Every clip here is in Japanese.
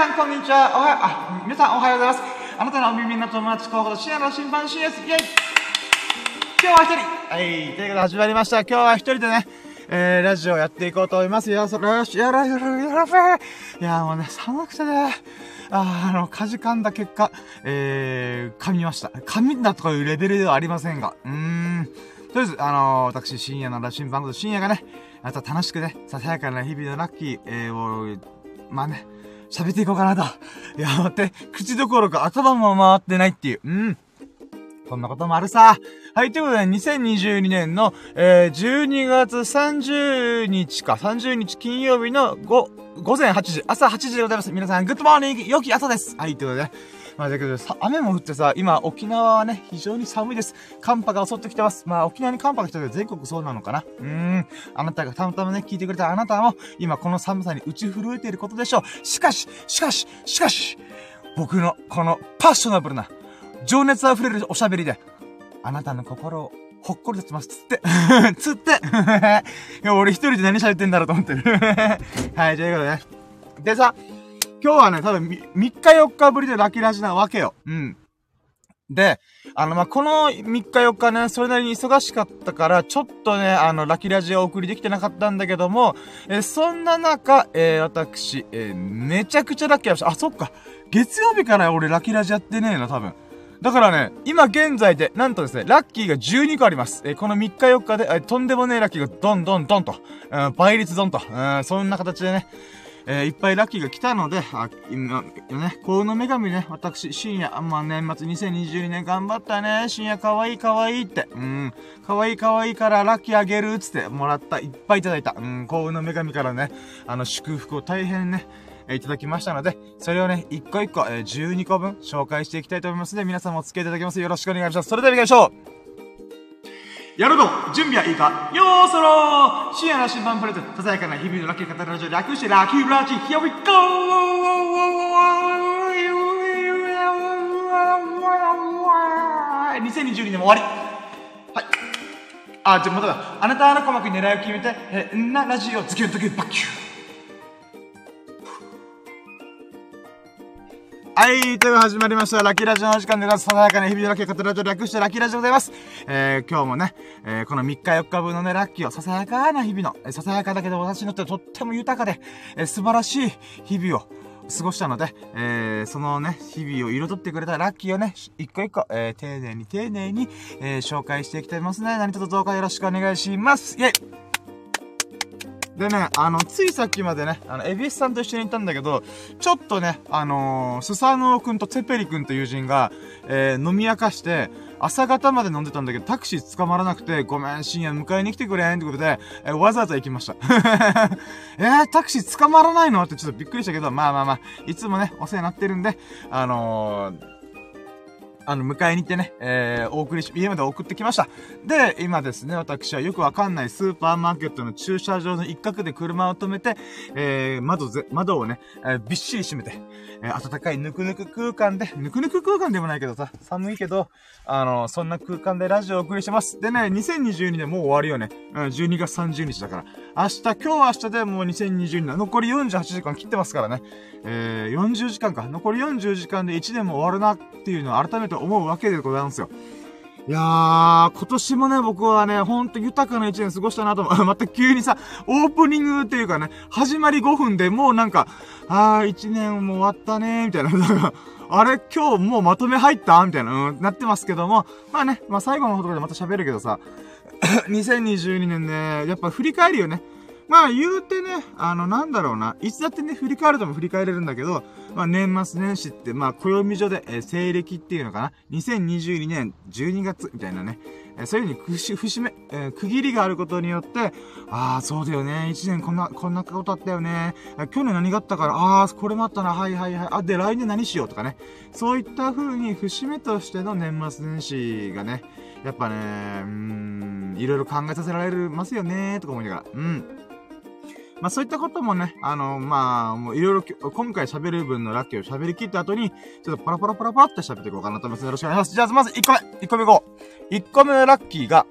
さんこんにちは。おはよう、あ、皆さんおはようございます。あなたのお耳の友達候補と深夜の審判深夜です。イェイ今日は一人はい、ということで始まりました。今日は一人でね、えー、ラジオやっていこうと思いますよ。それよし、やらやらやらやいや、もうね、寒くてね、あ、あの、かじかんだ結果、えー、噛みました。噛みんだとかいうレベルではありませんが、うーん。とりあえず、あのー、私、深夜のラ新番組深夜がね、また楽しくね、ささやかな日々のラッキー、えー、を、まあね、喋っていこうかなと。いや、待って、口どころか頭も回ってないっていう。うん。そんなこともあるさ。はい、ということで、2022年の、えー、12月30日か、30日金曜日の午、午前8時、朝8時でございます。皆さん、 good morning 良き朝です。はい、ということで、ね、まあ、だけどさ、雨も降ってさ、今、沖縄はね、非常に寒いです。寒波が襲ってきてます。まあ、沖縄に寒波が来たけど、全国そうなのかなうーん。あなたがたまたまね、聞いてくれたあなたも、今この寒さに打ち震えていることでしょう。しかし、しかし、しかし、僕の、この、パッショナブルな、情熱溢れるおしゃべりで、あなたの心を、ほっこりとします。つって。つって。いや、俺一人で何喋ってんだろうと思ってる。はい、ということで。でさ、今日はね、多分3日4日ぶりでラキラジなわけよ。うん。で、あの、ま、この3日4日ね、それなりに忙しかったから、ちょっとね、あの、ラキラジをお送りできてなかったんだけども、えそんな中、えー、私、えー、めちゃくちゃラッキーラジ、あ、そっか。月曜日から俺ラキラジやってねえな、多分。だからね、今現在で、なんとですね、ラッキーが12個あります。えー、この3日4日で、えー、とんでもねえラッキーがどんどんどんと、うん、倍率どんと、うん、そんな形でね、えー、いっぱいラッキーが来たので、あ、今、ね、幸運の女神ね、私、深夜、まあ、年末2022年頑張ったね、深夜かわいいかわいって、うん、かわいいかわいいからラッキーあげる、つってもらった、いっぱいいただいた、うん、幸運の女神からね、あの、祝福を大変ね、えいただきましたので、それをね、一個一個、えー、12個分紹介していきたいと思いますので、皆さんもお付き合いいただきます。よろしくお願いします。それでは行きましょう。やるぞ準備はいいか？よーそろ深夜の審判プレゼンささやかな日々のラッキー語るラジオ略してラッキーブラジ Here we go! 2022年も終わりはいあ、じゃあまただあなたの鼓膜に狙いを決めてえんなラジオズキュンズキュンバッキューはい、という始まりました。ラッキーラジオの時間でございます。ささやかな日々のラッキー語ラジオ略してラッキーラジオでございます。えー、今日もね、えー、この3日4日分のね、ラッキーをささやかな日々の、えー、ささやかだけど私にとってとっても豊かで、えー、素晴らしい日々を、過ごしたので、えー、そのね、日々を彩ってくれたラッキーをね、一個一個、えー、丁寧に丁寧に、えー、紹介していきたいと思いますね。何卒どうかよろしくお願いします。イェイでね、あの、ついさっきまでね、あの、エビスさんと一緒にいたんだけど、ちょっとね、あのー、スサノオくんとツェペリくんと友人が、えー、飲み明かして、朝方まで飲んでたんだけど、タクシー捕まらなくて、ごめん、深夜迎えに来てくれんってことで、えー、わざわざ行きました。えー、タクシー捕まらないの？ってちょっとびっくりしたけど、まあまあまあ、いつもね、お世話になってるんで、あのーあの、迎えに行ってね、えー、お送りし、家まで送ってきました。で、今ですね、私はよくわかんないスーパーマーケットの駐車場の一角で車を止めて、えー、窓ぜ、窓をね、えー、びっしり閉めて、えー、暖かいぬくぬく空間で、ぬくぬく空間でもないけどさ、寒いけど、あの、そんな空間でラジオをお送りしてます。でね、2022年もう終わりよね。うん、12月30日だから。明日、今日明日でもう2022年、残り48時間切ってますからね。えー、40時間か。残り40時間で1年も終わるなっていうのを改めて思うわけでございますよ。いやー、今年もね、僕はね、ほんと豊かな一年過ごしたなと思う。また急にさ、オープニングっていうかね、始まり5分でもうなんか、あー、一年も終わったねー、みたいな。あれ今日もうまとめ入ったみたいな、うん、なってますけども、まあね、まあ最後のとことでまた喋るけどさ、2022年ね、やっぱ振り返るよね。まあ言うてね、あのなんだろうな、いつだってね、振り返るとも振り返れるんだけど、まあ年末年始って、まあ暦上で、えー、西暦っていうのかな、2022年12月みたいなね、えー、そういう風に節、節目、えー、区切りがあることによって、ああ、そうだよね、1年こんな、こんなことあったよね、去年何があったから、ああ、これもあったな、はいはいはい、あ、で来年何しようとかね、そういった風に節目としての年末年始がね、やっぱね、うーん、いろいろ考えさせられますよねとか思いながら、うん。まあそういったこともね、あの、まあ、もういろいろ、今回喋る分のラッキーを喋り切った後に、ちょっとパラパラパラパラって喋っていこうかなと思います。よろしくお願いします。じゃあまず1個目 !1 個目いこう !1 個目のラッキーが、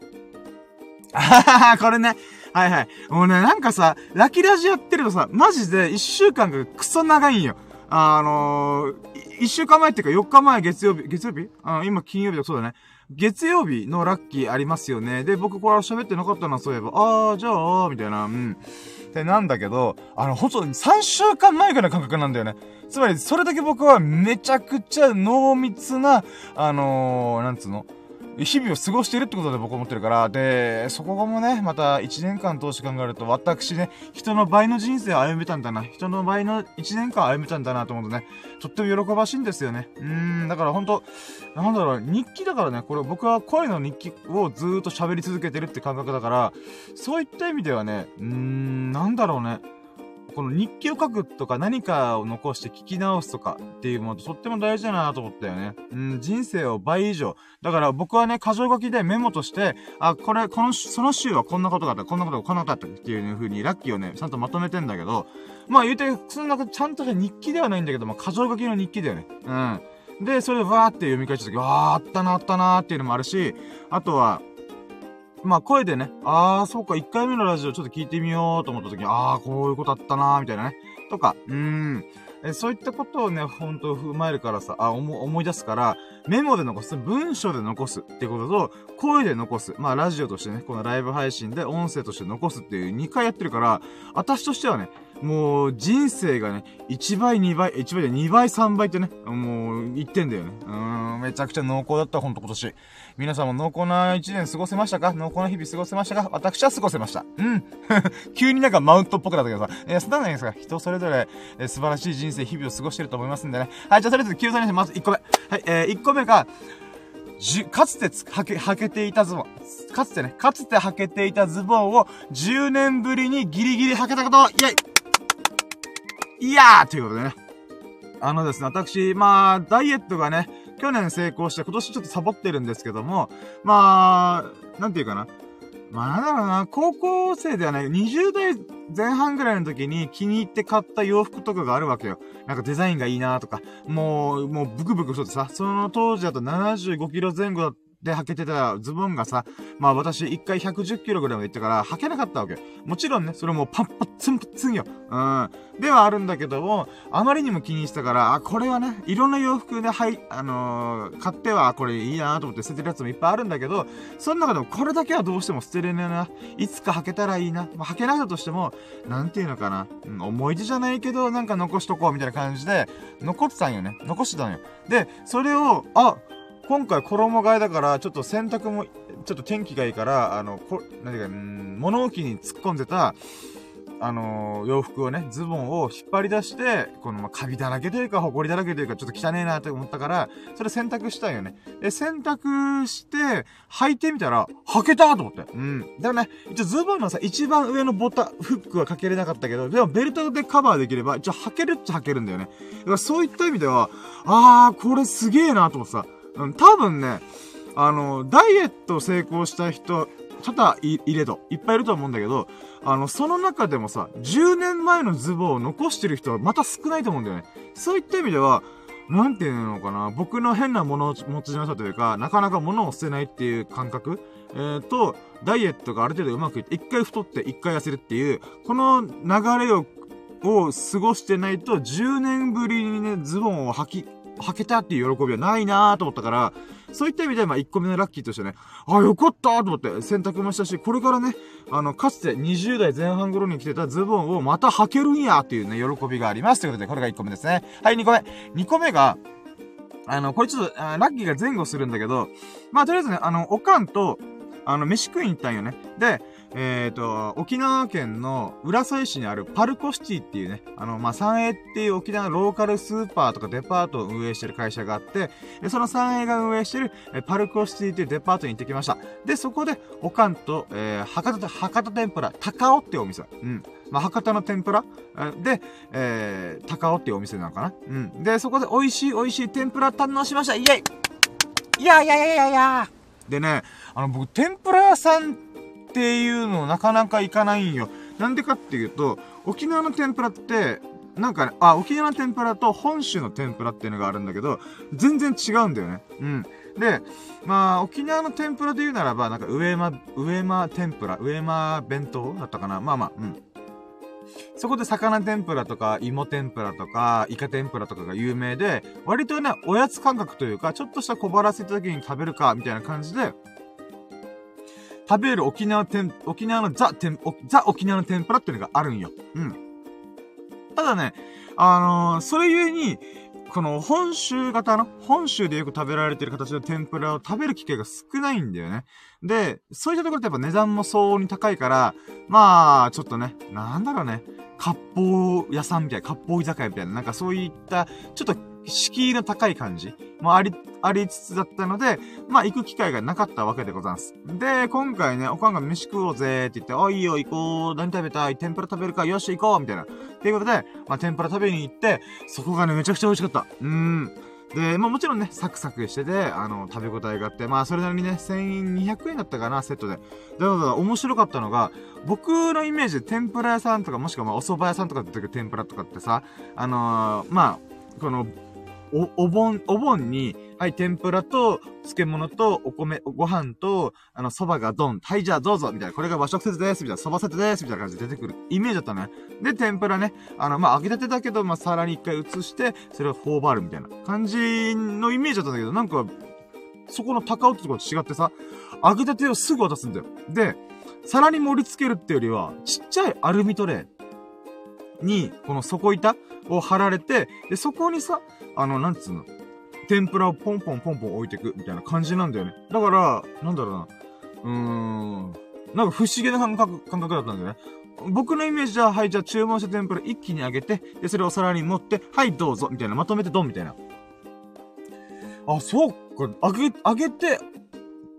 あははこれね、はいはい。もうね、なんかさ、ラッキーラジやってるとさ、マジで1週間がクソ長いんよ。あのー、一週間前っていうか4日前月曜日、月曜日？あ今金曜日だ、そうだね。月曜日のラッキーありますよね。で、僕これ喋ってなかったな、そういえば。あー、じゃあ、みたいな、うん。ってなんだけど、あの、ほんと、3週間前ぐらいの感覚なんだよね。つまり、それだけ僕はめちゃくちゃ濃密な、あのー、なんつうの？日々を過ごしているってことで僕は思ってるから、で、そこもね、また1年間通して考えると、私ね、人の倍の人生を歩めたんだな、人の倍の1年間歩めたんだなと思うとね、とっても喜ばしいんですよね。うーん、だからほんと、なんだろう、日記だからね、これ僕は声の日記をずーっと喋り続けてるって感覚だから、そういった意味ではね、うーん、なんだろうね、この日記を書くとか何かを残して聞き直すとかっていうものとっても大事だなと思ったよね。うん、人生を倍以上。だから僕はね、箇条書きでメモとして、あ、これ、この、その週はこんなことがあった、こんなことがこんなことあったっていう風にラッキーをね、ちゃんとまとめてんだけど、まあ言うて、そんな、ちゃんとした日記ではないんだけど、まあ箇条書きの日記だよね。うん。で、それでわーって読み返した時、わーあったな、あったなーっていうのもあるし、あとは、まあ声でね、ああ、そうか、1回目のラジオちょっと聞いてみようと思った時に、ああ、こういうことあったなー、みたいなね。とか、うーん。えそういったことをね、本当踏まえるからさ、あ、思い出すから、メモで残す、文章で残すってことと、声で残す。まあ、ラジオとしてね、このライブ配信で音声として残すっていう2回やってるから、私としてはね、もう、人生がね、1倍、2倍、1倍で2倍、3倍ってね、もう、言ってんだよね。うん、めちゃくちゃ濃厚だった、ほんと今年。皆さんも濃厚な1年過ごせましたか？濃厚な日々過ごせましたか？私は過ごせました。うん。急になんかマウントっぽくなったけどさ。いや、そんなないですか人それぞれ、え素晴らしい人生、日々を過ごしてると思いますんでね。はい、じゃあとりあえず、救済にまず1個目。はい、えー、1個目が、じゅ、かつてつはけ、履けていたズボン。かつてね、かつて履けていたズボンを10年ぶりにギリギリ履けたこと、イェイいやーということでね。あのですね、私、まあ、ダイエットがね、去年成功して今年ちょっとサボってるんですけども、まあ、なんていうかな。まあ、なんだろうな、高校生ではない、20代前半ぐらいの時に気に入って買った洋服とかがあるわけよ。なんかデザインがいいなとか、もう、もうブクブクしとってさ、その当時だと75キロ前後だっで履けてたズボンがさ、まあ私一回110キロぐらいまで行ったから履けなかったわけ。もちろんね、それもパッパッツンパッツンよ。うん。ではあるんだけども、あまりにも気にしたから、あ、これはね、いろんな洋服で、はい、あのー、買ってはこれいいなと思って捨ててるやつもいっぱいあるんだけど、その中でもこれだけはどうしても捨てれねえな。いつか履けたらいいな。まあ、履けないだとしても、なんていうのかな。うん、思い出じゃないけど、なんか残しとこうみたいな感じで、残ってたんよね。残してたんよ。で、それを、あ、今回衣替えだから、ちょっと洗濯も、ちょっと天気がいいから、あの、こ、何ていうか、ん物置に突っ込んでた、あのー、洋服をね、ズボンを引っ張り出して、この、まカビだらけというか、埃だらけというか、ちょっと汚ねえなと思ったから、それ洗濯したんよね。で、洗濯して、履いてみたら、履けたと思って。うん。だからね、一応ズボンのさ、一番上のボタン、フックはかけれなかったけど、でもベルトでカバーできれば、一応履けるっちゃ履けるんだよね。だからそういった意味では、あー、これすげえなと思ってさ。うん、多分ね、あの、ダイエット成功した人、ちょっと入れと、いっぱいいると思うんだけど、あの、その中でもさ、10年前のズボンを残してる人はまた少ないと思うんだよね。そういった意味では、なんていうのかな、僕の変なもの持ちなさというか、なかなか物を捨てないっていう感覚、えー、と、ダイエットがある程度うまくいって、一回太って一回痩せるっていう、この流れを、を過ごしてないと、10年ぶりにね、ズボンを履き、履けたっていう喜びはないなーと思ったから、そういった意味で、まあ、1個目のラッキーとしてね、あ、よかったと思って洗濯もしたし、これからね、あの、かつて20代前半頃に着てたズボンをまた履けるんやっていうね、喜びがあります。ということで、これが1個目ですね。はい、2個目。2個目が、あの、これちょっと、ラッキーが前後するんだけど、まあ、とりあえずね、あの、おかんと、あの、飯食いに行ったんよね。で、えっ、ー、と、沖縄県の浦添市にあるパルコシティっていうね、あの、まあ、三栄っていう沖縄のローカルスーパーとかデパートを運営してる会社があって、その三栄が運営してる、パルコシティっていうデパートに行ってきました。で、そこで、おかんと、えー、博多、博多天ぷら、高尾っていうお店。うん。まあ、博多の天ぷら？で、えー、高尾っていうお店なのかな？うん。で、そこで美味しい美味しい天ぷら堪能しましたイェイいやいやいやいやいやでね、あの、僕、天ぷら屋さんっていうのなかなか行かないんよ。なんでかっていうと、沖縄の天ぷらって、なんかね、あ、沖縄の天ぷらと本州の天ぷらっていうのがあるんだけど、全然違うんだよね。うん。で、まあ、沖縄の天ぷらで言うならば、なんか上間、上間天ぷら、上間弁当だったかなまあまあ、うん。そこで魚天ぷらとか、芋天ぷらとか、イカ天ぷらとかが有名で、割とね、おやつ感覚というか、ちょっとした小腹空いた時に食べるか、みたいな感じで、食べる沖縄天、沖縄のザ天、ザ沖縄の天ぷらっていうのがあるんよ。うん。ただね、あのー、それゆえに、この本州型の、本州でよく食べられてる形の天ぷらを食べる機会が少ないんだよね。で、そういったところってやっぱ値段も相応に高いから、まあ、ちょっとね、なんだろうね、割烹屋さんみたいな、割烹居酒屋みたいな、なんかそういった、ちょっと敷居の高い感じもあり、ありつつだったので、まあ行く機会がなかったわけでございます。で、今回ね、おかんが飯食おうぜって言って、あ、いいよ行こう、何食べたい？天ぷら食べるか、よし行こうみたいな。ということで、まあ天ぷら食べに行って、そこがね、めちゃくちゃ美味しかった。うーん。で、まあもちろんね、サクサクしてて、あの、食べ応えがあって、まあそれなりにね、1200円だったかな、セットで。だから面白かったのが、僕のイメージで天ぷら屋さんとか、もしくはまあお蕎麦屋さんとかで出てくる天ぷらとかってさ、あのー、まあ、この、お、お盆、お盆に、はい、天ぷらと、漬物と、お米、ご飯と、あの、蕎麦がドン。はい、じゃあどうぞみたいな。これが和食説ですみたいな。蕎麦説ですみたいな感じで出てくるイメージだったね。で、天ぷらね。あの、まあ、揚げたてだけど、まあ、皿に一回移して、それを頬張るみたいな感じのイメージだったんだけど、なんか、そこの高尾ってとこと違ってさ、揚げたてをすぐ渡すんだよ。で、皿に盛り付けるってよりは、ちっちゃいアルミトレーに、この底板を貼られて、で、そこにさ、あの、なんつうの、天ぷらをポンポンポンポン置いてく、みたいな感じなんだよね。だから、なんだろうな。うーん。なんか不思議な感覚、感覚だったんだよね。僕のイメージじゃ、はい、じゃあ注文した天ぷら一気に揚げて、で、それをお皿に盛って、はい、どうぞ、みたいな、まとめてドン、みたいな。あ、そうか、揚げ、揚げて、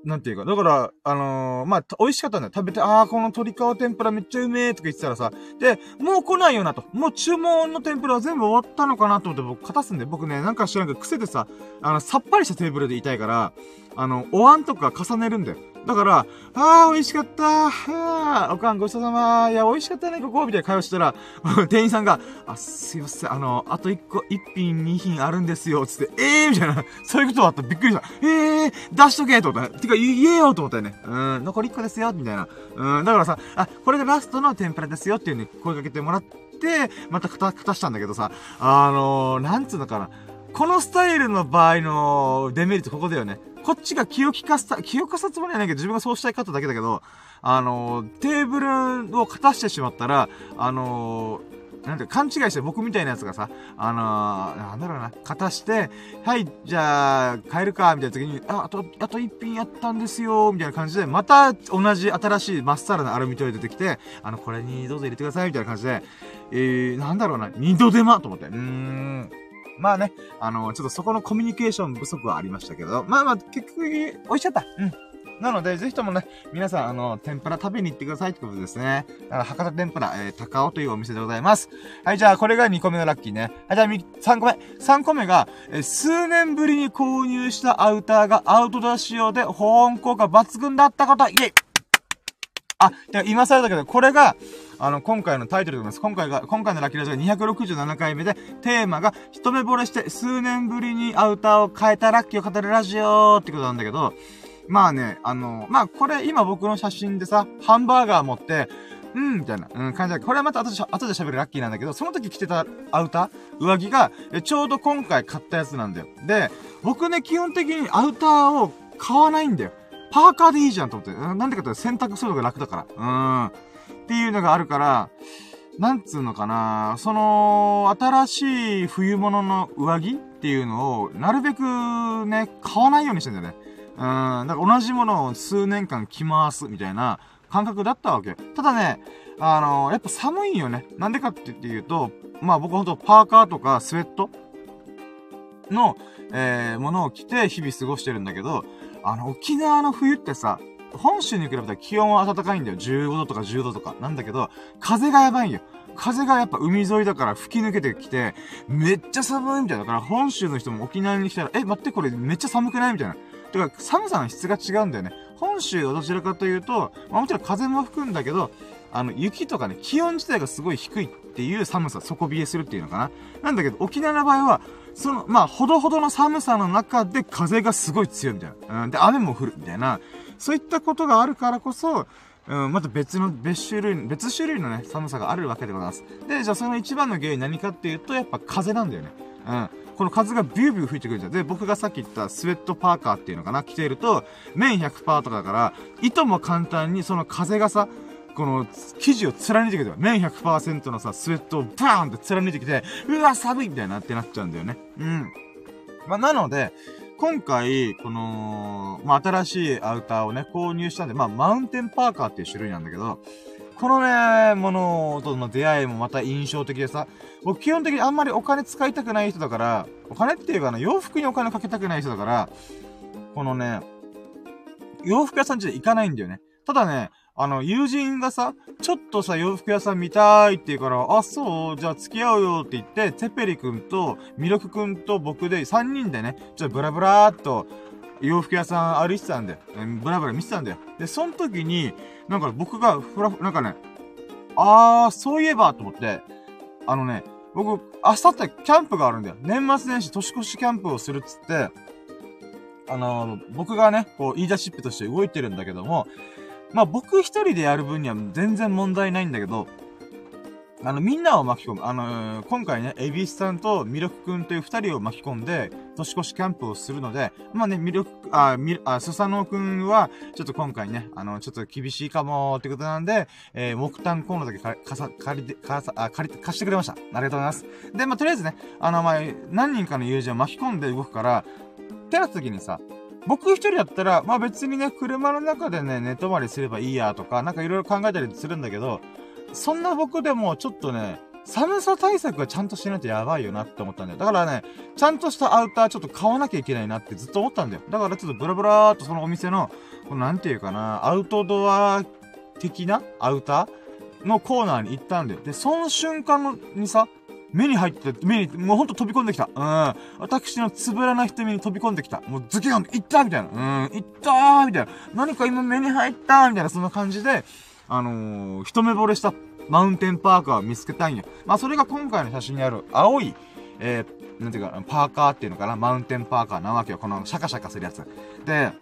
なんていうか、だから、あのー、まあ、美味しかったんだよ。食べて、ああ、この鶏皮天ぷらめっちゃうめえとか言ってたらさ、で、もう来ないよなと。もう注文の天ぷらは全部終わったのかなと思って僕、勝たすんで、僕ね、なんか知らんけど、癖でさ、あの、さっぱりしたテーブルでいたいから、あの、お椀とか重ねるんだよ。だから、ああ、美味しかった。あおかんごちそうさま。いや、美味しかったね、ここ。みたいな会話したら、店員さんが、あ、すいません、あの、あと1個、1品、2品あるんですよ。つって、ええー、みたいな。そういうことあったびっくりした。ええー、出しとけと思ったね。てか、言えよと思ったよね。うん、残り1個ですよ。みたいな。うん、だからさ、あ、これがラストの天ぷらですよっていうね、声かけてもらって、またかたしたんだけどさ、あのー、なんつうのかな。このスタイルの場合のデメリットここだよね。こっちが気を利かせた、気を利かせたつもりはないけど、自分がそうしたいかっただけだけど、あのー、テーブルを勝たしてしまったら、あのー、なんて、勘違いして僕みたいなやつがさ、あのー、なんだろうな、勝たして、はい、じゃあ、帰るか、みたいな時に、あ、あと、あと一品やったんですよ、みたいな感じで、また同じ新しいまっさらなアルミトレ出てきて、あの、これにどうぞ入れてください、みたいな感じで、えー、なんだろうな、二度手間と思って、うーん。まあね、あの、ちょっとそこのコミュニケーション不足はありましたけど、まあまあ、結局、美味しかった。うん。なので、ぜひともね、皆さん、あの、天ぷら食べに行ってくださいってことですね。だから博多天ぷら、えー、高尾というお店でございます。はい、じゃあ、これが2個目のラッキーね。はい、じゃあ、3個目。3個目が、えー、数年ぶりに購入したアウターがアウトドア仕様で保温効果抜群だったこと、イェイあ、今更だけど、これが、あの、今回のタイトルでございます。今回が、今回のラッキーラジオが267回目で、テーマが、一目惚れして数年ぶりにアウターを変えたラッキーを語るラジオってことなんだけど、まあね、あの、まあこれ今僕の写真でさ、ハンバーガー持って、うん、みたいな、うん、感じだこれはまた後で、後で喋るラッキーなんだけど、その時着てたアウター上着が、ちょうど今回買ったやつなんだよ。で、僕ね、基本的にアウターを買わないんだよ。パーカーでいいじゃんと思って。なんでかって洗濯するのが楽だから。うん。っていうのがあるから、なんつうのかな、その、新しい冬物の上着っていうのを、なるべくね、買わないようにしてんだよね。うん、だから同じものを数年間着回すみたいな感覚だったわけ。ただね、あのー、やっぱ寒いよね。なんでかって言うと、まあ僕ほんとパーカーとかスウェットの、えー、ものを着て日々過ごしてるんだけど、あの、沖縄の冬ってさ、本州に比べたら気温は暖かいんだよ。15度とか10度とか。なんだけど、風がやばいんよ。風がやっぱ海沿いだから吹き抜けてきて、めっちゃ寒いみたいだから、本州の人も沖縄に来たら、え、待ってこれめっちゃ寒くない？みたいな。てか、寒さの質が違うんだよね。本州はどちらかというと、まあ、もちろん風も吹くんだけど、あの、雪とかね、気温自体がすごい低いっていう寒さ、底冷えするっていうのかな。なんだけど、沖縄の場合は、その、まあ、ほどほどの寒さの中で風がすごい強いみたいな。うん、で、雨も降るみたいな。そういったことがあるからこそ、うん、また別の、別種類、別種類のね、寒さがあるわけでございます。で、じゃあその一番の原因何かっていうと、やっぱ風なんだよね。うん。この風がビュービュー吹いてくるじゃん。で、僕がさっき言ったスウェットパーカーっていうのかな、着ていると、綿100%とかだから、いとも簡単にその風がさ、この生地を貫いてきて、綿100%のさ、スウェットをバーンって貫いてきて、うわ、寒いみたいなってなっちゃうんだよね。うん。まあ、なので、今回、この、まあ、新しいアウターをね、購入したんで、まあ、マウンテンパーカーっていう種類なんだけど、このね、ものとの出会いもまた印象的でさ、僕基本的にあんまりお金使いたくない人だから、お金っていうかな、洋服にお金かけたくない人だから、このね、洋服屋さんちで行かないんだよね。ただね、あの、友人がさ、ちょっとさ、洋服屋さん見たいって言うから、あ、そうじゃあ付き合うよって言って、テペリ君と、ミロク君と僕で3人でね、ちょっとブラブラーっと、洋服屋さん歩いてたんだよ。ブラブラ見てたんだよ。で、その時に、なんか僕がふらふ、なんかね、あー、そういえばと思って、あのね、僕、明日ってキャンプがあるんだよ。年末年始年越しキャンプをするっつって、あのー、僕がね、こう、言い出しっぺとして動いてるんだけども、まあ僕一人でやる分には全然問題ないんだけど、あの、みんなを巻き込む。あのー、今回ね、エビスさんとミルクくんという二人を巻き込んで、年越しキャンプをするので、まあね、ミルク、あ、ミルあ、スサノオくんは、ちょっと今回ね、あの、ちょっと厳しいかもってことなんで、えー、木炭コーナーだけか、かさ、借りて、かさ、あ、借りて、貸してくれました。ありがとうございます。で、まあとりあえずね、あの、まあ、何人かの友人を巻き込んで動くから、てな次にさ、僕一人だったら、まあ別にね、車の中でね、寝泊まりすればいいやとか、なんかいろいろ考えたりするんだけど、そんな僕でもちょっとね、寒さ対策はちゃんとしないとやばいよなって思ったんだよ。だからね、ちゃんとしたアウターちょっと買わなきゃいけないなってずっと思ったんだよ。だからちょっとブラブラーっとそのお店の、このなんていうかな、アウトドア的なアウターのコーナーに行ったんだよ。で、その瞬間にさ、目に入って、目に、もうほんと飛び込んできた。うん。私のつぶらな瞳に飛び込んできた。もうズキュンいったみたいな。うん。いったーみたいな。何か今目に入ったみたいな、そんな感じで、あのー、一目惚れしたマウンテンパーカーを見つけたいんや。まあ、それが今回の写真にある青い、えー、なんていうか、パーカーっていうのかなマウンテンパーカーなわけよ。このシャカシャカするやつ。で、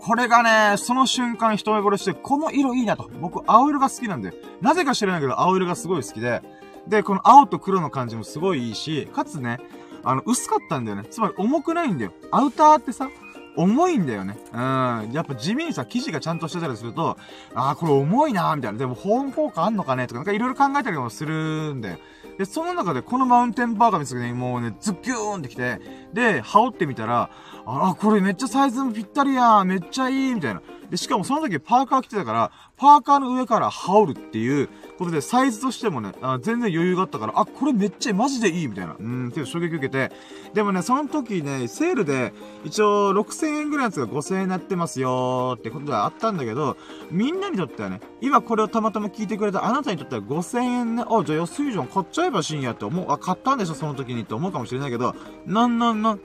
これがね、その瞬間一目惚れして、この色いいなと。僕、青色が好きなんで。なぜか知らないけど、青色がすごい好きで。で、この青と黒の感じもすごいいいし、かつね、あの、薄かったんだよね。つまり重くないんだよ。アウターってさ、重いんだよね。うん。やっぱ地味にさ、生地がちゃんとしてたりすると、ああ、これ重いなーみたいな。でも保温効果あんのかねとか、なんかいろいろ考えたりもするんだよ。で、その中でこのマウンテンバーガー見つけて、もうね、ズッキューンってきて、で、羽織ってみたら、あ、これめっちゃサイズもぴったりやん、めっちゃいい、みたいな。で、しかもその時パーカー着てたから、パーカーの上から羽織るっていうことで、サイズとしてもね、あ全然余裕があったから、あ、これめっちゃマジでいいみたいな。うん、っていう衝撃受けて。でもね、その時ね、セールで、一応6000円ぐらいのやつが5000円になってますよーってことがあったんだけど、みんなにとってはね、今これをたまたま聞いてくれたあなたにとっては5000円ね、あ、じゃあ安いじゃん、買っちゃえば深夜って思う、あ、買ったんでしょ、その時にって思うかもしれないけど、なんなんなん、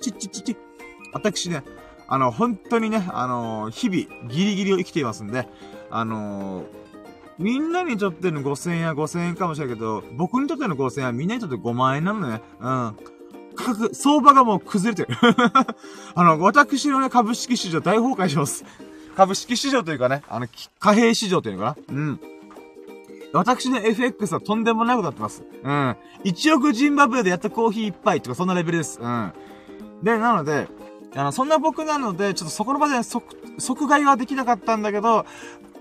ちっちっちっち。私ね、あの、本当にね、あのー、日々、ギリギリを生きていますんで、あのー、みんなにとっての5000円は5000円かもしれないけど、僕にとっての5000円はみんなにとって5万円なのね。うん。価格、相場がもう崩れてる。あの、私のね、株式市場大崩壊します。株式市場というかね、あの、貨幣市場というのかな。うん。私の FX はとんでもないことになってます。うん。1億ジンバブエでやったコーヒー一杯とかそんなレベルです。うん。で、なので、あの、そんな僕なので、ちょっとそこの場で即、即買いはできなかったんだけど、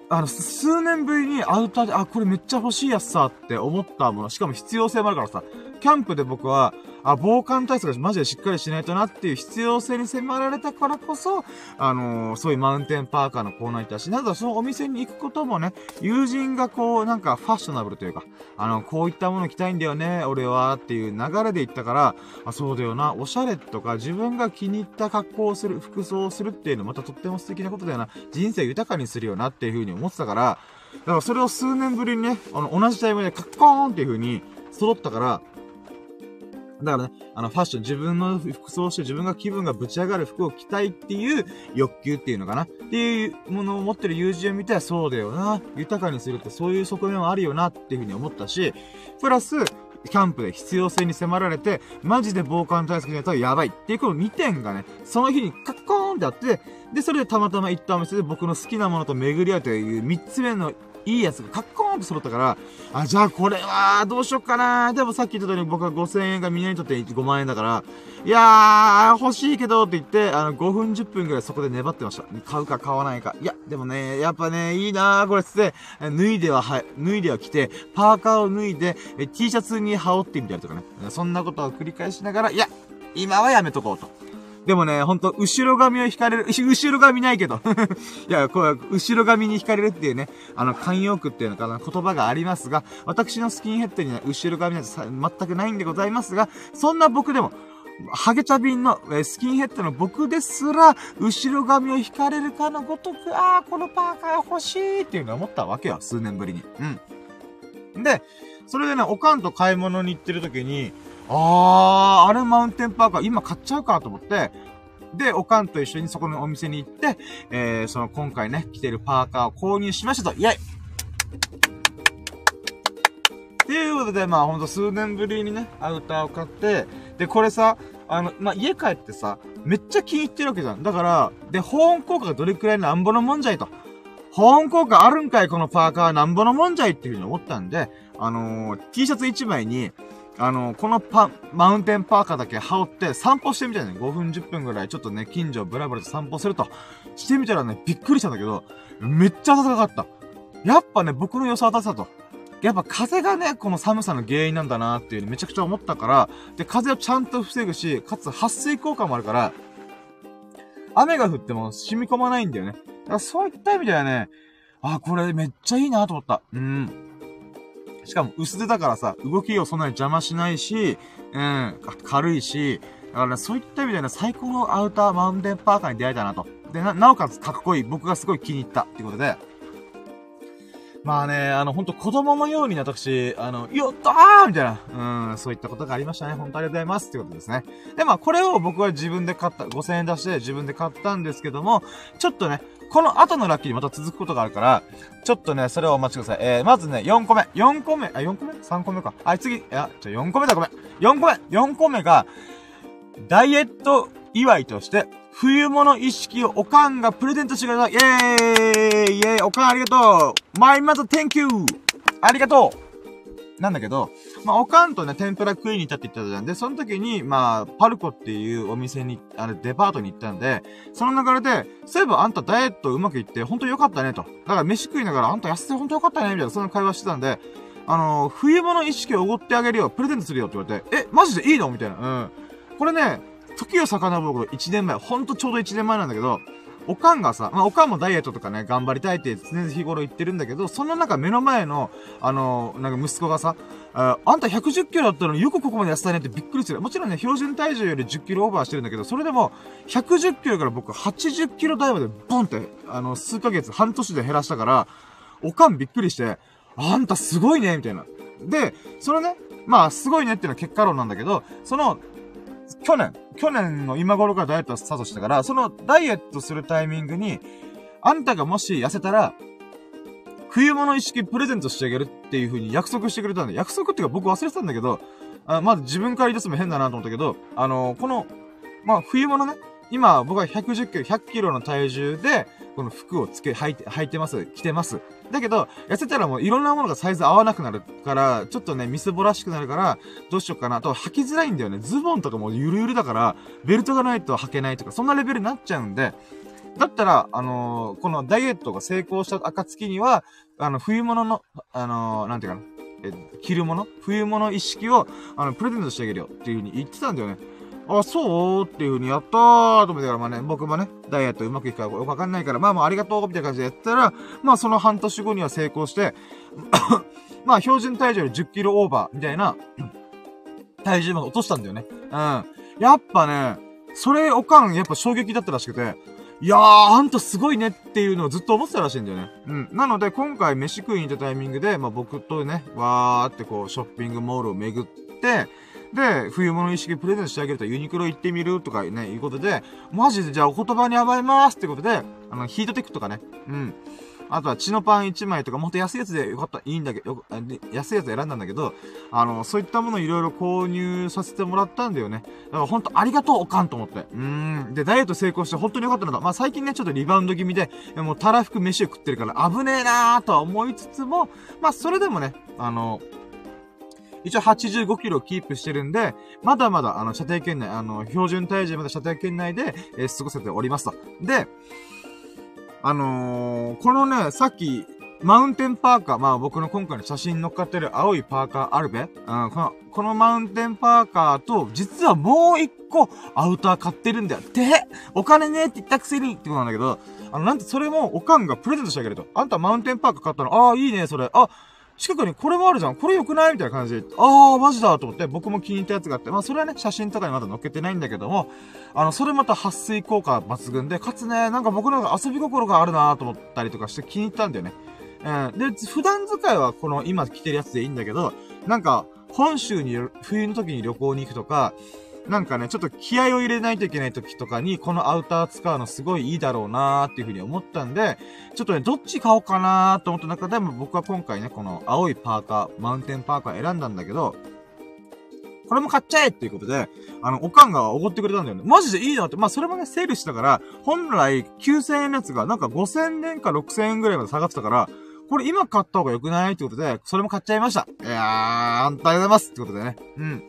あの、数年ぶりにアウターで、あ、これめっちゃ欲しいやつさって思ったもの、しかも必要性もあるからさ、キャンプで僕は、あ、防寒対策がマジでしっかりしないとなっていう必要性に迫られたからこそ、あのー、そういうマウンテンパーカーのコーナーに行ったし、などそのお店に行くこともね、友人がこう、なんかファッショナブルというか、あの、こういったもの着たいんだよね、俺は、っていう流れで行ったから、あ、そうだよな、おしゃれとか自分が気に入った格好をする、服装をするっていうのまたとっても素敵なことだよな、人生豊かにするよなっていう風に思ってたから、だからそれを数年ぶりにね、あの、同じタイムでカッコーンっていう風に揃ったから、だからね、あの、ファッション、自分の服装して自分が気分がぶち上がる服を着たいっていう欲求っていうのかなっていうものを持ってる友人を見て、そうだよな。豊かにするってそういう側面はあるよなっていうふうに思ったし、プラス、キャンプで必要性に迫られて、マジで防寒対策にやったらやばいっていうこの2点がね、その日にカッコーンってあって、で、それでたまたま行ったお店で僕の好きなものと巡り合うという3つ目のいいやつがカッコーンと揃ったから、あ、じゃあこれは、どうしよっかなでもさっき言った通り僕は5000円がみんなにとって5万円だから、いやー、欲しいけどって言って、あの、5分10分くらいそこで粘ってました。買うか買わないか。いや、でもね、やっぱね、いいなー、これつって、脱いでははい、脱いでは着て、パーカーを脱いで、T シャツに羽織ってみたりとかね。そんなことを繰り返しながら、いや、今はやめとこうと。でもね、ほんと、後ろ髪を引かれる、後ろ髪ないけど いや、こう、後ろ髪に引かれるっていうね、あの、慣用句っていうのかな、言葉がありますが、私のスキンヘッドにね、後ろ髪なんて全くないんでございますが、そんな僕でも、ハゲチャビンの、えスキンヘッドの僕ですら、後ろ髪を引かれるかのごとく、ああ、このパーカー欲しいっていうのを思ったわけよ、数年ぶりに。うん。で、それでね、おかんと買い物に行ってる時に、あー、あれマウンテンパーカー、今買っちゃうかと思って、で、おかんと一緒にそこのお店に行って、えー、その今回ね、着てるパーカーを購入しましたと、イェイっていうことで、まあほんと数年ぶりにね、アウターを買って、で、これさ、あの、まあ、家帰ってさ、めっちゃ気に入ってるわけじゃん。だから、で、保温効果がどれくらいなんぼのもんじゃいと。保温効果あるんかいこのパーカーなんぼのもんじゃいっていうふうに思ったんで、あのー、T シャツ1枚に、あの、このパ、マウンテンパーカーだけ羽織って散歩してみたいね。5分10分ぐらいちょっとね、近所ブラブラと散歩すると。してみたらね、びっくりしたんだけど、めっちゃ暖かかった。やっぱね、僕の予想当たってたと。やっぱ風がね、この寒さの原因なんだなっていうめちゃくちゃ思ったから、で、風をちゃんと防ぐし、かつ撥水効果もあるから、雨が降っても染み込まないんだよね。だからそういった意味ではね、あ、これめっちゃいいなと思った。うん。しかも薄手だからさ、動きをそんなに邪魔しないし、うん、軽いし、だから、ね、そういった意味でね、最高のアウターマウンテンパーカーに出会えたなと。で、な、なおかつかっこいい。僕がすごい気に入った。ってことで。まあね、あの、ほんと子供のように私、あの、やったーみたいな、うん、そういったことがありましたね。本当ありがとうございます。ってことですね。で、まあ、これを僕は自分で買った、5000円出して自分で買ったんですけども、ちょっとね、この後のラッキーにまた続くことがあるから、ちょっとね、それをお待ちください。えー、まずね、4個目。4個目？あ、4個目 ?3 個目か。あ、次。いや、じゃ4個目だ、ごめん。4個目 !4 個目が、ダイエット祝いとして、冬物意識をおかんがプレゼントしてください。イェーイイェーイおかんありがとうマイマザ thank you! ありがとうなんだけど、まあ、おかんとね、天ぷら食いに行ったって言ったじゃん。で、その時に、まあ、パルコっていうお店に、あれ、デパートに行ったんで、その流れで、そういえばあんたダイエットうまくいって、ほんと良かったね、と。だから飯食いながら、あんた痩せてほんと良かったね、みたいな、そんな会話してたんで、あのー、冬物意識をおごってあげるよ、プレゼントするよって言われて、え、マジでいいの？みたいな。うん。これね、時を遡ること1年前、ほんとちょうど1年前なんだけど、おかんがさ、まあ、おかんもダイエットとかね、頑張りたいって常日頃言ってるんだけど、その中目の前の、あの、なんか息子がさ、ああんた110キロだったのによくここまで痩せたねってびっくりする。もちろんね、標準体重より10キロオーバーしてるんだけど、それでも、110キロから僕80キロ台までボンって、あの、数ヶ月、半年で減らしたから、おかんびっくりして、あんたすごいねみたいな。で、そのね、まあ、すごいねっていうのは結果論なんだけど、その、去年、去年の今頃からダイエットスタートしたから、そのダイエットするタイミングに、あんたがもし痩せたら、冬物意識プレゼントしてあげるっていう風に約束してくれたんで、約束っていうか僕忘れてたんだけど、あまず自分から言い出すのも変だなと思ったけど、あのー、この、まあ、冬物ね、今僕は110キロ、100キロの体重で、この服をつけ、履いて、履いてます。着てます。だけど、痩せたらもういろんなものがサイズ合わなくなるから、ちょっとね、みすぼらしくなるから、どうしようかな。と、履きづらいんだよね。ズボンとかもゆるゆるだから、ベルトがないと履けないとか、そんなレベルになっちゃうんで、だったら、あのー、このダイエットが成功した暁には、あの、冬物の、あのー、なんていうかな、え、着るもの？冬物意識を、あの、プレゼントしてあげるよっていう風に言ってたんだよね。あ、そうっていう風にやったーと思ってから、まあね、僕もね、ダイエットうまくいくかわかんないから、まあまあありがとうみたいな感じでやったら、まあその半年後には成功して、まあ標準体重より10キロオーバーみたいな、体重まで落としたんだよね。うん。やっぱね、それおかん、やっぱ衝撃だったらしくて、いやー、あんたすごいねっていうのをずっと思ってたらしいんだよね。うん。なので、今回飯食いに行ったタイミングで、まあ僕とね、わーってこう、ショッピングモールを巡って、で、冬物意識プレゼントしてあげるとユニクロ行ってみるとかね、いうことで、マジでじゃあお言葉に甘えますってことで、あの、ヒートテックとかね、うん。あとは血のパン1枚とか、もっと安いやつでよかった、いいんだけど、安いやつ選んだんだけど、あの、そういったものいろいろ購入させてもらったんだよね。だからほんとありがとう、おかんと思って。うん。で、ダイエット成功して本当によかったのだ。まあ最近ね、ちょっとリバウンド気味で、もうたらふく飯を食ってるから危ねえなーとは思いつつも、まあそれでもね、あの、一応85キロをキープしてるんで、まだまだ、あの、射程圏内、あの、標準体重まだ射程圏内で、えー、過ごせておりますと。で、あのー、このね、さっき、マウンテンパーカー、まあ僕の今回の写真に乗っかってる青いパーカーあるべうん、この、このマウンテンパーカーと、実はもう一個アウター買ってるんだよ。で、お金ねって言ったくせにってことなんだけど、あの、なんてそれもおかんがプレゼントしてあげると。あんたマウンテンパーカー買ったの？ああ、いいね、それ。あ、近くにこれもあるじゃん。これ良くない？みたいな感じで、あー、マジだと思って、僕も気に入ったやつがあって、まあそれはね、写真とかにまだ載っけてないんだけども、あの、それまた撥水効果抜群で、かつね、なんか僕の遊び心があるなと思ったりとかして気に入ったんだよね。うん。で、普段使いはこの今着てるやつでいいんだけど、なんか、本州に冬の時に旅行に行くとか、なんかね、ちょっと気合を入れないといけない時とかに、このアウター使うのすごいいいだろうなーっていうふうに思ったんで、ちょっとね、どっち買おうかなーと思った中でも僕は今回ね、この青いパーカー、マウンテンパーカー選んだんだけど、これも買っちゃえっていうことで、あの、おかんがおごってくれたんだよね。マジでいいなって。まあ、それもね、セールしたから、本来9000円のやつがなんか5000円か6000円ぐらいまで下がってたから、これ今買った方が良くないってことで、それも買っちゃいました。いやー、あんたありがとうございますってことでね。うん。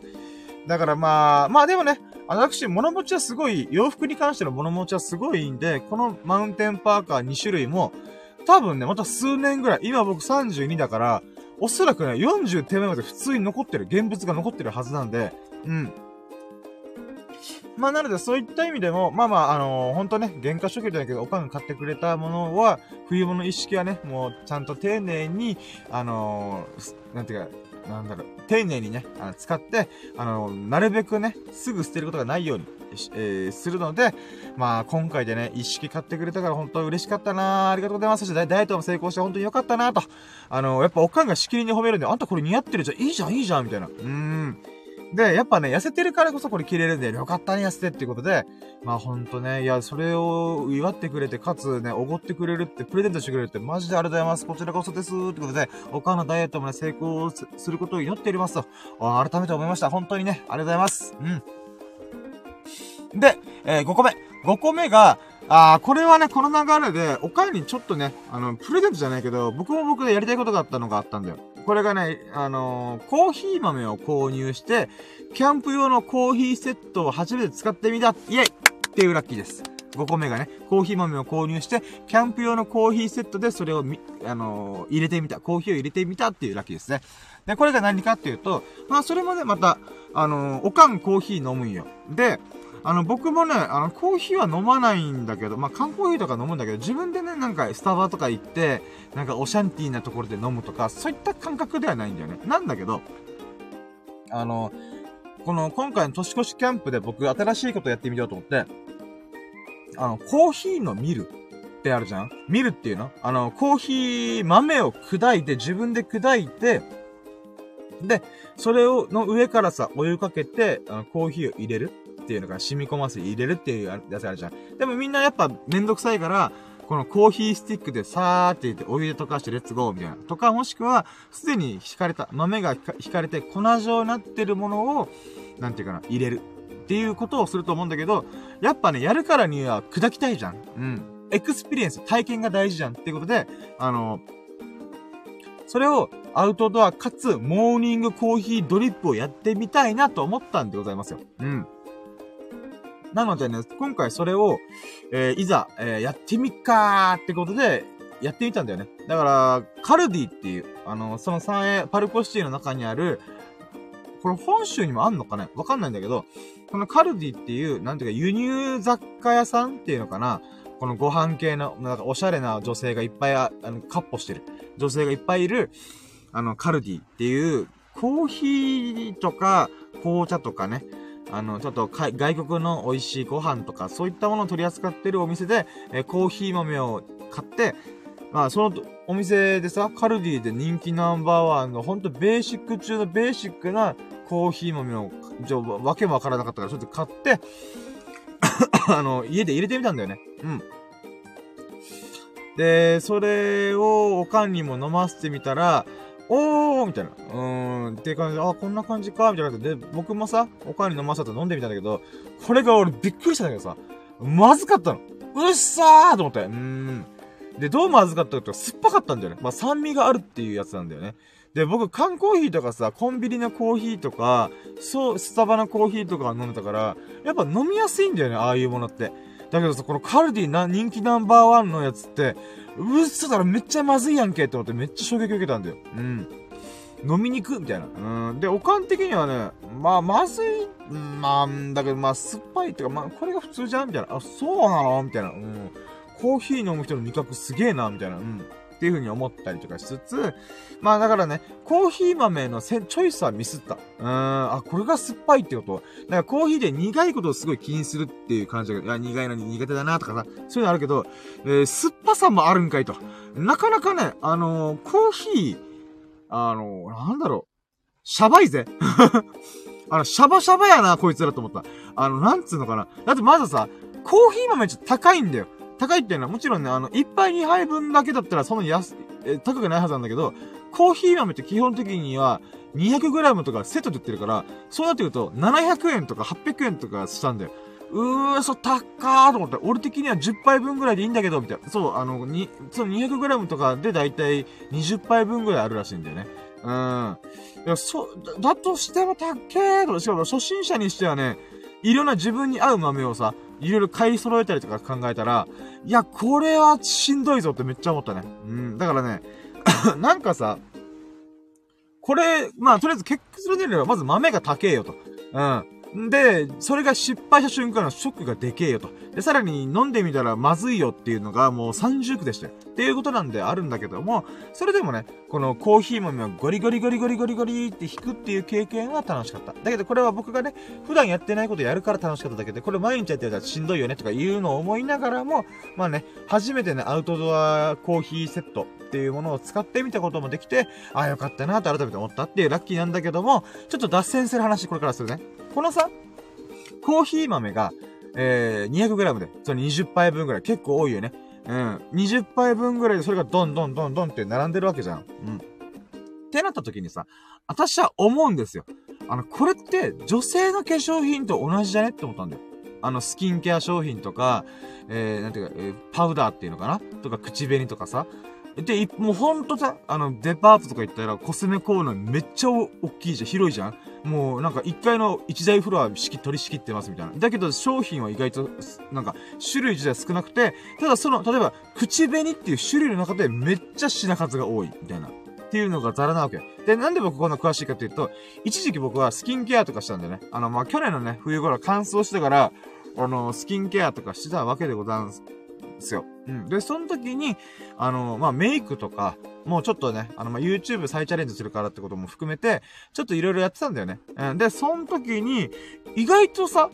だからまあ、まあでもね、私、物持ちはすごい、洋服に関しての物持ちはすごいんで、このマウンテンパーカー2種類も、多分ね、また数年ぐらい、今僕32だから、おそらくね、40手前まで普通に残ってる、現物が残ってるはずなんで、うん。まあ、なので、そういった意味でも、まあまあ、あのー、ほんとね、原価初級じゃないけど、おかんが買ってくれたものは、冬物意識はね、もう、ちゃんと丁寧に、あのー、なんていうか、なんだろう、丁寧にね、あの使って、あの、なるべくね、すぐ捨てることがないように、えー、するので、まあ、今回でね、一式買ってくれたから本当嬉しかったなありがとうございます。そしてダイエットも成功して本当に良かったなと。あの、やっぱおかんがしきりに褒めるんで、あんたこれ似合ってるじゃん、いいじゃん、いいじゃん、みたいな。うーん。で、やっぱね、痩せてるからこそこれ着れるんで、よかったね、痩せてっていうことで、まあほんとね、いや、それを祝ってくれて、かつね、おごってくれるって、プレゼントしてくれるって、マジでありがとうございます。こちらこそです。ってことで、おかんのダイエットもね、成功することを祈っておりますと、改めて思いました。本当にね、ありがとうございます。うん。で、えー、5個目。5個目が、あー、これはね、この流れで、おかんにちょっとね、あの、プレゼントじゃないけど、僕も僕でやりたいことがあったのがあったんだよ。これがね、あのー、コーヒー豆を購入して、キャンプ用のコーヒーセットを初めて使ってみた、イェイっていうラッキーです。5個目がね、コーヒー豆を購入して、キャンプ用のコーヒーセットでそれをみ、あのー、入れてみた、コーヒーを入れてみたっていうラッキーですね。で、これが何かっていうと、まあ、それもね、また、あのー、おかんコーヒー飲むんよ。で、あの、僕もね、あの、コーヒーは飲まないんだけど、まあ、缶コーヒーとか飲むんだけど、自分でね、なんか、スタバとか行って、なんか、オシャンティーなところで飲むとか、そういった感覚ではないんだよね。なんだけど、あの、この、今回の年越しキャンプで僕、新しいことやってみようと思って、あの、コーヒーのミルってあるじゃん？ミルっていうの？あの、コーヒー豆を砕いて、自分で砕いて、で、それを、の上からさ、お湯かけて、あの、コーヒーを入れる。っていうのが染み込ませて入れるっていうやつあるじゃん。でもみんなやっぱめんどくさいから、このコーヒースティックでさーって言ってお湯で溶かしてレッツゴーみたいな。とかもしくは、すでに引かれた、豆が引かれて粉状になってるものを、なんていうかな、入れる。っていうことをすると思うんだけど、やっぱね、やるからには砕きたいじゃん。うん。experience、体験が大事じゃんっていうことで、あの、それをアウトドアかつモーニングコーヒードリップをやってみたいなと思ったんでございますよ。うん。なのでね、今回それを、えー、いざ、えー、やってみっかーってことで、やってみたんだよね。だから、カルディっていう、あの、そのサンエー、パルコシティの中にある、これ本州にもあんのかね？わかんないんだけど、このカルディっていう、なんていうか、輸入雑貨屋さんっていうのかな？このご飯系の、なんかおしゃれな女性がいっぱいあ、あの、カッポしてる。女性がいっぱいいる、あの、カルディっていう、コーヒーとか、紅茶とかね、あの、ちょっと外国の美味しいご飯とか、そういったものを取り扱ってるお店で、えー、コーヒー豆を買って、まあ、そのお店でさ、カルディで人気ナンバーワンの、ほんとベーシック中のベーシックなコーヒー豆を、ちょ、わけもわからなかったから、ちょっと買って あの、家で入れてみたんだよね。うん。で、それをおかんにも飲ませてみたら、おーみたいな。うーん、って感じで、あ、こんな感じかみたいな感じで、僕もさ、おかんに飲ませて飲んでみたんだけど、これが俺びっくりしたんだけどさ、まずかったの。うっさーと思って。うーん。で、どうまずかったかと酸っぱかったんだよね。まあ、酸味があるっていうやつなんだよね。で、僕、缶コーヒーとかさ、コンビニのコーヒーとか、そう、スタバのコーヒーとか飲んでたから、やっぱ飲みやすいんだよね、ああいうものって。だけどさ、このカルディな、人気ナンバーワンのやつって、うっそだろ、めっちゃまずいやんけって思ってめっちゃ衝撃受けたんだよ。うん。飲みにくみたいな。うん。で、おかん的にはね、まあ、まずい、まあ、だけど、まあ、酸っぱいっていうか、まあ、これが普通じゃんみたいな。あ、そうなのみたいな。うん。コーヒー飲む人の味覚すげえな、みたいな。うん。っていう風に思ったりとかしつつ、まあだからね、コーヒー豆のせチョイスはミスった。うーん、あ、これが酸っぱいってことだからコーヒーで苦いことをすごい気にするっていう感じが、いや、苦いのに苦手だなとかさ、そういうのあるけど、えー、酸っぱさもあるんかいと。なかなかね、あのー、コーヒー、あのー、なんだろう、シャバいぜ。あの、シャバシャバやな、こいつらと思った。あの、なんつうのかな。だってまずさ、コーヒー豆ちょっと高いんだよ。高いっていうのはもちろんね、あの、1杯2杯分だけだったらそんな安、え、高くないはずなんだけど、コーヒー豆って基本的には 200g とかセットで売ってるから、そうなってくると700円とか800円とかしたんだよ。うー、そう、高ーと思った。俺的には10杯分ぐらいでいいんだけど、みたいな。そう、あの、に、その 200g とかでだいたい20杯分ぐらいあるらしいんだよね。うん。いや、そ、だとしても高ーと、しかも初心者にしてはね、いろんな自分に合う豆をさ、いろいろ買い揃えたりとか考えたら、いや、これはしんどいぞってめっちゃ思ったね。うん。だからね、なんかさ、これ、まあ、とりあえず結論で言えば、まず豆が高えよと。うん。で、それが失敗した瞬間のショックがでけえよと。で、さらに飲んでみたらまずいよっていうのがもう30区でしたよ。っていうことなんであるんだけども、それでもね、このコーヒー豆をゴリゴリゴリゴリゴリゴリって引くっていう経験は楽しかった。だけどこれは僕がね、普段やってないことやるから楽しかっただけで、これ毎日やってたらしんどいよねとか言うのを思いながらも、まあね、初めてね、アウトドアコーヒーセットっていうものを使ってみたこともできて、ああよかったなと改めて思ったっていうラッキーなんだけども、ちょっと脱線する話これからするね。このさ、コーヒー豆が、えー、200g で、その20杯分ぐらい、結構多いよね。うん。20杯分ぐらいでそれがどんどんどんどんって並んでるわけじゃん。うん。ってなった時にさ、私は思うんですよ。あの、これって女性の化粧品と同じじゃねって思ったんだよ。あの、スキンケア商品とか、えー、なんていうか、えー、パウダーっていうのかな？とか、口紅とかさ。で、もうほんとさ、あの、デパートとか行ったらコスメコーナーめっちゃ大きいじゃん、広いじゃんもうなんか1階の1台フロア式取り仕切ってますみたいな。だけど商品は意外と、なんか種類自体少なくて、ただその、例えば口紅っていう種類の中でめっちゃ品数が多いみたいな。っていうのがザラなわけ。で、なんで僕こんな詳しいかっていうと、一時期僕はスキンケアとかしたんだよね。あの、まあ、去年のね、冬頃乾燥してから、あの、スキンケアとかしてたわけでございますですよ。うん。で、その時に、あの、まあ、メイクとか、もうちょっとね、あの、まあ、YouTube 再チャレンジするからってことも含めて、ちょっといろいろやってたんだよね。うん。で、その時に、意外とさ、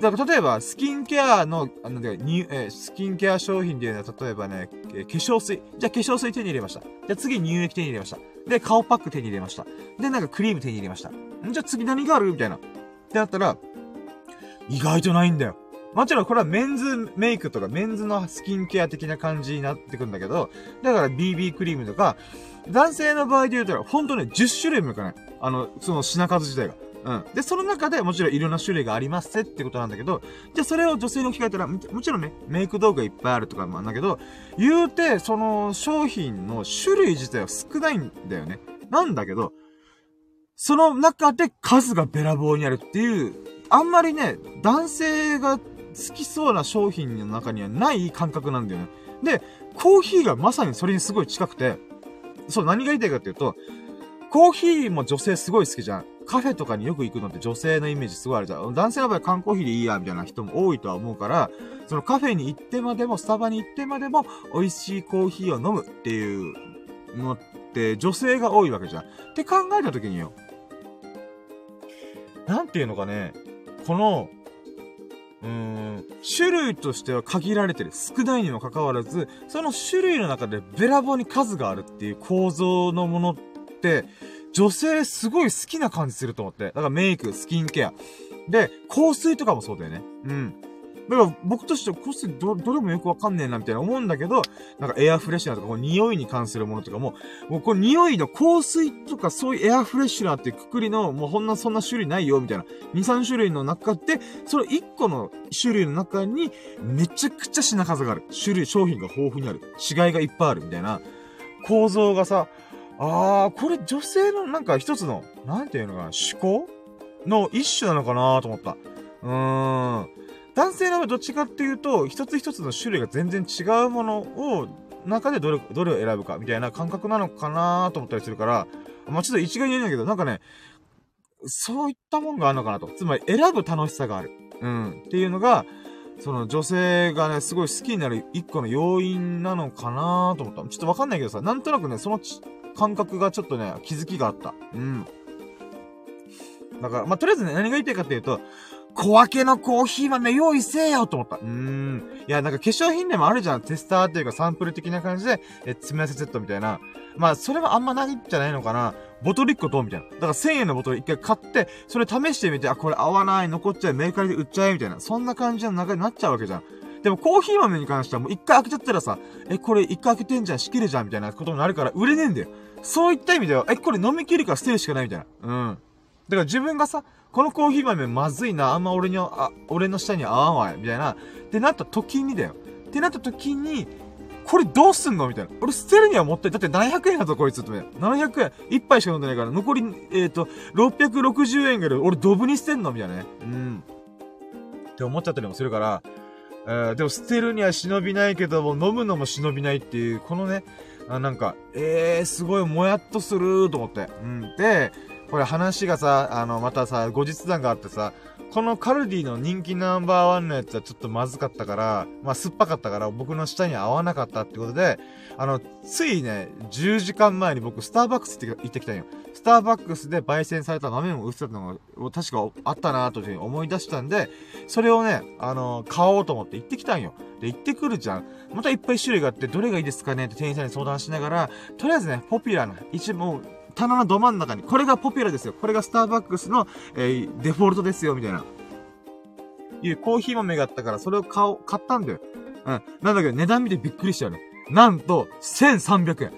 だから例えば、スキンケアの、あの、に、えー、スキンケア商品でいうのは、例えばね、えー、化粧水。じゃあ化粧水手に入れました。じゃあ次乳液手に入れました。で、顔パック手に入れました。で、なんかクリーム手に入れました。じゃあ次何がある？みたいな。ってなったら、意外とないんだよ。もちろんこれはメンズメイクとかメンズのスキンケア的な感じになってくんだけど、だから BB クリームとか、男性の場合で言うと、ほんとね、10種類もいかない。あの、その品数自体が。うん。で、その中でもちろんいろんな種類がありますってことなんだけど、じゃあそれを女性に置き換えたら、もちろんね、メイク道具がいっぱいあるとかもあるんだけど、言うて、その商品の種類自体は少ないんだよね。なんだけど、その中で数がべらぼうにあるっていう、あんまりね、男性が好きそうな商品の中にはない感覚なんだよね。で、コーヒーがまさにそれにすごい近くて、そう、何が言いたいかっていうと、コーヒーも女性すごい好きじゃん。カフェとかによく行くのって女性のイメージすごいあるじゃん。男性の場合缶コーヒーでいいや、みたいな人も多いとは思うから、そのカフェに行ってまでも、スタバに行ってまでも、美味しいコーヒーを飲むっていうのって女性が多いわけじゃん。って考えた時によ。なんていうのかね、この、うん、種類としては限られてる。少ないにもかかわらず、その種類の中でべらぼうに数があるっていう構造のものって、女性すごい好きな感じすると思って。だからメイク、スキンケア。で、香水とかもそうだよね。うん。だから僕としては香水ど、どれもよくわかんねえなみたいな思うんだけど、なんかエアフレッシュナーとか、こう匂いに関するものとかも、もうこの匂いの香水とかそういうエアフレッシュナーってくくりの、もうほんなそんな種類ないよみたいな。2、3種類の中で、その1個の種類の中にめちゃくちゃ品数がある。種類、商品が豊富にある。違いがいっぱいあるみたいな構造がさ、あー、これ女性のなんか一つの、なんていうのかな、思考の一種なのかなと思った。うーん。男性の場合どっちかっていうと、一つ一つの種類が全然違うものを、中でどれ、どれを選ぶかみたいな感覚なのかなと思ったりするから、まあ、ちょっと一概に言えないけど、なんかね、そういったもんがあるのかなと。つまり選ぶ楽しさがある。うん。っていうのが、その女性がね、すごい好きになる一個の要因なのかなと思った。ちょっとわかんないけどさ、なんとなくね、その感覚がちょっとね、気づきがあった。うん。だから、まあ、とりあえずね、何が言いたいかっていうと、小分けのコーヒー豆用意せえよと思った。うーん。いや、なんか化粧品でもあるじゃん。テスターっていうかサンプル的な感じで、え、詰め合わせセットみたいな。まあ、それはあんまないんじゃないのかな。ボトル1個どうみたいな。だから1000円のボトル1回買って、それ試してみて、あ、これ合わない、残っちゃう、メーカーで売っちゃえ、みたいな。そんな感じの流れになっちゃうわけじゃん。でもコーヒー豆に関してはもう一回開けちゃったらさ、え、これ一回開けてんじゃん、仕切るじゃん、みたいなことになるから売れねえんだよ。そういった意味では、え、これ飲み切るか捨てるしかないみたいな。うん。だから自分がさ、このコーヒー豆まずいな、あんま俺に、あ、俺の舌に合わんわい、みたいな。ってなった時にだよ。ってなった時に、これどうすんのみたいな。俺捨てるにはもったい。だって700円だぞ、こいつって。700円。1杯しか飲んでないから、残り、えっ、ー、と、660円ぐらい、俺ドブに捨てんの？みたいなね。うん。って思っちゃったりもするから、えー、でも捨てるには忍びないけども、飲むのも忍びないっていう、このね、あなんか、えー、すごいもやっとすると思って。うん。で、これ話がさ、あの、またさ、後日談があってさ、このカルディの人気ナンバーワンのやつはちょっとまずかったから、まあ酸っぱかったから僕の舌に合わなかったってことで、あの、ついね、10時間前に僕スターバックスって行ってきたんよ。スターバックスで焙煎された豆も売ってたのが確かあったなというふうに思い出したんで、それをね、あの、買おうと思って行ってきたんよ。で、行ってくるじゃん。またいっぱい種類があって、どれがいいですかねって店員さんに相談しながら、とりあえずね、ポピュラーな、一もう、棚のど真ん中に、これがポピュラーですよ。これがスターバックスの、えー、デフォルトですよ、みたいな。いうコーヒー豆があったから、それを買おう、買ったんだよ。うん。なんだけど、値段見てびっくりしたよね。なんと、1300円。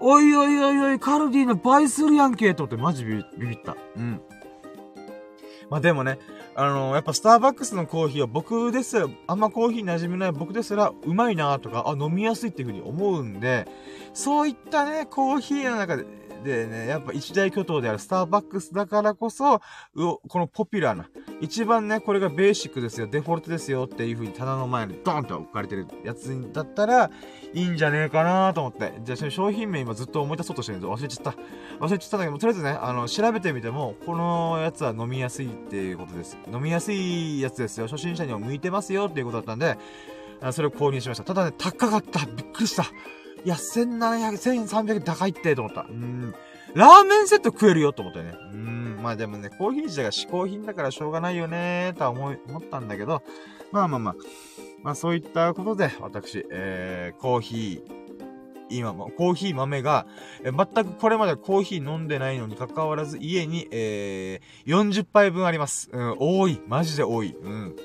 おいおいおいおい、カルディの倍するやんけと思ってマジビビった。うん。まあでもね、あのー、やっぱスターバックスのコーヒーは僕ですら、あんまコーヒー馴染みない僕ですら、うまいなとか、あ、飲みやすいっていう風に思うんで、そういったね、コーヒーの中で、でね、やっぱ一大巨頭であるスターバックスだからこそ、このポピュラーな、一番ね、これがベーシックですよ、デフォルトですよっていう風に棚の前にドーンと置かれてるやつだったら、いいんじゃねえかなと思って。じゃあ、商品名今ずっと思い出そうとしてるんです忘れちゃった。忘れちゃったんだけど、とりあえずね、あの、調べてみても、このやつは飲みやすいっていうことです。飲みやすいやつですよ。初心者にも向いてますよっていうことだったんで、それを購入しました。ただね、高かった。びっくりした。いや、1700、1300高いってと思った。うん。ラーメンセット食えるよと思ったよね。うん。まあでもね、コーヒー自体が嗜好品だからしょうがないよねーとは思い、思ったんだけど、まあまあまあ。まあそういったことで、私、えー、コーヒー、今も、コーヒー豆が、え全くこれまでコーヒー飲んでないのに関わらず、家に、えー、40杯分あります。うん、多い。マジで多い。うん。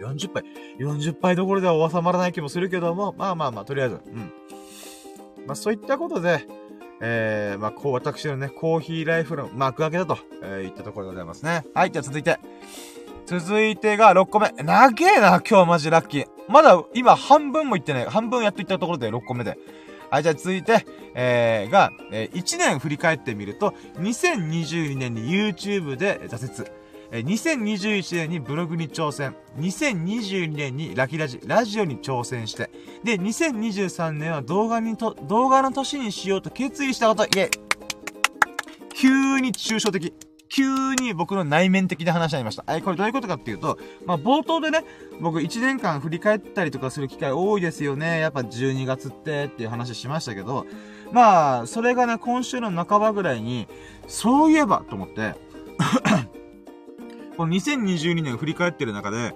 40杯。40杯どころでは収まらない気もするけども、まあまあまあ、とりあえず、うん。まあそういったことで、えー、まあこう、私のね、コーヒーライフの幕開けだと、えー、言ったところでございますね。はい、じゃあ続いて。続いてが6個目。長えな、今日マジラッキー。まだ今半分もいってない。半分やっといったところで6個目で。はい、じゃあ続いて、えー、が、えー、1年振り返ってみると、2022年に YouTube で挫折。え2021年にブログに挑戦。2022年にラキラジ、ラジオに挑戦して。で、2023年は動画にと、動画の年にしようと決意したこと、イェイ急に抽象的。急に僕の内面的な話になりました。え、これどういうことかっていうと、まあ、冒頭でね、僕1年間振り返ったりとかする機会多いですよね。やっぱ12月ってっていう話しましたけど、まあ、それがね、今週の半ばぐらいに、そういえばと思ってこの2022年振り返ってる中で、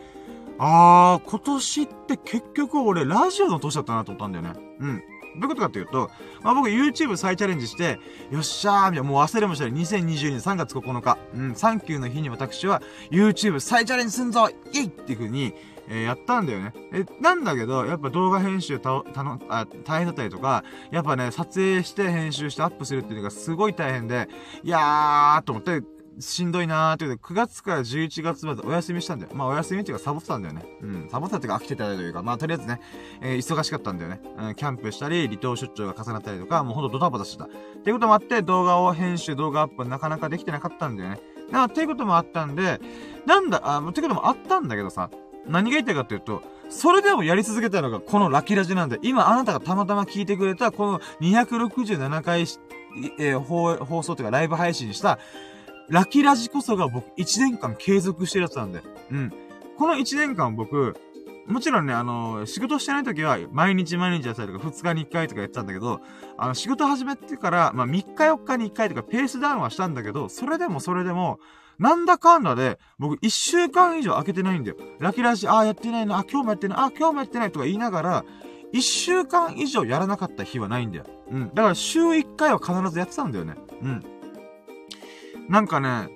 あー、今年って結局俺ラジオの年だったなと思ったんだよね。うん。どういうことかっていうと、まあ僕 YouTube 再チャレンジして、よっしゃーみたいな、もう忘れもしたら2022年3月9日、うん、サンキューの日に私は YouTube 再チャレンジすんぞイェイっていう風に、えー、やったんだよね。え、なんだけど、やっぱ動画編集た、たの、あ、大変だったりとか、やっぱね、撮影して編集してアップするっていうのがすごい大変で、いやー、と思って、しんどいなーっていうで、9月から11月までお休みしたんだよ。まあお休みっていうかサボってたんだよね。うん。サボってたっていうか飽きてたというか、まあとりあえずね、えー、忙しかったんだよね。うん、キャンプしたり、離島出張が重なったりとか、もうほんとドタバタしてた。っていうこともあって、動画を編集、動画アップなかなかできてなかったんだよね。な、っていうこともあったんで、なんだ、あ、っていうこともあったんだけどさ、何が言いたいかっていうと、それでもやり続けたのがこのラキラジなんで、今あなたがたまたま聞いてくれたこの267回、えー、放送というかライブ配信したラキラジこそが僕1年間継続してるやつなんで。うん。この1年間僕、もちろんね、あの、仕事してない時は、毎日毎日やったりとか、2日に1回とかやってたんだけど、あの、仕事始めてから、まあ、3日4日に1回とか、ペースダウンはしたんだけど、それでもそれでも、なんだかんだで、僕1週間以上開けてないんだよ。ラキラジ、ああ、やってないな、あ、今日もやってない、あ、今日もやってないとか言いながら、1週間以上やらなかった日はないんだよ。うん。だから週1回は必ずやってたんだよね。うん。なんかね、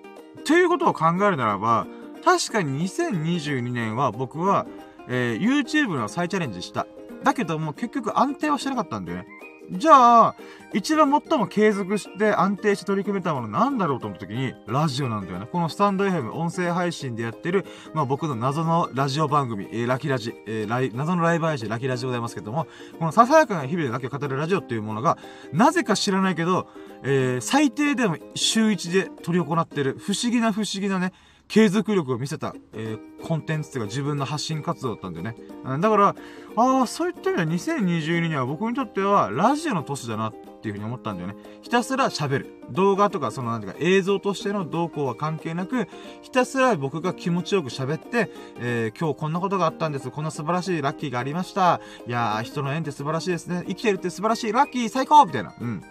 ということを考えるならば、確かに2022年は僕は、えー、YouTube の再チャレンジした。だけども結局安定はしてなかったんだよね。じゃあ、一番最も継続して安定して取り組めたものなんだろうと思った時に、ラジオなんだよね。このスタンド FM 音声配信でやってる、まあ僕の謎のラジオ番組、えー、ラキラジ、えー、ライ、謎のライブ配信、ラキラジでございますけども、このささやかな日々でラキを語るラジオっていうものが、なぜか知らないけど、えー、最低でも週一で取り行ってる、不思議な不思議なね、継続力を見せた、えー、コンテンツっていうか自分の発信活動だったんだよね。だから、ああ、そういった意味では2022年は僕にとってはラジオの年だなっていうふうに思ったんだよね。ひたすら喋る。動画とかそのなんていうか映像としての動向は関係なく、ひたすら僕が気持ちよく喋って、えー、今日こんなことがあったんです。こんな素晴らしいラッキーがありました。いやー、人の縁って素晴らしいですね。生きてるって素晴らしい。ラッキー最高みたいな。うん。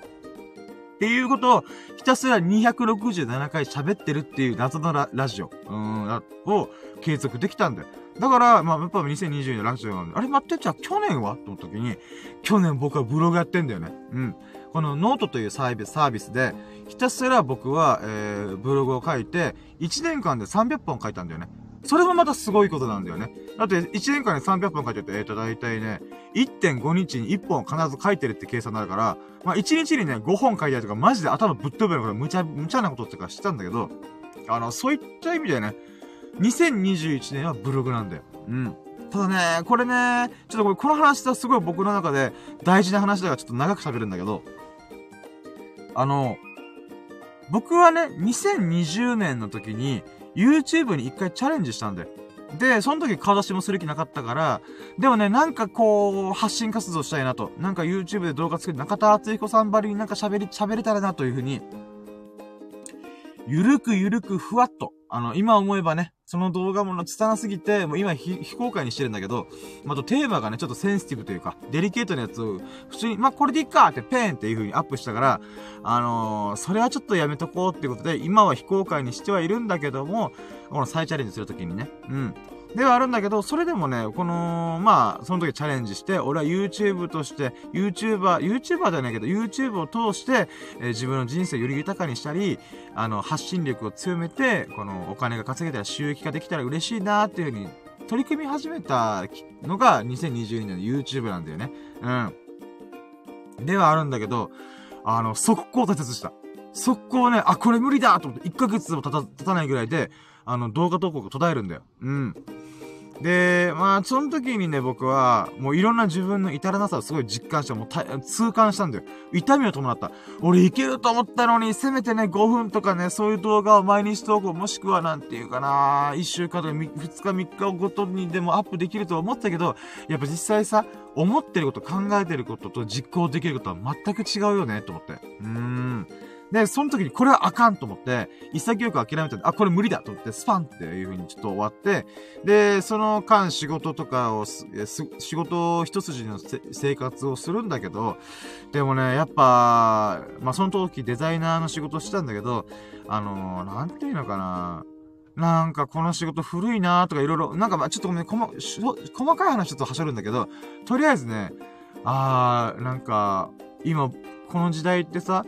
っていうことを、ひたすら267回喋ってるっていう謎のララジオ、うん、を継続できたんだよ。だから、まあ、やっぱ2020年ラジオなんで、あれ待って、じゃあ去年は？と思った時に、去年僕はブログやってんだよね。うん。このノートというサービス、サービスで、ひたすら僕は、えー、ブログを書いて、1年間で300本書いたんだよね。それもまたすごいことなんだよね。だって、1年間で300本書いてて、えっ、ー、と、だいたいね、1.5日に1本必ず書いてるって計算になるから、まあ、1日にね、5本書いたりとか、マジで頭ぶっ飛ぶようなこと、無茶、無茶なことってかしてたんだけど、あの、そういった意味でね、2021年はブログなんだよ。うん。ただね、これね、ちょっとこれ、この話はすごい僕の中で大事な話だからちょっと長く喋るんだけど、あの、僕はね、2020年の時に、YouTube に一回チャレンジしたんだよ。で、その時顔出しもする気なかったから、でもね、なんかこう、発信活動したいなと。なんか YouTube で動画作って中田敦彦さんばりになんか喋り、喋れたらなというふうに、ゆるくゆるくふわっと、あの、今思えばね、その動画もの拙すぎて、もう今非公開にしてるんだけど、またテーマがね、ちょっとセンシティブというか、デリケートなやつを、普通に、まあ、これでいっかってペンっていう風にアップしたから、あのー、それはちょっとやめとこうっていうことで、今は非公開にしてはいるんだけども、この再チャレンジするときにね、うん。ではあるんだけど、それでもね、この、まあ、その時チャレンジして、俺は YouTube として、YouTuber、YouTuber ではないけど、YouTube を通して、えー、自分の人生をより豊かにしたり、あの、発信力を強めて、このお金が稼げたら収益化できたら嬉しいなっていうふうに取り組み始めたのが2022年の YouTube なんだよね。うん。ではあるんだけど、あの、速攻挫折した。速攻ね、あ、これ無理だと思って、1ヶ月もた、経たないぐらいで、あの、動画投稿が途絶えるんだよ。うん。で、まあ、その時にね、僕は、もういろんな自分の至らなさをすごい実感した、もう痛感したんだよ。痛みを伴った。俺いけると思ったのに、せめてね、5分とかね、そういう動画を毎日投稿、もしくはなんていうかな、1週間とか2日3日ごとにでもアップできると思ったけど、やっぱ実際さ、思ってること、考えてることと実行できることは全く違うよね、と思って。うーん。で、その時にこれはあかんと思って、潔く諦めて、あ、これ無理だと思って、スパンっていう風にちょっと終わって、で、その間仕事とかをす、仕事一筋の生活をするんだけど、でもね、やっぱ、まあ、その時デザイナーの仕事してたんだけど、あのー、なんていうのかななんかこの仕事古いなとかいろいろ、なんかま、ちょっとごめん、細かい話ちょっとはしょるんだけど、とりあえずね、あー、なんか、今、この時代ってさ、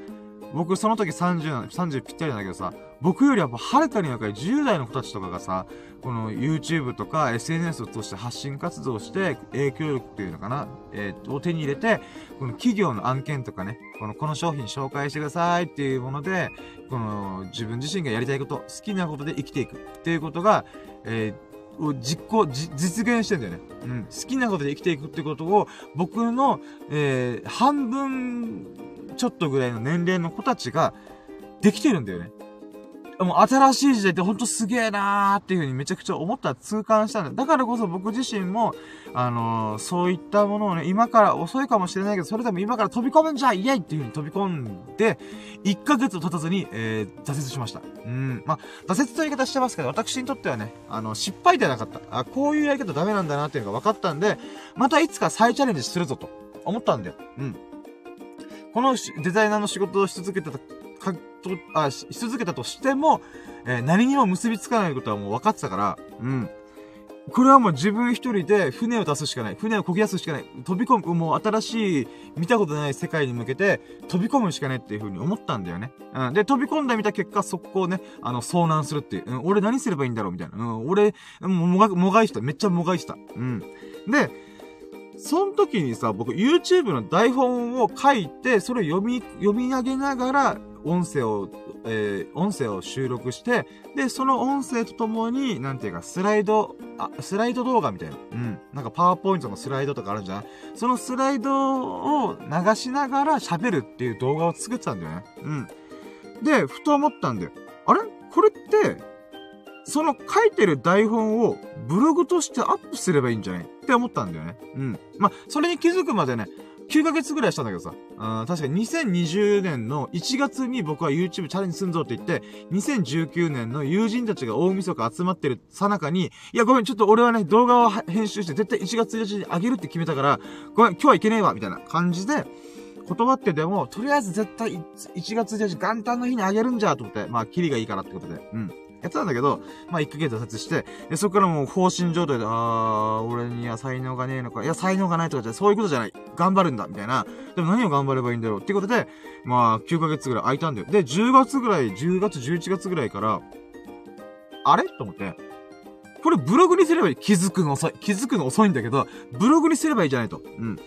僕その時30、30ぴったりなんだけどさ、僕よりやっぱはるかに若い10代の子たちとかがさ、この YouTube とか SNS を通して発信活動して影響力っていうのかな、えー、を手に入れて、この企業の案件とかね、この、この商品紹介してくださいっていうもので、この自分自身がやりたいこと、好きなことで生きていくっていうことが、えー、実行、実現してんだよね。うん。好きなことで生きていくってことを、僕の、えー、半分ちょっとぐらいの年齢の子たちが、できてるんだよね。もう新しい時代ってほんとすげえなーっていう風にめちゃくちゃ思った痛感したんだ。だからこそ僕自身も、あのー、そういったものをね、今から遅いかもしれないけど、それでも今から飛び込むんじゃイエイっていう風に飛び込んで、1ヶ月経たずに、えー、挫折しました。うん。まあ、挫折という言い方してますけど、私にとってはね、あの、失敗ではなかった。あ、こういうやり方ダメなんだなっていうのが分かったんで、またいつか再チャレンジするぞと思ったんだよ。うん。このデザイナーの仕事をし続けてたか、と、あ、し続けたとしても、えー、何にも結びつかないことはもう分かってたから、うん。これはもう自分一人で船を出すしかない。船を漕ぎ出すしかない。飛び込む、もう新しい、見たことない世界に向けて飛び込むしかないっていう風に思ったんだよね。うん。で、飛び込んでみた結果、速攻ね、あの、遭難するっていう。うん、俺何すればいいんだろうみたいな。うん、俺、もが、もがいした。めっちゃもがいした。うん。で、その時にさ、僕 YouTube の台本を書いて、それ読み、読み上げながら、音声を、えー、音声を収録して、で、その音声とともに、なんていうか、スライド、あ、スライド動画みたいな。うん。なんかパワーポイントのスライドとかあるじゃんそのスライドを流しながら喋るっていう動画を作ってたんだよね。うん。で、ふと思ったんだよ。あれ？これって、その書いてる台本をブログとしてアップすればいいんじゃない？って思ったんだよね。うん。まあ、それに気づくまでね、9ヶ月ぐらいしたんだけどさ。あ確かに2020年の1月に僕は YouTube チャレンジすんぞって言って、2019年の友人たちが大晦日集まってるさなかに、いやごめん、ちょっと俺はね、動画を編集して絶対1月1日に上げるって決めたから、ごめん、今日はいけねえわ、みたいな感じで、断ってでも、とりあえず絶対1月1日元旦の日にあげるんじゃ、と思って、まあ、キリがいいからってことで、うん。やってたんだけど、まあ、1ヶ月挫折して、で、そこからもう放心状態で、あー、俺には才能がねえのか、いや、才能がないとかじゃ、そういうことじゃない。頑張るんだ、みたいな。でも何を頑張ればいいんだろう？っていうことで、まあ、9ヶ月ぐらい空いたんだよ。で、10月ぐらい、10月、11月ぐらいから、あれ？と思って、これブログにすればいい。気づくの遅い。気づくの遅いんだけど、ブログにすればいいじゃないと。うん。っ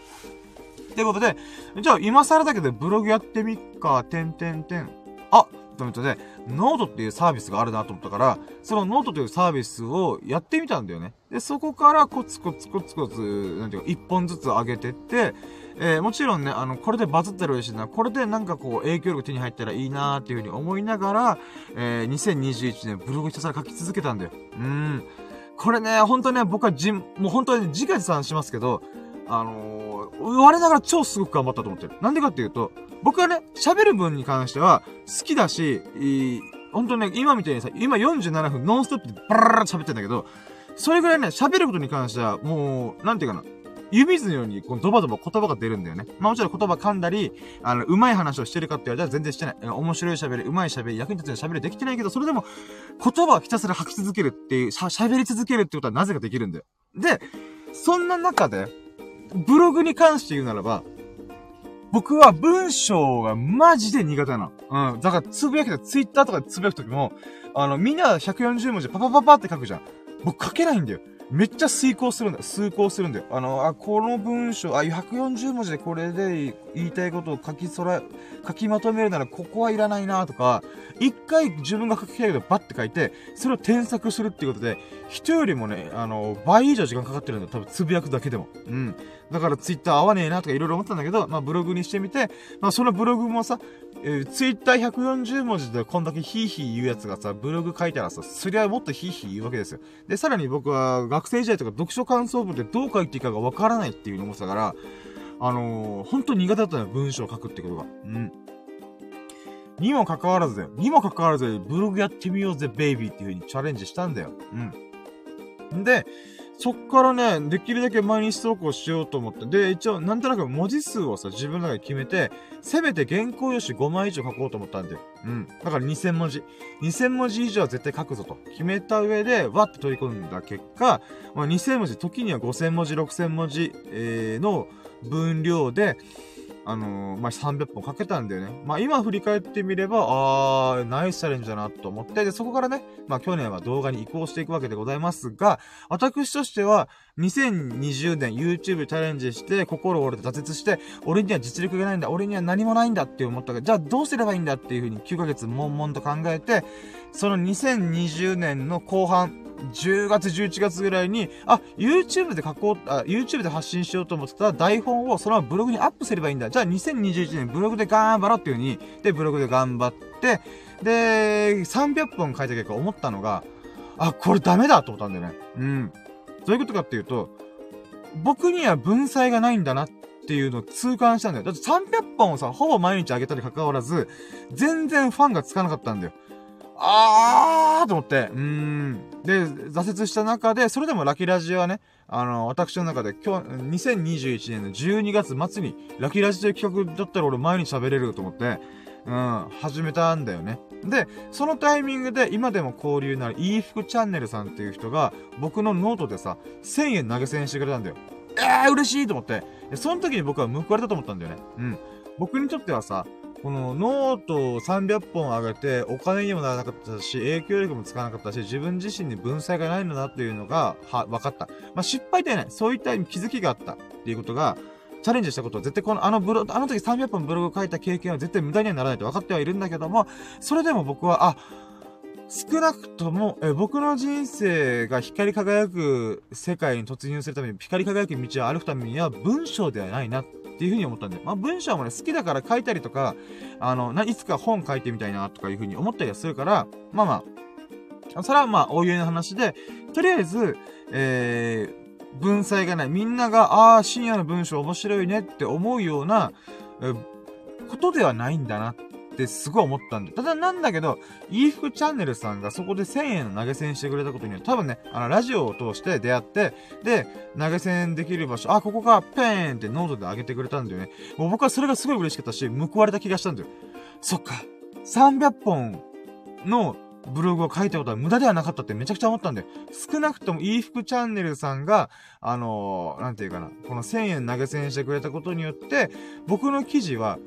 てことで、じゃあ今更だけどブログやってみっか、てんてんてん。あ、と思ってね、ノートっていうサービスがあるなと思ったから、そのノートというサービスをやってみたんだよね。で、そこからコツコツコツコツ、なんていうか、一本ずつ上げてって、えー、もちろんね、あの、これでバズってほしいな、これでなんかこう、影響力手に入ったらいいなーっていうふうに思いながら、えー、2021年ブログひたすら書き続けたんだよ。うん。これね、ほんとね、僕はじ、もう本当に自画自賛しますけど、あのー、言われながら超すごく頑張ったと思ってる。なんでかっていうと、僕はね、喋る分に関しては、好きだし、い本当ね、今みたいにさ、今47分ノンストップでバラバラ喋ってんだけど、それぐらいね、喋ることに関しては、もう、なんていうかな、指図のように、このドバドバ言葉が出るんだよね。まあもちろん言葉噛んだり、あの、上手い話をしてるかって言われたら全然してない。面白い喋り、上手い喋り、役に立つような喋りできてないけど、それでも、言葉をひたすら吐き続けるっていう、喋り続けるってことはなぜかできるんだよ。で、そんな中で、ブログに関して言うならば、僕は文章がマジで苦手なの。うん。だから、つぶやきで、ツイッターとかでつぶやくときも、あの、みんな140文字パパパパって書くじゃん。僕書けないんだよ。めっちゃ遂行するんだよ。遂行するんだよ。あの、あ、この文章、あ、140文字でこれで言いたいことを書きそら、書きまとめるならここはいらないなとか、一回自分が書きたいことバッて書いて、それを添削するっていうことで、人よりもね、あの、倍以上時間かかってるんだよ。多分つぶやくだけでも。うん。だからツイッター合わねえなとかいろいろ思ったんだけど、まあブログにしてみて、まあそのブログもさ、えー、ツイッター140文字でこんだけヒーヒー言うやつがさ、ブログ書いたらさ、そりゃもっとヒーヒー言うわけですよ。で、さらに僕は学生時代とか読書感想文でどう書いていいかがわからないっていうの思ってたから、あのー、本当苦手だったのよ、文章を書くってことが。うん。にもかかわらずだよ。にもかかわらず、ブログやってみようぜ、ベイビーっていう風にチャレンジしたんだよ。うん。んで、そっからね、できるだけ毎日投稿しようと思って。で、一応、なんとなく文字数をさ、自分の中で決めて、せめて原稿用紙5枚以上書こうと思ったんで。うん。だから2000文字。2000文字以上は絶対書くぞと。決めた上で、わって取り込んだ結果、まあ、2000文字、時には5000文字、6000文字、えー、の分量で、あのー、まあ、300本かけたんだよね。まあ、今振り返ってみれば、あー、ナイスチャレンジだなと思って、で、そこからね、まあ、去年は動画に移行していくわけでございますが、私としては、2020年 YouTube チャレンジして、心折れて挫折して、俺には実力がないんだ、俺には何もないんだって思ったから、じゃあどうすればいいんだっていうふうに9ヶ月悶々と考えて、その2020年の後半、10月、11月ぐらいに、あ、YouTube で書こう、あ、YouTube で発信しようと思ってた台本をそのままブログにアップすればいいんだ。じゃあ2021年ブログで頑張ろうっていう風に、で、ブログで頑張って、で、300本書いた結果思ったのが、あ、これダメだと思ったんだよね。うん。どういうことかっていうと、僕には文才がないんだなっていうのを痛感したんだよ。だって300本をさ、ほぼ毎日あげたに関わらず、全然ファンがつかなかったんだよ。あーと思って、うーん。で、挫折した中で、それでもラキラジはね、あの、私の中で今日、2021年の12月末に、ラキラジという企画だったら俺毎日喋れると思って、うん、始めたんだよね。で、そのタイミングで今でも交流なる、いい服チャンネルさんっていう人が、僕のノートでさ、1000円投げ銭してくれたんだよ。えー、嬉しいと思って。その時に僕は報われたと思ったんだよね。うん。僕にとってはさ、このノートを300本上げて、お金にもならなかったし、影響力もつかなかったし、自分自身に文才がないんだなっていうのが、は、分かった。まあ、失敗ではない。そういった気づきがあったっていうことが、チャレンジしたことは絶対この、あのブログ、あの時300本ブログ書いた経験は絶対無駄にはならないと分かってはいるんだけども、それでも僕は、あ、少なくとも、え僕の人生が光り輝く世界に突入するために、光り輝く道を歩くためには文章ではないなっていうふうに思ったんで、まあ文章もね、好きだから書いたりとか、あの、いつか本書いてみたいなとかいうふうに思ったりはするから、まあまあ、それはまあ、おいおいの話で、とりあえず、えー、文才がない。みんなが、ああ、深夜の文章面白いねって思うような、えことではないんだなってすごい思ったんで。ただなんだけど、いい服チャンネルさんがそこで1000円の投げ銭してくれたことによって、多分ね、あの、ラジオを通して出会って、で、投げ銭できる場所、あ、ここか、ペーンってノートで上げてくれたんだよね。もう僕はそれがすごい嬉しかったし、報われた気がしたんだよ。そっか。300本のブログを書いたことは無駄ではなかったってめちゃくちゃ思ったんだよ。少なくとも、いい服チャンネルさんが、あのー、なんていうかな、この1000円投げ銭してくれたことによって、僕の記事は、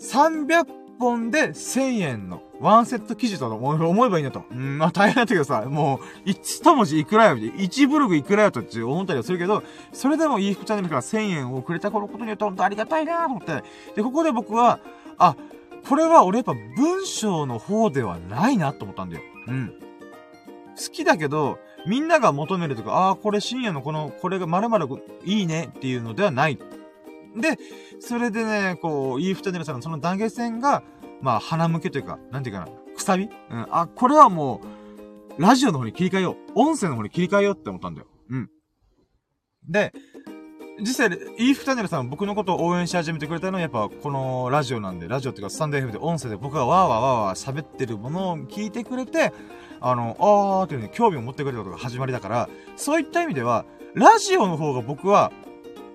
300本で1000円のワンセット記事と思えばいいんだと。うん、まあ大変だったけどさ、もう、1文字いくらよ、1ブログいくらよとって思ったりはするけど、それでもいい服チャンネルから1000円をくれたことによって本当ありがたいなと思って。で、ここで僕は、あ、これは俺やっぱ文章の方ではないなと思ったんだよ。うん。好きだけど、みんなが求めるとか、ああ、これ深夜のこの、これが〇〇いいねっていうのではない。で、それでね、こう、イーフタネルさんのその投げ銭が、まあ、鼻向けというか、なんていうかな、くさび？うん。あ、これはもう、ラジオの方に切り替えよう。音声の方に切り替えようって思ったんだよ。うん。で、実際、イーフタネルさん僕のことを応援し始めてくれたのはやっぱこのラジオなんで、ラジオっていうかスタンド FM で音声で僕がわーわーわーわー喋ってるものを聞いてくれて、あの、あーっていうね、興味を持ってくれたことが始まりだから、そういった意味では、ラジオの方が僕は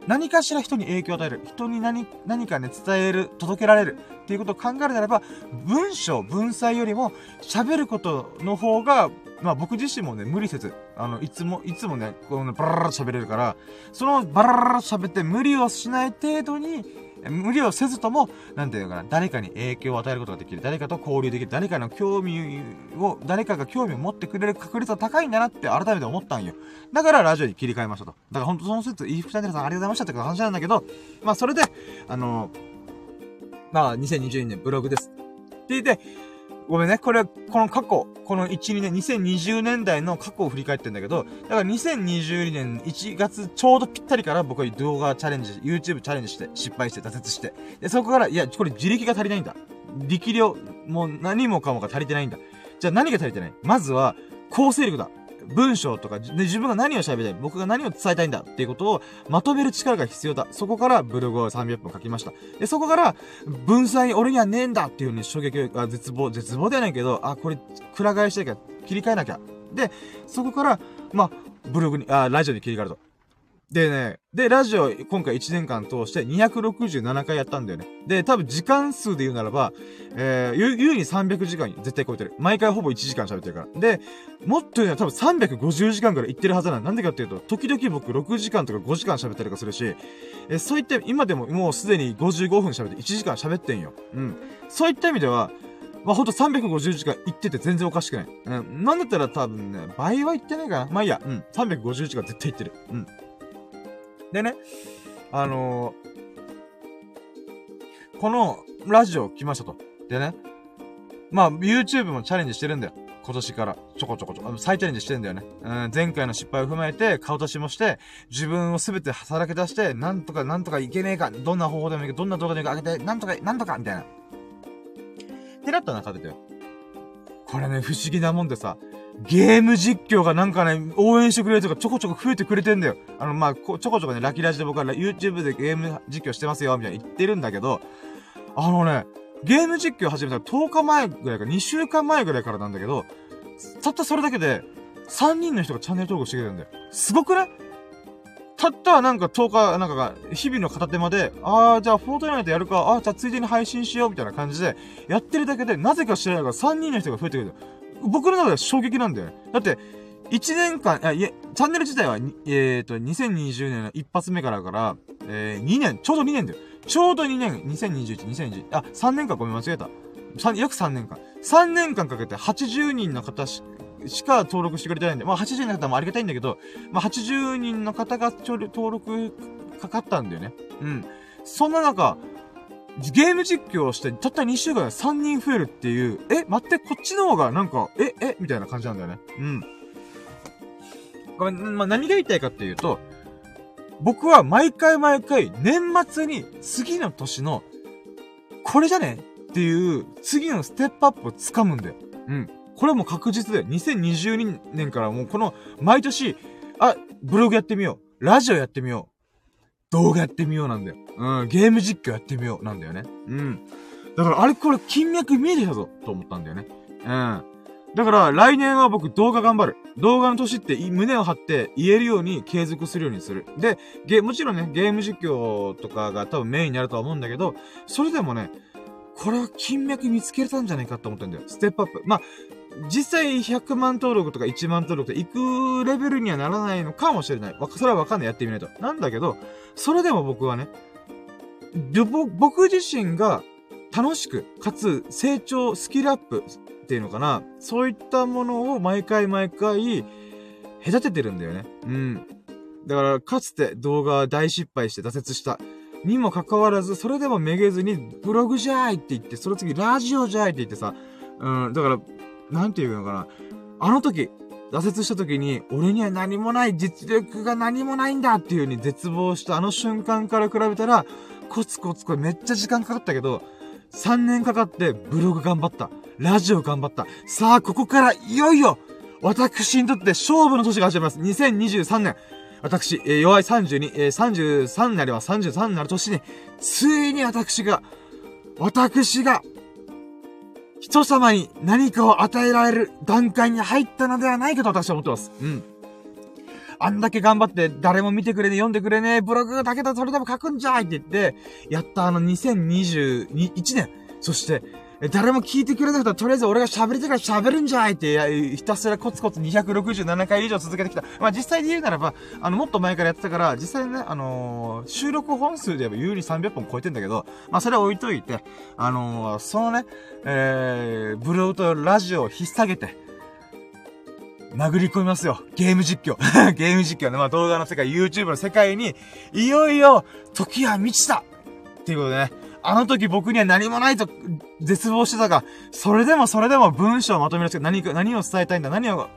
何かしら人に影響を与える。人に何、何かね、伝える、届けられる。っていうことを考えるならば、文章、文才よりも喋ることの方が、まあ僕自身もね、無理せず、あの、いつも、いつもね、このバラララ喋れるから、そのバラララ喋って無理をしない程度に、無理をせずとも、なんていうのかな、誰かに影響を与えることができる。誰かと交流できる。誰かの興味を、誰かが興味を持ってくれる確率は高いんだなって改めて思ったんよ。だからラジオに切り替えましたと。だから本当その説、イーフチャンネルさんありがとうございましたって話なんだけど、まあそれで、あの、まあ2022年ブログです。って言って、ごめんね。これ、この過去、この1、2年、2020年代の過去を振り返ってんだけど、だから2022年1月ちょうどぴったりから僕は動画チャレンジ、YouTube チャレンジして、失敗して挫折して。で、そこから、いや、これ自力が足りないんだ。力量、もう何もかもが足りてないんだ。じゃあ何が足りてない？まずは、構成力だ。文章とか、で、自分が何を喋りたい、僕が何を伝えたいんだっていうことをまとめる力が必要だ。そこからブログを300本書きました。で、そこから、文才俺にはねえんだっていう風に衝撃が絶望、絶望ではないけど、あ、これ、くら替えしてきゃ、切り替えなきゃ。で、そこから、まあ、ブログに、あ、ラジオに切り替えると。でね、で、ラジオ、今回1年間通して267回やったんだよね。で、多分時間数で言うならば、えー、ゆ、ゆうに300時間絶対超えてる。毎回ほぼ1時間喋ってるから。で、もっと言うのは多分350時間くらい行ってるはずなんなんでかっていうと、時々僕6時間とか5時間喋ったりとかするし、えー、そういった、今でももうすでに55分喋って1時間喋ってんよ。うん。そういった意味では、まあ、ほんと350時間行ってて全然おかしくない。うん。なんだったら多分ね、倍は行ってないかな。まあいいや。うん。350時間絶対行ってる。うん。でね、あのー、このラジオ来ましたと。でね、まあ、YouTube もチャレンジしてるんだよ。今年から、ちょこちょこちょこ、再チャレンジしてんだよね。うん、前回の失敗を踏まえて、顔出しもして、自分をすべてさらけ出して、なんとかなんとかいけねえか、どんな方法でもいいけど、どんな動画でもいいか上げて、なんとか、なんとか、みたいな。ってなった中でだよ。これね、不思議なもんでさ、ゲーム実況がなんかね、応援してくれるとかちょこちょこ増えてくれてんだよ。あの、まあ、ちょこちょこね、ラキラジで僕は YouTube でゲーム実況してますよ、みたいな言ってるんだけど、あのね、ゲーム実況始めたら10日前ぐらいか、2週間前ぐらいからなんだけど、たったそれだけで、3人の人がチャンネル登録してくれるんだよ。すごくないたったなんか10日、なんかが、日々の片手間で、ああ、じゃあフォートナイトやるか、ああ、じゃあついでに配信しよう、みたいな感じで、やってるだけで、なぜか知らないから3人の人が増えてくる。僕の中では衝撃なんだよね。だって、1年間、あ、いえ、チャンネル自体は、えっ、ー、と、2020年の一発目からから、えー、2年、ちょうど2年だよ。ちょうど2年、2021、2021、あ、3年間ごめん間違えた。約3年間。3年間かけて80人の方ししか登録してくれてないんで、まあ80人の方もありがたいんだけど、まあ80人の方が登録かかったんだよね。うん。そんな中、ゲーム実況をして、たった2週間で3人増えるっていう、え、待って、こっちの方がなんか、え、え、みたいな感じなんだよね。うん。ごめん、まあ、何が言いたいかっていうと、僕は毎回毎回、年末に次の年の、これじゃねっていう、次のステップアップを掴むんだよ。うん。これはもう確実で、2022年からもうこの、毎年、あ、ブログやってみよう。ラジオやってみよう。動画やってみようなんだよ。うん、ゲーム実況やってみようなんだよね。うん。だから、あれこれ金脈見えてきたぞと思ったんだよね。うん。だから、来年は僕動画頑張る。動画の年って胸を張って言えるように継続するようにする。で、ゲ、もちろんね、ゲーム実況とかが多分メインになるとは思うんだけど、それでもね、これは金脈見つけれたんじゃないかと思ったんだよ。ステップアップ。まあ、実際100万登録とか1万登録と行くレベルにはならないのかもしれない。それはわかんない。やってみないと。なんだけど、それでも僕はね、僕自身が楽しく、かつ成長、スキルアップっていうのかな。そういったものを毎回毎回、隔ててるんだよね。うん。だから、かつて動画は大失敗して挫折した。にもかかわらず、それでもめげずに、ブログじゃーいって言って、その次ラジオじゃーいって言ってさ、うん、だから、なんていうのかな。あの時、挫折した時に、俺には何もない、実力が何もないんだっていう風に絶望したあの瞬間から比べたら、コツコツこれめっちゃ時間かかったけど、3年かかってブログ頑張った。ラジオ頑張った。さあ、ここからいよいよ、私にとって勝負の年が始まります。2023年。私、えー、弱い32、えー、33なります。33になる年に、ついに私が、私が、人様に何かを与えられる段階に入ったのではないかと私は思ってます。うん。あんだけ頑張って誰も見てくれね、読んでくれね、ブログだけだそれでも書くんじゃいって言って、やったあの2021年、そして、誰も聞いてくれなかった、とりあえず俺が喋りたいから喋るんじゃいって、ひたすらコツコツ267回以上続けてきた。まあ実際で言うならば、あの、もっと前からやってたから、実際ね、あのー、収録本数で言えば有利300本超えてんだけど、まあそれは置いといて、あのー、そのね、えー、ブログとラジオを引っ提げて、殴り込みますよ。ゲーム実況。ゲーム実況ね。まあ動画の世界、YouTube の世界に、いよいよ、時は満ちたっていうことでね。あの時僕には何もないと絶望してたが、それでもそれでも文章をまとめる何か、何を伝えたいんだ、何を、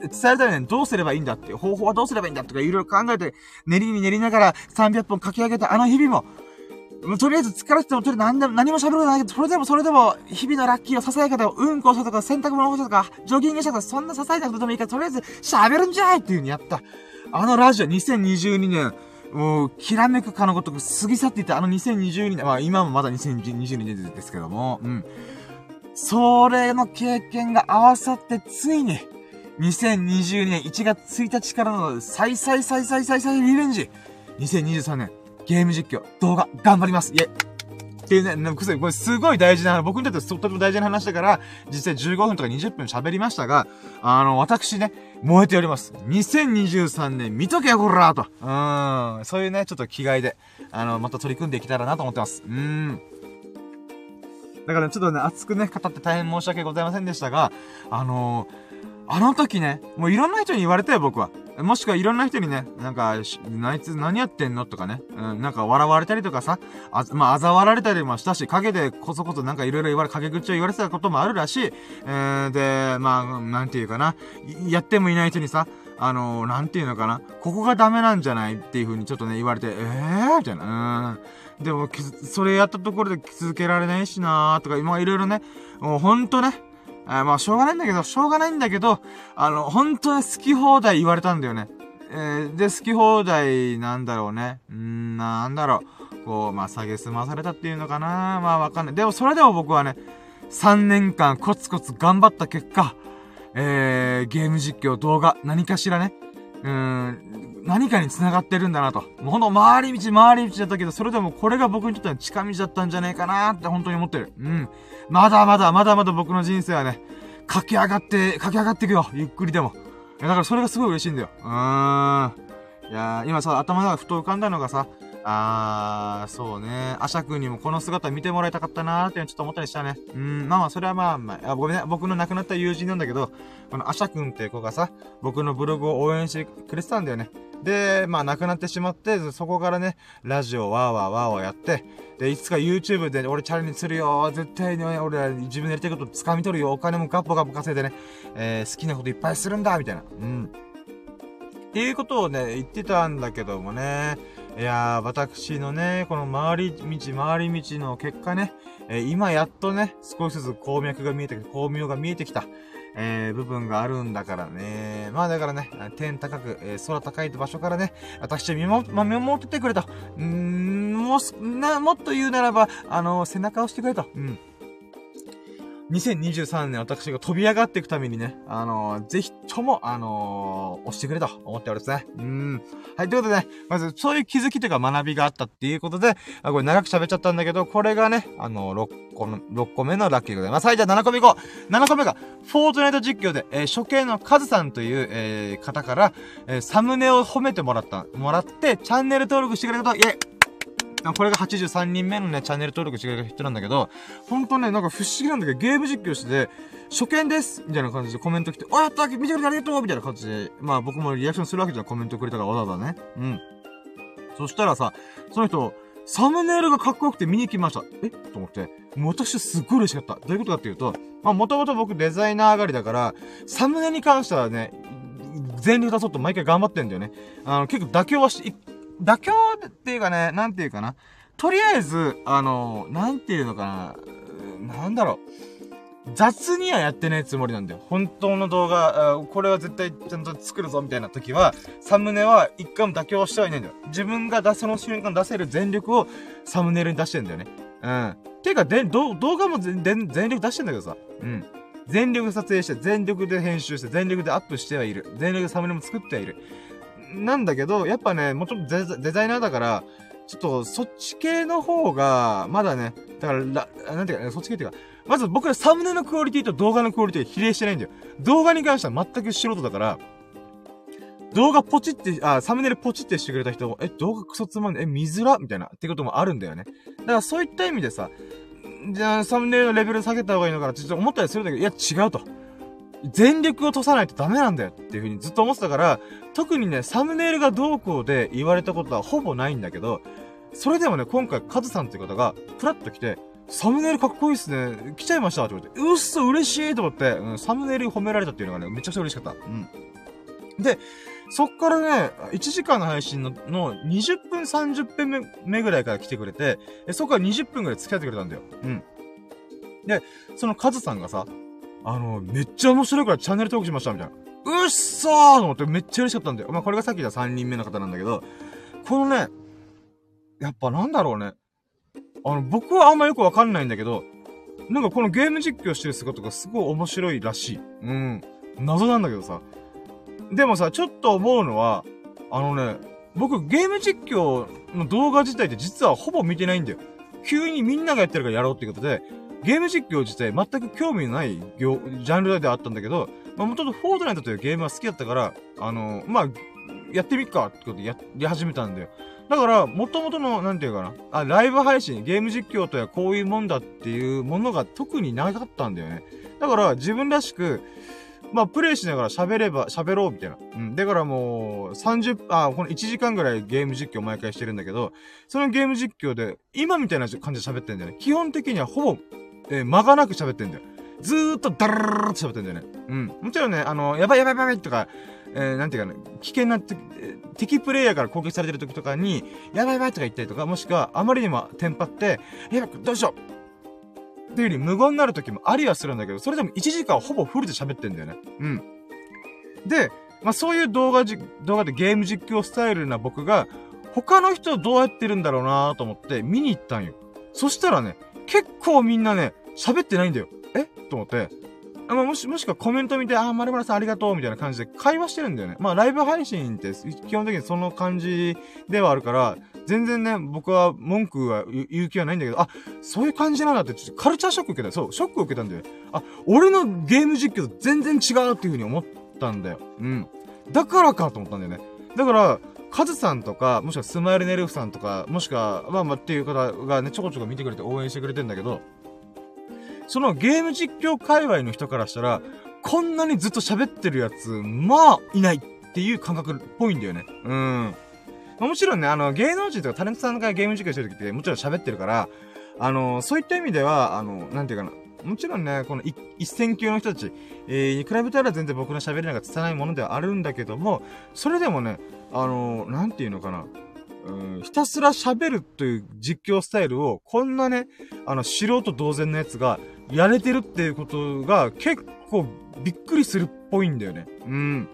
伝えたいねどうすればいいんだっていう方法はどうすればいいんだとかいろいろ考えて、練りに練りながら300本書き上げたあの日々も、とりあえず疲れてても、とりあえず何でも、何も喋ることないけど、それでもそれでも、日々のラッキーをささやかで、うんこしたとか、洗濯物を干したとか、ジョギングしたとか、そんなささやかなことでもいいから、とりあえず喋るんじゃいっていう風にやった。あのラジオ2022年、もう、きらめくかのごとく過ぎ去っていたあの2022年、まあ今もまだ2022年ですけども、うん。それの経験が合わさってついに、2022年1月1日からの再再再再再再リベンジ !2023 年、ゲーム実況、動画、頑張りますイェっていうね、これすごい大事な、僕にとってとても大事な話だから、実際15分とか20分喋りましたが、あの、私ね、燃えております。2023年見とけよ、こらと。うん。そういうね、ちょっと気概で、あの、また取り組んでいけたらなと思ってます。うん。だからちょっとね、熱くね、語って大変申し訳ございませんでしたが、あのーあの時ね、もういろんな人に言われたよ、僕は。もしくはいろんな人にね、なんか、あいつ何やってんのとかね、うん、なんか笑われたりとかさ、あ、まあ、嘲笑われたりもしたし、陰でこそこそなんかいろいろ言われ、陰口を言われてたこともあるらしい。えー、で、まあ、なんていうかな、やってもいない人にさ、あのー、なんていうのかな、ここがダメなんじゃないっていう風にちょっとね、言われて、えー？みたいな、うん。でも、それやったところで気づけられないしなーとか、今いろいろね、もうほんとね、あまあ、しょうがないんだけど、しょうがないんだけど、あの、本当に好き放題言われたんだよね。えー、で、好き放題なんだろうね。んー、なんだろう。こう、まあ、下げ済まされたっていうのかな。まあ、わかんない。でも、それでも僕はね、3年間コツコツ頑張った結果、えー、ゲーム実況、動画、何かしらね、うん、何かに繋がってるんだなと。もうほんと、回り道、回り道だったけど、それでもこれが僕にとっては近道だったんじゃねえかなって本当に思ってる。うん。まだまだ、まだまだ僕の人生はね、駆け上がって、駆け上がっていくよ。ゆっくりでも。だからそれがすごい嬉しいんだよ。うーん。いやー今さ、頭がふと浮かんだのがさ、あー、そうね。アシャ君にもこの姿見てもらいたかったなーってちょっと思ったりしたね。うん、まあまあ、それはまあ、まあ、ごめんね。僕の亡くなった友人なんだけど、このアシャ君って子がさ、僕のブログを応援してくれてたんだよね。で、まあ亡くなってしまって、そこからね、ラジオわーわーわーわーやって、で、いつか YouTube で俺チャレンジするよ絶対に俺は自分でやりたいこと掴み取るよお金もガッポガッポ稼いでね、えー、好きなこといっぱいするんだみたいな。うん。っていうことをね、言ってたんだけどもね、いやー、私のね、この回り道、回り道の結果ね、えー、今やっとね、少しずつ鉱脈が見えてきた、巧妙が見えてきた。えー、部分があるんだからね。まあだからね、天高く、えー、空高い場所からね、私を見守、まあ、見守っててくれと。うー、もう、な、もっと言うならば、あのー、背中を押してくれと。うん。2023年私が飛び上がっていくためにね、あのー、ぜひとも、あのー、押してくれと思っておりますね。うん。はい、ということでね、まず、そういう気づきというか学びがあったっていうことで、あ、これ長く喋っちゃったんだけど、これがね、あのー、6個の、6個目のラッキーでございます。はい、じゃあ7個目いこう !7 個目が、フォートナイト実況で、えー、処刑のカズさんという、えー、方から、えー、サムネを褒めてもらった、もらって、チャンネル登録してくれたこと、イェイこれが83人目のね、チャンネル登録してくれた人なんだけど、ほんとね、なんか不思議なんだけど、ゲーム実況してて、初見ですみたいな感じでコメント来て、あ、やった見てくれてありがとうみたいな感じで、まあ僕もリアクションするわけじゃん、コメントくれたからわざわざね。うん。そしたらさ、その人、サムネイルがかっこよくて見に来ました。え？と思って。もう私すっごい嬉しかった。どういうことかっていうと、まあもともと僕デザイナー上がりだから、サムネに関してはね、全力出そうと毎回頑張ってんだよね。あの、結構妥協はして、妥協っていうかね、なんていうかな。とりあえず、あの、なんていうのかな。なんだろう。雑にはやってないつもりなんだよ。本当の動画、これは絶対ちゃんと作るぞみたいな時は、サムネは一回も妥協してはいないんだよ。自分が出その瞬間出せる全力をサムネイルに出してんだよね。うん。てか、で、動画も全力出してんだけどさ。うん。全力撮影して、全力で編集して、全力でアップしてはいる。全力でサムネも作ってはいる。なんだけど、やっぱね、もうちょっとデザイナーだから、ちょっと、そっち系の方が、まだね、だから、なんていうか、そっち系っていうか、まず僕らサムネのクオリティと動画のクオリティが比例してないんだよ。動画に関しては全く素人だから、動画ポチって、あ、サムネイルポチってしてくれた人、え、動画クソつまんねえ、見づらみたいな、ってこともあるんだよね。だからそういった意味でさ、じゃあ、サムネイルのレベル下げた方がいいのかなってちょっと思ったりするんだけど、いや、違うと。全力を通さないとダメなんだよっていう風にずっと思ってたから、特にね、サムネイルがどうこうで言われたことはほぼないんだけど、それでもね、今回カズさんっていう方が、プラッと来て、サムネイルかっこいいっすね。来ちゃいましたって言われて、うっそ、嬉しいと思って、うん、サムネイル褒められたっていうのがね、めちゃくちゃ嬉しかった。うん。で、そっからね、1時間の配信のの20分30分目ぐらいから来てくれて、そこから20分ぐらい付き合ってくれたんだよ。うん。で、そのカズさんがさ、あの、めっちゃ面白いからチャンネル登録しました、みたいな。うっそーと思ってめっちゃ嬉しかったんだよ。まあ、これがさっき言った3人目の方なんだけど、このね、やっぱなんだろうね。あの、僕はあんまよくわかんないんだけど、なんかこのゲーム実況してる姿がすごい面白いらしい。うん。謎なんだけどさ。でもさ、ちょっと思うのは、あのね、僕ゲーム実況の動画自体って実はほぼ見てないんだよ。急にみんながやってるからやろうってことで、ゲーム実況自体全く興味のない業、ジャンルであったんだけど、まあ、もともとフォートナイトというゲームは好きだったから、あのー、まあ、やってみっかってことでやり始めたんだよ。だから、元々の、なんていうかな、あ、ライブ配信、ゲーム実況とはこういうもんだっていうものが特になかったんだよね。だから、自分らしく、まあ、プレイしながら喋れば、喋ろうみたいな。うん。だからもう、30、あ、この1時間ぐらいゲーム実況毎回してるんだけど、そのゲーム実況で、今みたいな感じで喋ってんだよね。基本的にはほぼ、えー、間がなく喋ってんだよ。ずーっとダラララって喋ってんだよね。うん。もちろんね、あの、やばいやばいやばいとか、えー、なんていうかね、危険な、敵プレイヤーから攻撃されてる時とかに、やばいやばいとか言ったりとか、もしくは、あまりにもテンパって、やばい、どうしようっていう風に無言になる時もありはするんだけど、それでも1時間ほぼフルで喋ってんだよね。うん。で、まあ、そういう動画じ、動画でゲーム実況スタイルな僕が、他の人どうやってるんだろうなと思って見に行ったんよ。そしたらね、結構みんなね、喋ってないんだよ。え？と思って。あまあ、もし、もしくはコメント見て、あ、まるまるさんありがとうみたいな感じで会話してるんだよね。まあ、ライブ配信って基本的にその感じではあるから、全然ね、僕は文句は言う気はないんだけど、あ、そういう感じなんだって、ちょっとカルチャーショック受けた。そう、ショック受けたんだよ。あ、俺のゲーム実況と全然違うっていう風に思ったんだよ。うん。だからかと思ったんだよね。だから、カズさんとか、もしくはスマイルネルフさんとか、もしくは、まあまあっていう方がね、ちょこちょこ見てくれて応援してくれてんだけど、そのゲーム実況界隈の人からしたら、こんなにずっと喋ってるやつ、まあ、いないっていう感覚っぽいんだよね。うん。まあ、もちろんね、あの、芸能人とかタレントさんがゲーム実況してる時ってもちろん喋ってるから、あの、そういった意味では、あの、なんていうかな、もちろんね、この一線級の人たち、えー、に比べたら全然僕の喋りなんか拙いものではあるんだけども、それでもね、あのー、なんていうのかな、うん、ひたすら喋るという実況スタイルを、こんなね、あの、素人同然のやつが、やれてるっていうことが、結構びっくりするっぽいんだよね。うん。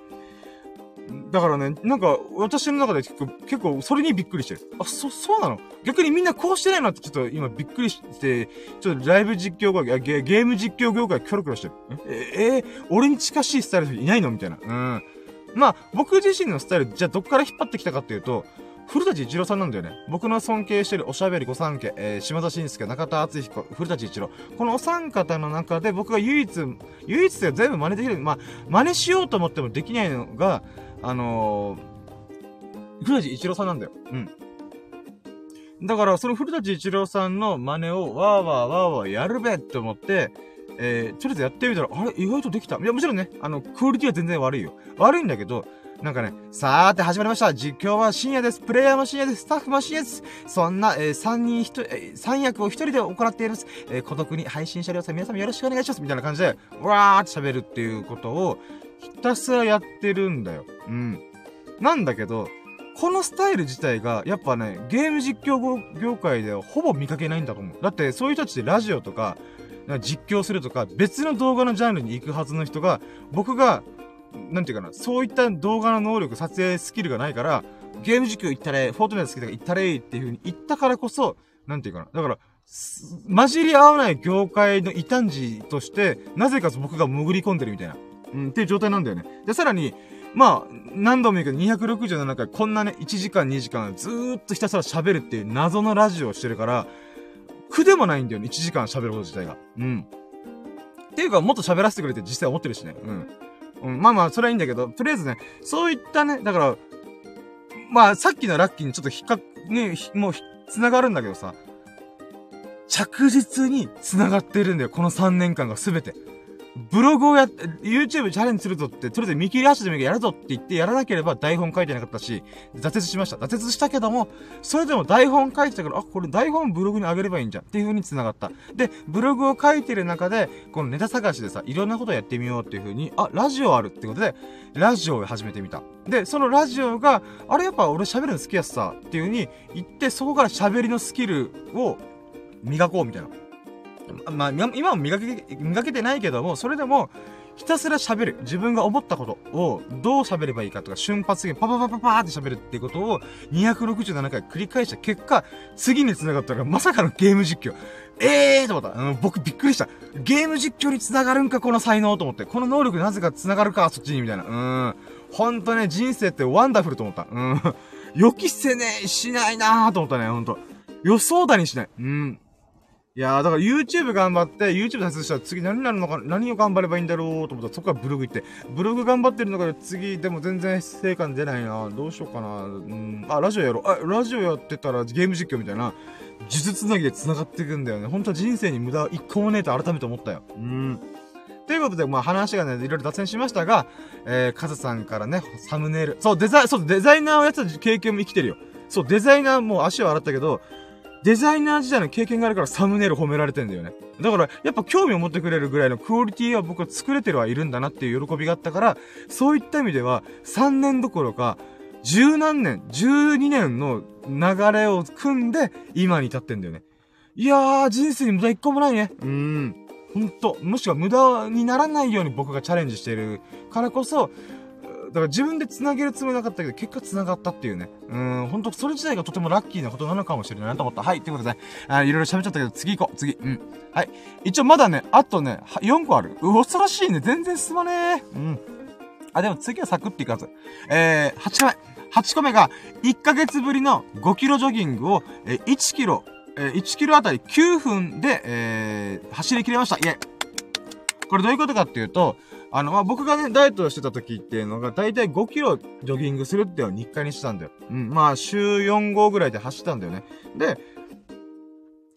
だからね、なんか、私の中で結構、結構、それにびっくりしてる。あ、そ、そうなの？逆にみんなこうしてないなってちょっと今びっくりして、ちょっとライブ実況業界、ゲーム実況業界キョロキョロしてる。え、えー、俺に近しいスタイルいないの？みたいな。うん。まあ、僕自身のスタイル、じゃあどっから引っ張ってきたかっていうと、古舘一郎さんなんだよね。僕の尊敬してるおしゃべり御三家、えー、島田紳介、中田敦彦、古舘一郎。このお三方の中で僕が唯一、唯一で全部真似できる、まあ、真似しようと思ってもできないのが、あのー、古舘一郎さんなんだよ。うん。だから、その古舘一郎さんの真似をわーわーわーわーやるべって思って、えー、とりあえずやってみたら、あれ？意外とできた。いや、もちろんね、あの、クオリティは全然悪いよ。悪いんだけど、なんかね、さーて始まりました。実況は深夜です。プレイヤーも深夜です。スタッフも深夜です。そんな、えー、三人一人、えー、三役を一人で行っています。えー、孤独に配信者両さん皆様よろしくお願いします。みたいな感じで、わーって喋るっていうことを、ひたすらやってるんだよ。うん。なんだけど、このスタイル自体が、やっぱね、ゲーム実況業界ではほぼ見かけないんだと思う。だって、そういう人たちでラジオとか、実況するとか、別の動画のジャンルに行くはずの人が、僕がなんていうかな、そういった動画の能力、撮影スキルがないから、ゲーム実況行ったれ、フォートナイト好きだから行ったれっていう風に言ったからこそ、なんていうかな。だから、混じり合わない業界の異端児として、なぜか僕が潜り込んでるみたいな、うん、っていう状態なんだよね。で、さらに、まあ、何度も言うけど、267回、こんなね、1時間、2時間、ずーっとひたすら喋るっていう謎のラジオをしてるから、苦でもないんだよね、1時間喋ること自体が。うん。っていうか、もっと喋らせてくれって実際思ってるしね。うん。うん、まあまあ、それはいいんだけど、とりあえずね、そういったね、だから、まあ、さっきのラッキーにちょっと引っか、ね、もう、繋がるんだけどさ、着実に繋がってるんだよ、この3年間がすべて。ブログをや、YouTube チャレンジするぞって、とりあえず見切り足でもいいやるぞって言ってやらなければ台本書いてなかったし、挫折しました。挫折したけども、それでも台本書いてたから、あ、これ台本ブログに上げればいいんじゃんっていう風に繋がった。で、ブログを書いてる中で、このネタ探しでさ、いろんなことやってみようっていう風に、あ、ラジオあるってことで、ラジオを始めてみた。で、そのラジオが、あれやっぱ俺喋るの好きやすさっていう風に言って、そこから喋りのスキルを磨こうみたいな。まあ、今も磨け、磨けてないけども、それでも、ひたすら喋る。自分が思ったことをどう喋ればいいかとか、瞬発的にパパパパパーって喋るっていうことを267回繰り返した結果、次に繋がったのがまさかのゲーム実況。ええーと思った。うん、僕びっくりした。ゲーム実況に繋がるんか、この才能と思って。この能力なぜか繋がるか、そっちに、みたいな。うん。ほんとね、人生ってワンダフルと思った。うん。予期せねえ、しないなーと思ったね、ほんと。予想だにしない。うん。いやー、だから YouTube 頑張って、YouTube 脱出したら次何になるのか、何を頑張ればいいんだろうと思ったら、そこからブログ行って、ブログ頑張ってるのから次、でも全然成果出ないなどうしようかなうん、あ、ラジオやろう。あ、ラジオやってたらゲーム実況みたいな、呪術つなぎで繋がっていくんだよね。本当は人生に無駄一個もねえと改めて思ったよ。うん。ということで、まあ話がね、いろいろ脱線しましたが、えー、カズさんからね、サムネイル。そう、デザイ、そう、デザイナーをやってた経験も生きてるよ。そう、デザイナーも足を洗ったけど、デザイナー時代の経験があるからサムネイル褒められてんだよね。だから、やっぱ興味を持ってくれるぐらいのクオリティは僕は作れてるはいるんだなっていう喜びがあったから、そういった意味では、3年どころか、十何年、12年の流れを組んで、今に至ってんだよね。いやー、人生に無駄一個もないね。うーん。ほんと、もしくは無駄にならないように僕がチャレンジしてるからこそ、だから自分で繋げるつもりなかったけど、結果繋がったっていうね。うん、ほんと、それ自体がとてもラッキーなことなのかもしれないなと思った。はい、ということで、あいろいろ喋っちゃったけど、次行こう。次。うん。はい。一応まだね、あとね、4個ある。う、恐ろしいね。全然進まねえ。うん。あ、でも次はサクっていかず。えー、8個目。8個目が、1ヶ月ぶりの5キロジョギングを、えー、1キロ、えー、1キロあたり9分で、えー、走り切れました。イェイ。これどういうことかっていうと、あの、まあ、僕がね、ダイエットしてた時っていうのが、だいたい5キロジョギングするっていうのを日課にしてたんだよ。うん。まあ、週4、5ぐらいで走ったんだよね。で、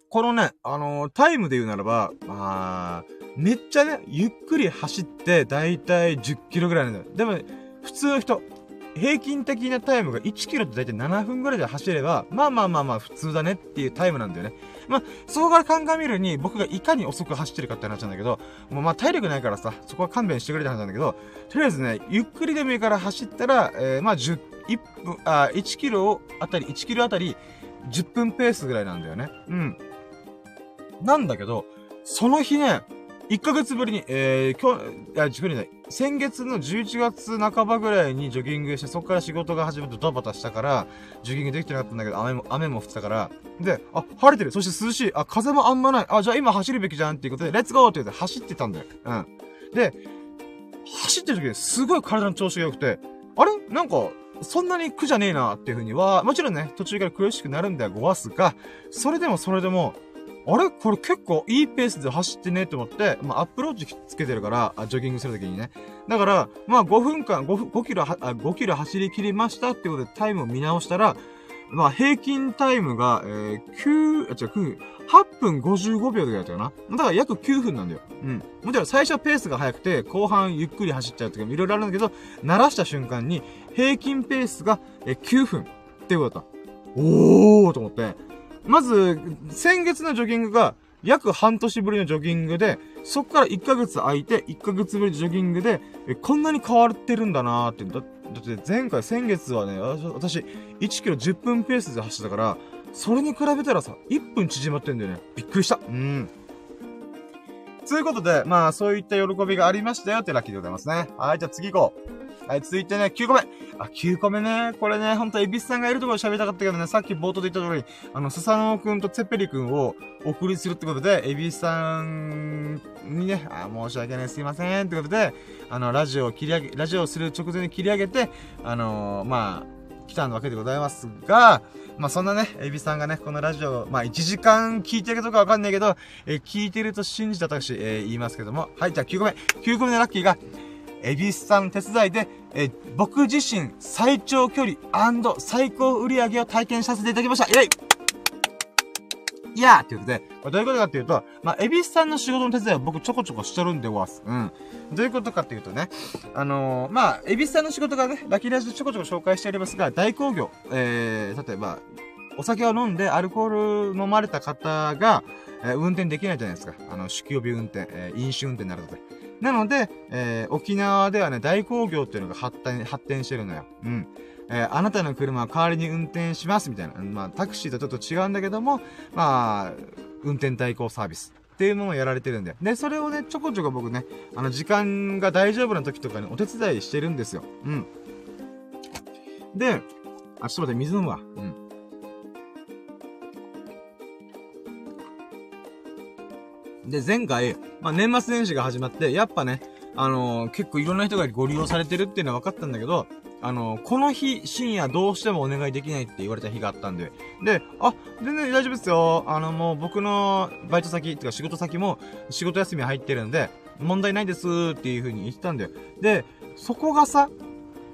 このね、あのー、タイムで言うならば、まあ、めっちゃね、ゆっくり走って、だいたい10キロぐらいなんだよ。でも、ね、普通の人、平均的なタイムが1キロってだいたい7分ぐらいで走れば、まあまあまあまあ普通だねっていうタイムなんだよね。まあ、そこから鑑みるに、僕がいかに遅く走ってるかって話なんだけど、もうまあ体力ないからさ、そこは勘弁してくれって話なんだけど、とりあえずね、ゆっくりでもいいから走ったら、えー、まあ10、1分、あ、1キロあたり、1キロあたり、10分ペースぐらいなんだよね。うん。なんだけど、その日ね、1ヶ月ぶりに、えー、今日、いや、じくりない。先月の11月半ばぐらいにジョギングして、そこから仕事が始まってドタバタしたから、ジョギングできてなかったんだけど、雨も、雨も降ってたから、で、あ、晴れてる。そして涼しい。あ、風もあんまない。あ、じゃあ今走るべきじゃんっていうことで、レッツゴーって言って走ってたんだよ。うん。で、走ってる時にすごい体の調子が良くて、あれ？なんか、そんなに苦じゃねえなっていうふうには、もちろんね、途中から苦しくなるんだよ、ごわすが、それでもそれでも、あれ？これ結構いいペースで走ってねって思って、まあ、アップローチつけてるから、あジョギングするときにね。だから、まあ、5分間、5, 5キロは、5キロ走り切りましたってことでタイムを見直したら、まあ、平均タイムが、えー、9、あ、違う、9、8分55秒でやったかな。だから約9分なんだよ。うん。もちろん最初ペースが速くて、後半ゆっくり走っちゃうとかいろいろあるんだけど、鳴らした瞬間に、平均ペースが、えー、9分ってことだった。おーと思って。まず、先月のジョギングが、約半年ぶりのジョギングで、そっから1ヶ月空いて、1ヶ月ぶりのジョギングで、え、こんなに変わってるんだなーって。だだって前回、先月はね、私、1キロ10分ペースで走ったから、それに比べたらさ、1分縮まってんだよね。びっくりした。うん。ということで、まあ、そういった喜びがありましたよってラッキーでございますね。はい、じゃあ次行こう。はい、続いてね、9個目。あ、9個目ね。これね、ほんと、エビスさんがいるところ喋りたかったけどね、さっき冒頭で言った通り、あの、スサノオくんとツェペリくんをお送りするってことで、エビスさんにね、あ、申し訳ない、すいません。ってことで、あの、ラジオを切り上げ、ラジオをする直前に切り上げて、あのー、まあ、来たわけでございますが、まあそんなね、エビさんがね、このラジオ、まあ1時間聞いてるかどうかわかんないけど、え、聞いてると信じた私、えー、言いますけども。はい、じゃあ9個目。9個目のラッキーが、エビスさん手伝いで、え僕自身最長距離最高売り上げを体験させていただきました。イェイいやーっていうことで、まあ、どういうことかっていうと、まあ、エビスさんの仕事の手伝いは僕ちょこちょこしてるんでわす。うん。どういうことかっていうとね、あのー、まあ、エビスさんの仕事がね、ラキーラジでちょこちょこ紹介しておりますが、大工業、えー、例えば、お酒を飲んでアルコール飲まれた方が、えー、運転できないじゃないですか。あの、酒気帯び運転、えー、飲酒運転なるとで。なので、えー、沖縄ではね、大工業っていうのが発展、発展してるのよ。うん。えー、あなたの車は代わりに運転しますみたいな。まあ、タクシーとちょっと違うんだけども、まあ、運転代行サービス。っていうものをやられてるんで。で、それをね、ちょこちょこ僕ね、あの、時間が大丈夫な時とかにお手伝いしてるんですよ。うん。で、あ、ちょっと待って、水飲むわ。うん。で、前回、まあ、年末年始が始まって、やっぱね、あのー、結構いろんな人がご利用されてるっていうのは分かったんだけど、あのー、この日、深夜どうしてもお願いできないって言われた日があったんで、で、あ、全然大丈夫ですよ。あの、もう僕のバイト先、ってか仕事先も仕事休み入ってるんで、問題ないですっていう風に言ってたんだよ。で、そこがさ、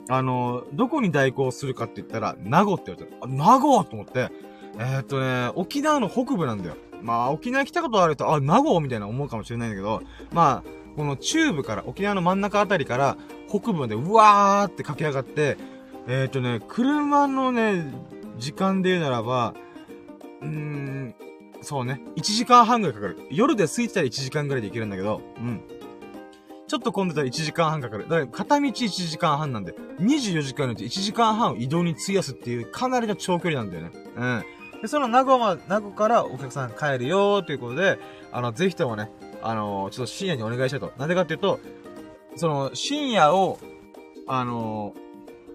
あのー、どこに代行するかって言ったら、名護って言われた。あ、名護と思って、えー、っとね、沖縄の北部なんだよ。まあ、沖縄来たことあると、あ、名護みたいな思うかもしれないんだけど、まあ、この中部から、沖縄の真ん中あたりから、北部までうわーって駆け上がって、えっ、ー、とね、車のね、時間で言うならば、うーん、そうね、1時間半ぐらいかかる。夜で空いてたら1時間ぐらいで行けるんだけど、うん。ちょっと混んでたら1時間半かかる。だから片道1時間半なんで、24時間のうち1時間半を移動に費やすっていうかなりの長距離なんだよね。うん。で、その名護は、名護からお客さん帰るよーということで、あの、ぜひともね、あのー、ちょっと深夜にお願いしたいと。なんでかっていうと、その、深夜を、あの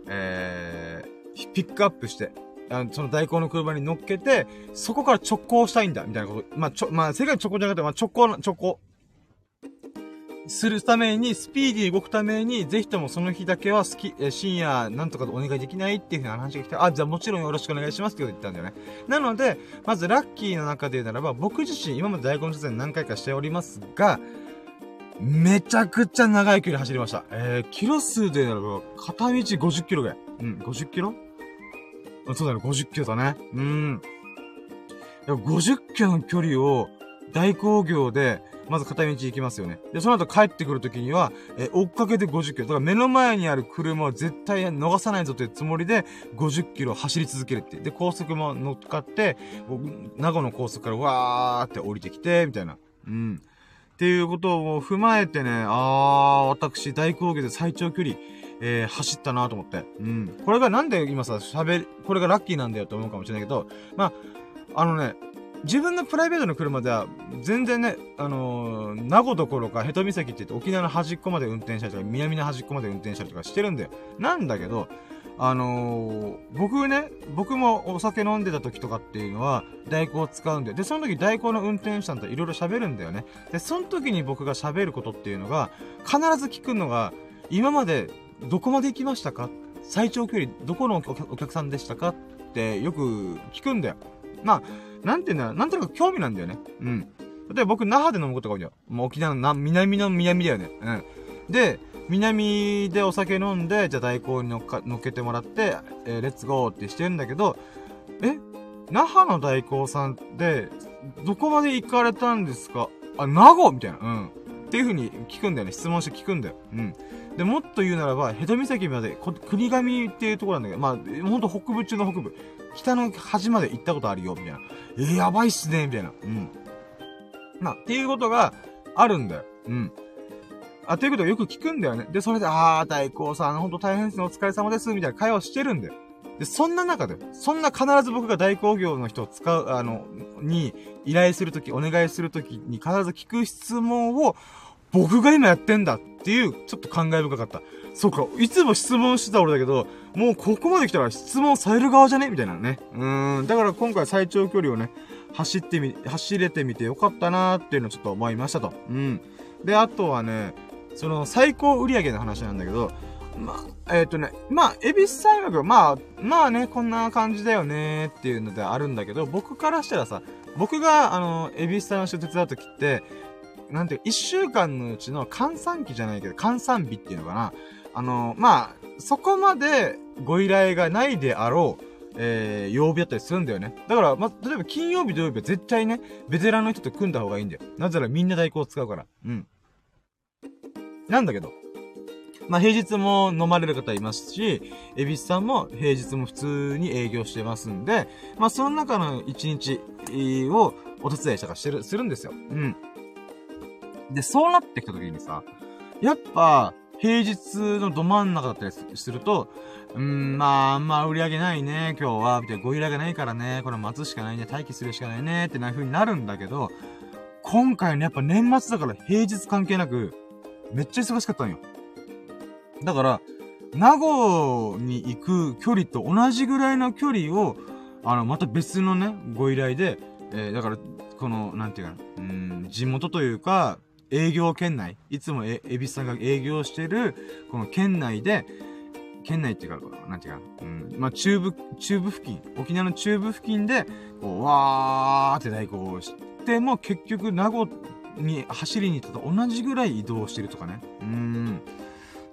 ー、えー、ピックアップして、あのその代行の車に乗っけて、そこから直行したいんだ、みたいなこと。まあ、ちょ、まあ、世界直行じゃなくて、まあ、直行、直行。するために、スピーディー動くために、ぜひともその日だけは好き、え深夜なんとかお願いできないっていうふうな話が来て、あ、じゃあもちろんよろしくお願いしますって言ったんだよね。なので、まずラッキーの中で言うならば、僕自身今まで大根出演何回かしておりますが、めちゃくちゃ長い距離走りました。えー、キロ数で言うならば、片道50キロぐらい。うん、50キロ？そうだね、50キロだね。うん。50キロの距離を大工業で、まず片道行きますよね。で、その後帰ってくるときには、え、追っかけて50キロ。だから目の前にある車を絶対逃さないぞというつもりで、50キロ走り続けるって。で、高速も乗っかって、名護の高速からわーって降りてきて、みたいな。うん。っていうことを踏まえてね、あー、私、大工業で最長距離、えー、走ったなと思って。うん。これがなんで今さ、喋る、これがラッキーなんだよって思うかもしれないけど、まあ、あのね、自分のプライベートの車では、全然ね、あのー、名護どころか、ヘト岬って言って沖縄の端っこまで運転したりとか、南の端っこまで運転したりとかしてるんだよ。なんだけど、あのー、僕ね、僕もお酒飲んでた時とかっていうのは、代行を使うんだよ。で、その時代行の運転手さんといろいろ喋るんだよね。で、その時に僕が喋ることっていうのが、必ず聞くのが、今までどこまで行きましたか？最長距離、どこのお客さんでしたか？ってよく聞くんだよ。まあ、なんていうんだろう、なんとなく興味なんだよね。うん。例えば僕、那覇で飲むことが多いよ。もう沖縄のな南の南だよね。うん。で、南でお酒飲んで、じゃあ代行に乗っか乗っけてもらって、えー、レッツゴーってしてるんだけど、え？那覇の代行さんって、どこまで行かれたんですか？あ、名護？みたいな。うん。っていう風に聞くんだよね。質問して聞くんだよ。うん。で、もっと言うならば、ヘド岬まで、国神っていうところなんだけど、まあ、ほんと北部中の北部。北の端まで行ったことあるよ、みたいな。えー、やばいっすね、みたいな。うん。まあ、っていうことがあるんだよ。うん。あ、ということをよく聞くんだよね。で、それで、あー、大光さん、ほんと大変ですね、お疲れ様です、みたいな会話をしてるんだよ。で、そんな中で、そんな必ず僕が代行業の人を使う、あの、に依頼するとき、お願いするときに必ず聞く質問を、僕が今やってんだっていう、ちょっと感慨深かった。そうか、いつも質問してた俺だけど、もうここまで来たら質問される側じゃね？みたいなね。うん。だから今回最長距離をね、走ってみ、走れてみてよかったなーっていうのをちょっと思いましたと。うん。で、あとはね、その最高売上の話なんだけど、まあ、えっ、ー、とね、まあ、エビスサイマまあ、まあね、こんな感じだよねーっていうのであるんだけど、僕からしたらさ、僕が、あの、エビスサイマ手伝うときって、なんていうか、一週間のうちの換算期じゃないけど、換算日っていうのかな。あの、まあ、そこまでご依頼がないであろう、えー、曜日だったりするんだよね。だから、ま例えば金曜日土曜日は絶対ね、ベテランの人と組んだ方がいいんだよ。なぜならみんな代行を使うから。うん。なんだけど、まあ、平日も飲まれる方いますし、エビスさんも平日も普通に営業してますんで、まあ、その中の一日をお手伝いしたかしてる、するんですよ。うん。で、そうなってきた時にさ、やっぱ、平日のど真ん中だったりすると、うーん、まあ、まあ売り上げないね、今日は、みたいな、ご依頼がないからね、これ待つしかないね、待機するしかないね、ってな風になるんだけど、今回ね、やっぱ年末だから平日関係なく、めっちゃ忙しかったんよ。だから、名護に行く距離と同じぐらいの距離を、あの、また別のね、ご依頼で、えー、だから、この、なんていうかな、うん、地元というか、営業圏内、いつもえ、エビさんが営業してる、この県内で、県内っていうか、なんていうか、うん、まあ、中部、中部付近、沖縄の中部付近で、こう、わーって代行しても、結局、名護に走りに行ったと同じぐらい移動してるとかね。うん。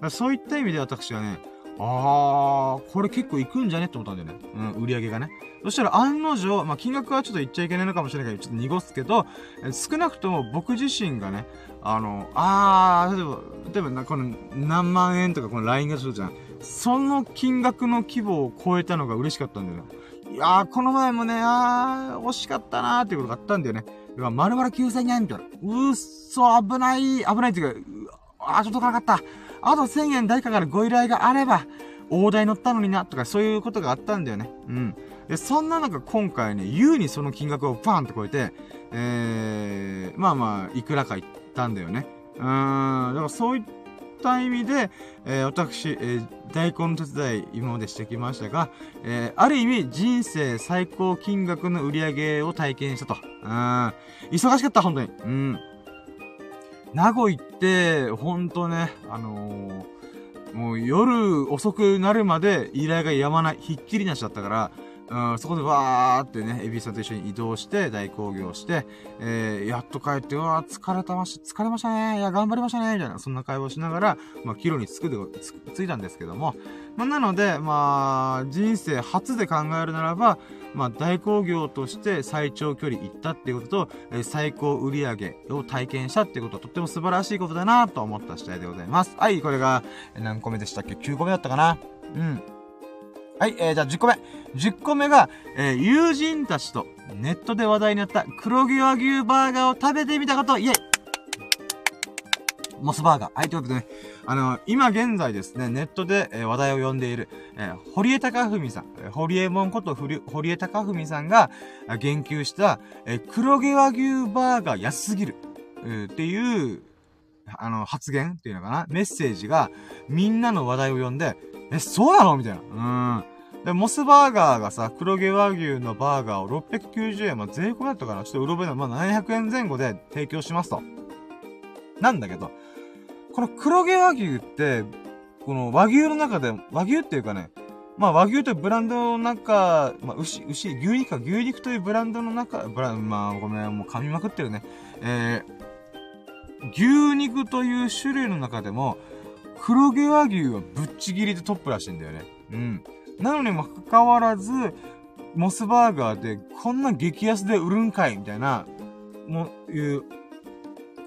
そういった意味で私はね、あー、これ結構行くんじゃねって思ったんだよね。うん、売り上げがね。そしたら案の定、まあ、金額はちょっと言っちゃいけないのかもしれないけど、ちょっと濁すけど、少なくとも僕自身がね、あの、あー、例えば、例えば、この何万円とかこの LINE がするじゃん。その金額の規模を超えたのが嬉しかったんだよね。いやー、この前もね、あー、惜しかったなーっていうことがあったんだよね。だから、丸々9000円みたいな。うっそ、危ない、危ないっていうか、あー、ちょっと高かった。あと1000円誰かからご依頼があれば、大台乗ったのにな、とかそういうことがあったんだよね。うん。で、そんな中今回ね、優にその金額をパーンと超えて、えー、まあまあ、いくらかいったんだよね。うーん、だからそういった意味で、えー、私、えー、大根の手伝い今までしてきましたが、えー、ある意味人生最高金額の売り上げを体験したと。うん。忙しかった、本当に。うん。名護行って、ほんとね、あのー、もう夜遅くなるまで依頼がやまない、ひっきりなしだったから、うん、そこでわーってね、エビさんと一緒に移動して、大工業して、えー、やっと帰って、わー、疲れたまし、疲れましたねいや、頑張りましたねみたいな、そんな会話をしながら、まあ、キロに着くで、つ、ついたんですけども、まあ、なので、まあ、人生初で考えるならば、まあ、大工業として最長距離行ったっていうことと、えー、最高売上を体験したっていうことはとっても素晴らしいことだなと思った次第でございます。はい、これが、何個目でしたっけ ?9 個目だったかな？うん。はい、えー、じゃあ10個目。10個目が、えー、友人たちとネットで話題になった黒毛和牛バーガーを食べてみたこと、イェイモスバーガー。はい、ということでね、あの、今現在ですね、ネットで、えー、話題を呼んでいる、えー、堀江貴文さん、えー、堀江門こと堀江貴文さんが言及した、えー、黒毛和牛バーガー安すぎる、えー、っていう、あの、発言っていうのかな？メッセージが、みんなの話題を呼んで、え、そうなの？みたいな。うん。で、モスバーガーがさ、黒毛和牛のバーガーを690円、まあ、税込だったかな？ちょっとうろ覚えな。まあ、700円前後で提供しますと。なんだけど、この黒毛和牛って、この和牛の中で、和牛っていうかね、まあ和牛というブランドの中、まあ牛、牛、牛肉か、牛肉というブランドの中、ブラ、まあごめん、もう噛みまくってるね。えー、牛肉という種類の中でも、黒毛和牛はぶっちぎりでトップらしいんだよね。うん。なのにもかかわらず、モスバーガーでこんな激安で売るんかいみたいな、もう、いう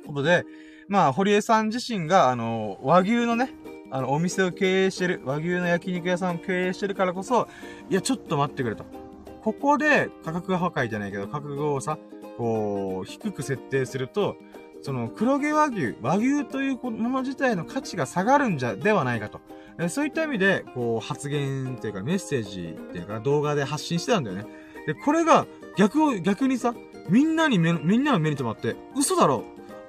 ことで、まあ、堀江さん自身が、あの、和牛のね、あの、お店を経営してる、和牛の焼肉屋さんを経営してるからこそ、いや、ちょっと待ってくれと。ここで価格破壊じゃないけど、価格をさ、こう、低く設定すると、その黒毛和牛、和牛というもの自体の価値が下がるんじゃ、ではないかと。えそういった意味で、こう、発言っていうかメッセージっていうか動画で発信してたんだよね。で、これが逆を、逆にさ、みんなに目、みんなの目に留まって、嘘だろ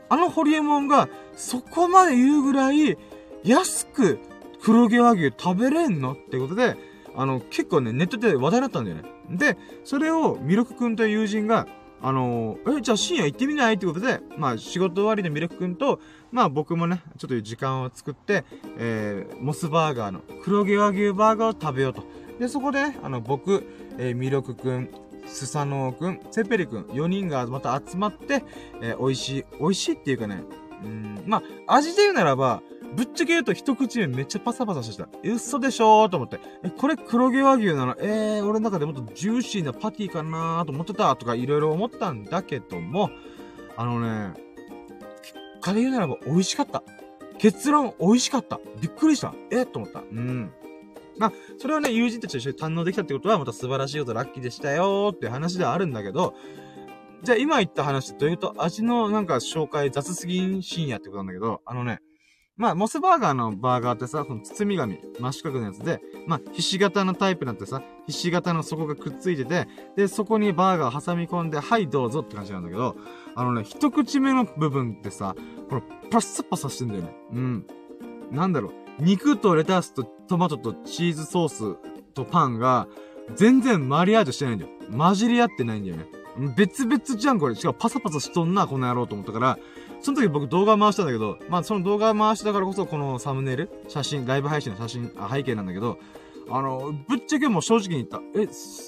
あのホリエモンがそこまで言うぐらい安く黒毛和牛食べれんのってことで、あの、結構ね、ネットで話題になったんだよね。で、それをミルクくんという友人が、あのー、え、じゃあ深夜行ってみない？ってことで、まあ仕事終わりのミルクくんと、まあ僕もね、ちょっと時間を作って、えー、モスバーガーの黒毛和牛バーガーを食べようと。で、そこで、あの、僕、えー、ミルクくん、スサノオくん、セペリくん、4人がまた集まって、えー、美味しい、美味しいっていうかね、うん、まあ、味で言うならば、ぶっちゃけ言うと一口目めっちゃパサパサしてた。嘘でしょーと思って。え、これ黒毛和牛なの？えー、俺の中でもっとジューシーなパティかなーと思ってたとかいろいろ思ったんだけども、あのね、結果で言うならば美味しかった。結論美味しかった。びっくりした。えと思った。うん。まあ、それはね、友人たちと一緒に堪能できたってことは、また素晴らしいこと、ラッキーでしたよーって話ではあるんだけど、じゃあ今言った話というと、味のなんか紹介雑すぎん深夜ってことなんだけど、あのね、まあ、モスバーガーのバーガーってさ、その包み紙、真四角のやつで、まあ、ひし形のタイプなんてさ、ひし形の底がくっついてて、で、そこにバーガー挟み込んで、はい、どうぞって感じなんだけど、あのね、一口目の部分ってさ、この、パッサパサしてんだよね。うん。なんだろう。肉とレタスとトマトとチーズソースとパンが、全然マリアージュしてないんだよ。混じり合ってないんだよね。別々じゃん、これ。しかもパサパサしとんな、この野郎と思ったから、その時僕動画回したんだけど、まあその動画回したからこそこのサムネイル、写真、ライブ配信の写真、あ背景なんだけど、あの、ぶっちゃけもう正直に言った。え、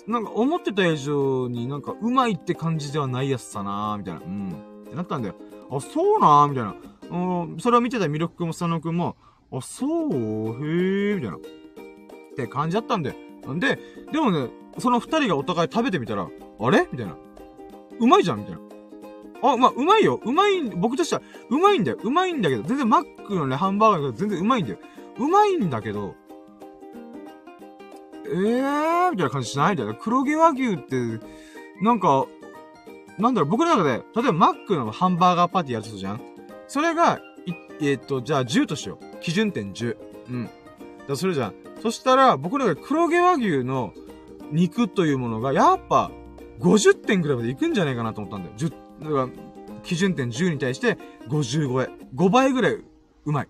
なんか思ってた以上になんかうまいって感じではないやつさなーみたいな。うん。ってなったんだよ。あ、そうなーみたいな。うん、それを見てた魅力くんも佐野くんも、あ、そう？へーみたいな。って感じだったんだよ。で、でもね、その二人がお互い食べてみたら、あれ？みたいな。うまいじゃんみたいな。あ、まあ、うまいよ。うまい、僕としては、うまいんだよ。うまいんだけど、全然マックのね、ハンバーガーが全然うまいんだよ。うまいんだけど、えー？みたいな感じしない？んだよ。黒毛和牛って、なんか、なんだろう、僕の中で、例えばマックのハンバーガーパーティーやるとじゃんそれが、えー、と、じゃあ10としよう。基準点10。うん。だそれじゃん。そしたら、僕の中で黒毛和牛の肉というものが、やっぱ、50点くらいまでいくんじゃないかなと思ったんだよ。10、だから、基準点10に対して50超え。5倍ぐらいうまい。っ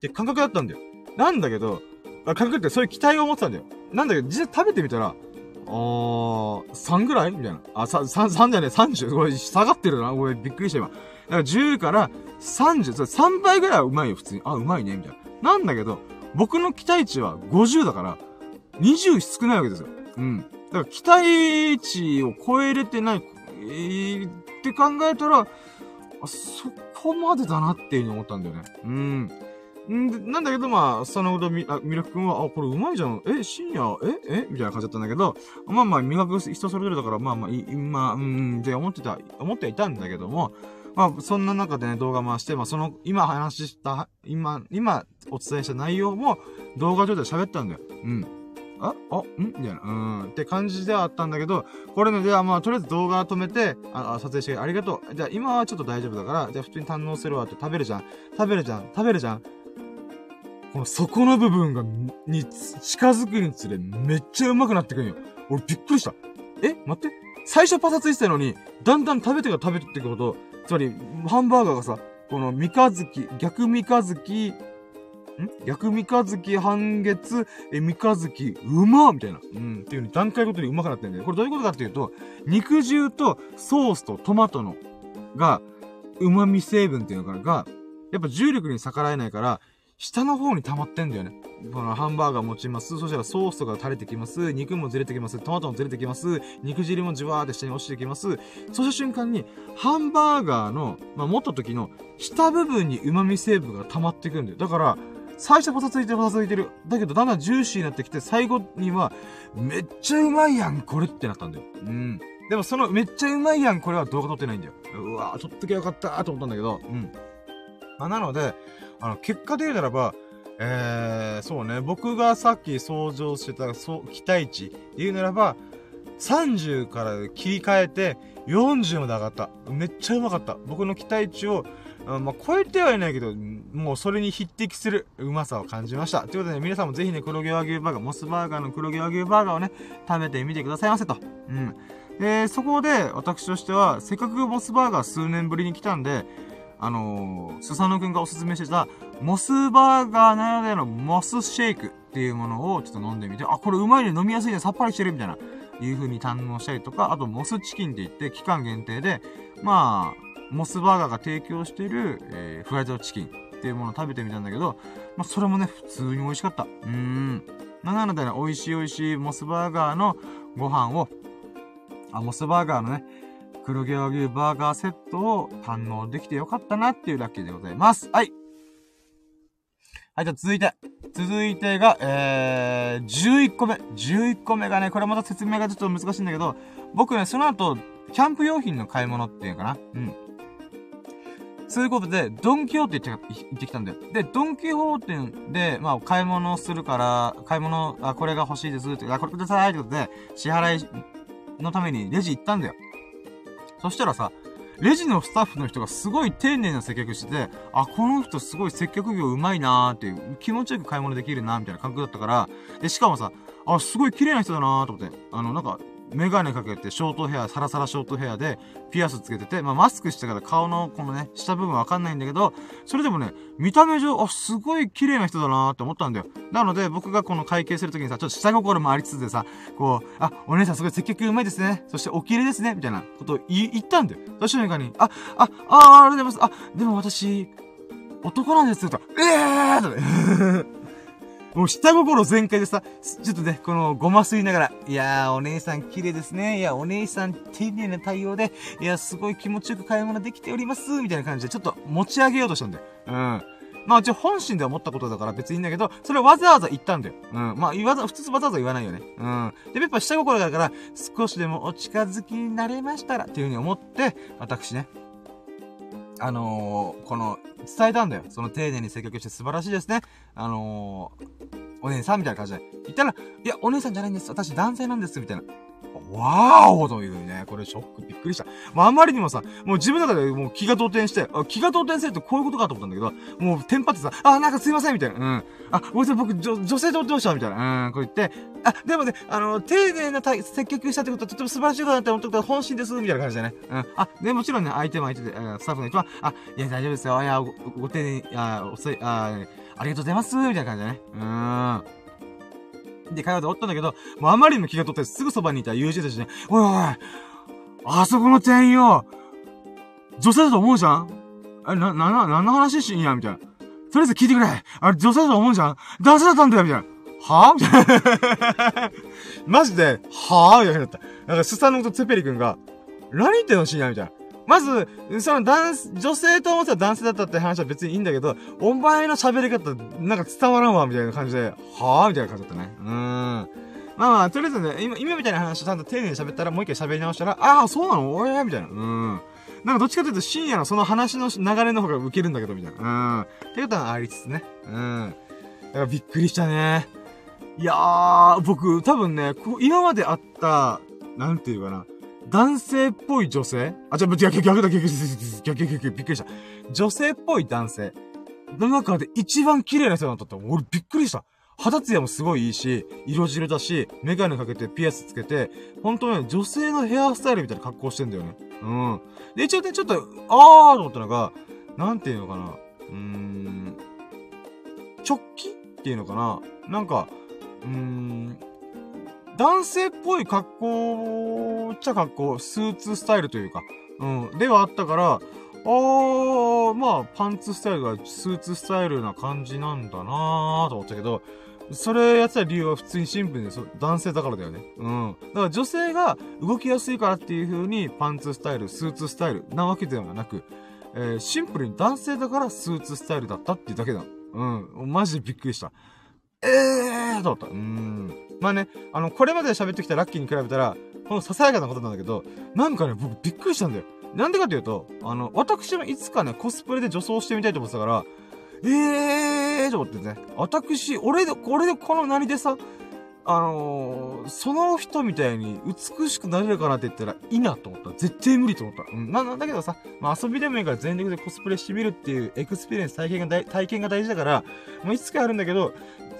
て感覚だったんだよ。なんだけど、感覚ってそういう期待を持ってたんだよ。なんだけど、実際食べてみたら、あー、3ぐらいみたいな。あ、3、3、じゃねえ、30。これ下がってるな。俺びっくりした今。だから10から30、3倍ぐらいはうまいよ、普通に。あ、うまいね、みたいな。なんだけど、僕の期待値は50だから、20少ないわけですよ。うん。だから期待値を超えれてない、えー、って考えたら、あ、そこまでだなっていうふうに思ったんだよね。うん。んなんだけど、まあ、そのほどみ、あ、ミルク君は、あ、これうまいじゃん。え、深夜、ええ？みたいな感じだったんだけど、まあまあ、磨く人それぞれだから、まあまあ、い、まあ、うん、って思ってた、思ってはいたんだけども、まあ、そんな中でね、動画回して、まあ、その、今話した、今、今、お伝えした内容も、動画上で喋ったんだよ。うん。ああん？みたいな。うん。って感じではあったんだけど、これね、ではまあ、とりあえず動画止めて、あ、撮影してありがとう。じゃあ今はちょっと大丈夫だから、じゃあ普通に堪能するわって食べるじゃん。食べるじゃん。食べるじゃん。この底の部分が、に近づくにつれ、めっちゃうまくなってくるよ。俺びっくりした。え待って。最初パサついてたのに、だんだん食べてか食べてってこと、つまり、ハンバーガーがさ、この三日月、逆三日月、ん？逆三日月半月、え、三日月、うまみたいな。うん。っていう風に段階ごとにうまくなってるんだよ。これどういうことかっていうと、肉汁とソースとトマトの、が、旨味成分っていうのかが、やっぱ重力に逆らえないから、下の方に溜まってんだよね。このハンバーガー持ちます。そしたらソースとか垂れてきます。肉もずれてきます。トマトもずれてきます。肉汁もじわーって下に落ちてきます。そした瞬間に、ハンバーガーの、まあ、持った時の下部分に旨味成分が溜まってくんだよ。だから、最初パサついてるパサついてる。だけどだんだんジューシーになってきて、最後には、めっちゃうまいやん、これってなったんだよ。うん。でもそのめっちゃうまいやん、これは動画撮ってないんだよ。うわぁ、撮っときゃよかったーと思ったんだけど、うん。まあ、なので、あの、結果で言うならば、えー、そうね、僕がさっき想像してた、そう、期待値で言うならば、30から切り替えて、40まで上がった。めっちゃうまかった。僕の期待値を、あまあ、超えてはいないけど、もうそれに匹敵するうまさを感じました。ということで、ね、皆さんもぜひね、黒毛和牛バーガー、モスバーガーの黒毛和牛バーガーをね、食べてみてくださいませと。うん。で、そこで、私としては、せっかくモスバーガー数年ぶりに来たんで、あのー、スサノくんがおすすめしてた、モスバーガーならではのモスシェイクっていうものをちょっと飲んでみて、あ、これうまいね、飲みやすいね、さっぱりしてるみたいな、いう風に堪能したりとか、あとモスチキンって言って、期間限定で、まあ、モスバーガーが提供してる、えー、フライドチキンっていうものを食べてみたんだけど、まあ、それもね、普通に美味しかった。うーん。なのでね、美味しい美味しいモスバーガーのご飯を、あ、モスバーガーのね、黒毛和牛バーガーセットを堪能できてよかったなっていうだけでございます。はい。はい、じゃあ続いて。続いてが、えー、11個目。11個目がね、これまた説明がちょっと難しいんだけど、僕ね、その後、キャンプ用品の買い物っていうかな。うん。そういうことで、ドンキホーテ行って行ってきたんだよ。で、ドンキホーテで、まあ、買い物するから、買い物、あ、これが欲しいですって、あ、これくださいってことで、支払いのためにレジ行ったんだよ。そしたらさ、レジのスタッフの人がすごい丁寧な接客してて、あ、この人すごい接客業うまいなーっていう、気持ちよく買い物できるなーみたいな感覚だったから、で、しかもさ、あ、すごい綺麗な人だなーと思って、あの、なんか、メガネかけて、ショートヘア、サラサラショートヘアで、ピアスつけてて、まあ、マスクしてから顔のこのね、下部分わかんないんだけど、それでもね、見た目上、あ、すごい綺麗な人だなーって思ったんだよ。なので、僕がこの会計するときにさ、ちょっと下心もありつつでさ、こう、あ、お姉さんすごい接客うまいですね。そしてお綺麗ですね。みたいなことを言ったんだよ。そしたらに、あ、あ、あ、ありがとうございます。あ、でも私、男なんですよ。と、ええーとかもう下心全開でさ、ちょっとね、このごますりながら、いやー、お姉さん綺麗ですね。いや、お姉さん丁寧な対応で、いや、すごい気持ちよく買い物できております。みたいな感じで、ちょっと持ち上げようとしたんだよ。うん。まあ、一応本心で思ったことだから別にいいんだけど、それわざわざ言ったんだよ。うん。まあ、言わざ、普通わざわざ言わないよね。うん。で、やっぱ下心だから、少しでもお近づきになれましたら、っていうふうに思って、私ね、あのー、この、伝えたんだよ。その丁寧に接客して素晴らしいですね。あのー、お姉さんみたいな感じで。言ったら、いや、お姉さんじゃないんです。私男性なんです。みたいな。わーおというね、これショック、びっくりした。まあ、あんまりにもさ、もう自分の中でもう気が動転して、気が動転するってこういうことかと思ったんだけど、もうテンパってさ、あ、なんかすいませんみたいな。うん。あ、ごめんなさい、僕、女、女性とどうしたみたいな。うん、こう言って、あ、でもね、あの、丁寧な接客したってことはとても素晴らしいことだって思ったことは本心です、みたいな感じでね。うん。あ、で、もちろんね、相手も相手で、スタッフの人は、あ、いや、大丈夫ですよ。いや、ご、丁寧に、あ、おせ、あ、ありがとうございます、みたいな感じでね。うーん。で会話でおったんだけど、もうあまりにも気が取ってすぐそばにいた友人たちね、おいおい、あそこの店員よ、女性だと思うじゃん？あれ、な、な、な、何の話しんや？みたいな。とりあえず聞いてくれ。あれ、女性だと思うじゃん？男性だったんだよみたいな。は？ぁみたいな。マジで、は？ぁみたいな。なんか、スサノとツペリ君が、何言ってんの深夜？みたいな。まず、その男、女性と思ってた男性だったって話は別にいいんだけど、お前の喋り方、なんか伝わらんわ、みたいな感じで、はぁみたいな感じだったね。うーん。まあまあ、とりあえずね、今、今みたいな話をちゃんと丁寧に喋ったら、もう一回喋り直したら、ああ、そうなの？おえみたいな。うーん。なんかどっちかというと深夜のその話の流れの方がウケるんだけど、みたいな。うん。ってことはありつつね。うん。だからびっくりしたね。いやー、僕、多分ね、こ今まであった、なんていうかな。男性っぽい女性？あ、じゃ、逆、逆だ、逆、逆、逆、逆、びっくりした。女性っぽい男性の中で一番綺麗な人だったって、俺びっくりした。肌ツヤもすごいいいし、色白だし、メガネかけてピアスつけて、本当に女性のヘアスタイルみたいな格好してんだよね。うん。で、一応ね、ちょっと、あーと思ったのが、なんていうのかな。うーん。直帰っていうのかな。なんか、うーん。男性っぽい格好っちゃ格好、スーツスタイルというか、うん、ではあったから、あー、まあ、パンツスタイルがスーツスタイルな感じなんだなーと思ったけど、それやってた理由は普通にシンプルに男性だからだよね。うん。だから女性が動きやすいからっていう風にパンツスタイル、スーツスタイルなわけではなく、えー、シンプルに男性だからスーツスタイルだったっていうだけだ。うん。マジでびっくりした。えーと思った。うん。まあね、あの、これまで喋ってきたラッキーに比べたら、このささやかなことなんだけど、なんかね、僕びっくりしたんだよ。なんでかというと、あの、私もいつかね、コスプレで女装してみたいと思ってたから、ええーと思ってね、私、俺で、俺でこの何でさ、あのー、その人みたいに美しくなれるかなって言ったらいいなと思った。絶対無理と思った。うん。な、なんだけどさ、まあ遊びでもいいから全力でコスプレしてみるっていう experience 体験が大、体験が大事だから、もういつかあるんだけど、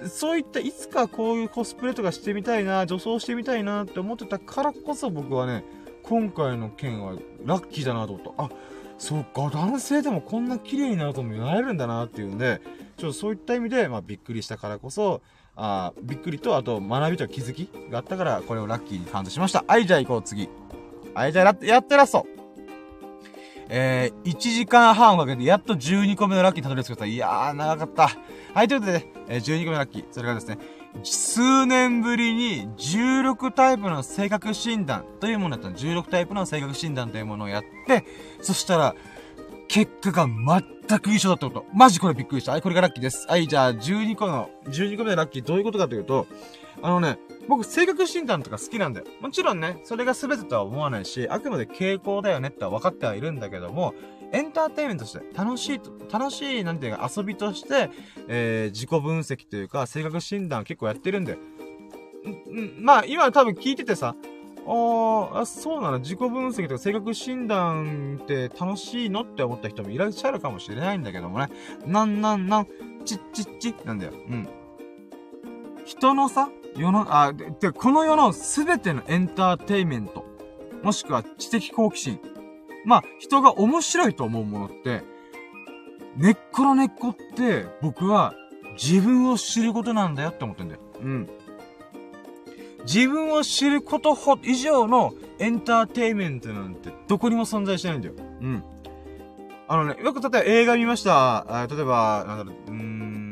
そういったいつかこういうコスプレとかしてみたいな、女装してみたいなって思ってたからこそ僕はね、今回の件はラッキーだなと思った。あ、そっか、男性でもこんな綺麗になるともなれるんだなっていうんで、ちょっとそういった意味で、まあびっくりしたからこそ、あびっくりと、あと学びと気づきがあったから、これをラッキーにカウントしました。はい、じゃあ行こう、次。はい、じゃあやってラスト。えー、1時間半をかけて、やっと12個目のラッキーたどり着けた。いやー、長かった。はい、ということで、ね、えー、12個目のラッキー。それがですね、数年ぶりに16タイプの性格診断というものやった。16タイプの性格診断というものをやって、そしたら、結果が全く一緒だったこと。マジこれびっくりした。はい、これがラッキーです。はい、じゃあ12個の、12個目のラッキーどういうことかというと、あのね、僕、性格診断とか好きなんだよ。もちろんね、それが全てとは思わないし、あくまで傾向だよねっては分かってはいるんだけども、エンターテイメントとして、楽しいと、楽しい、なんていうか、遊びとして、えー、自己分析というか、性格診断結構やってるんだよ。ん、ん、まあ、今多分聞いててさ、ああ、そうなの？自己分析とか性格診断って楽しいのって思った人もいらっしゃるかもしれないんだけどもね。なんなんなん、ちっちっちなんだよ。うん。人のさ、世の、あ、で、この世のすべてのエンターテイメント、もしくは知的好奇心。まあ、人が面白いと思うものって、根っこの根っこって、僕は自分を知ることなんだよって思ってんだよ。うん。自分を知ることほ以上のエンターテイメントなんてどこにも存在してないんだよ。うん。あのね、よく例えば映画見ました。例えば、なんだろう、うーん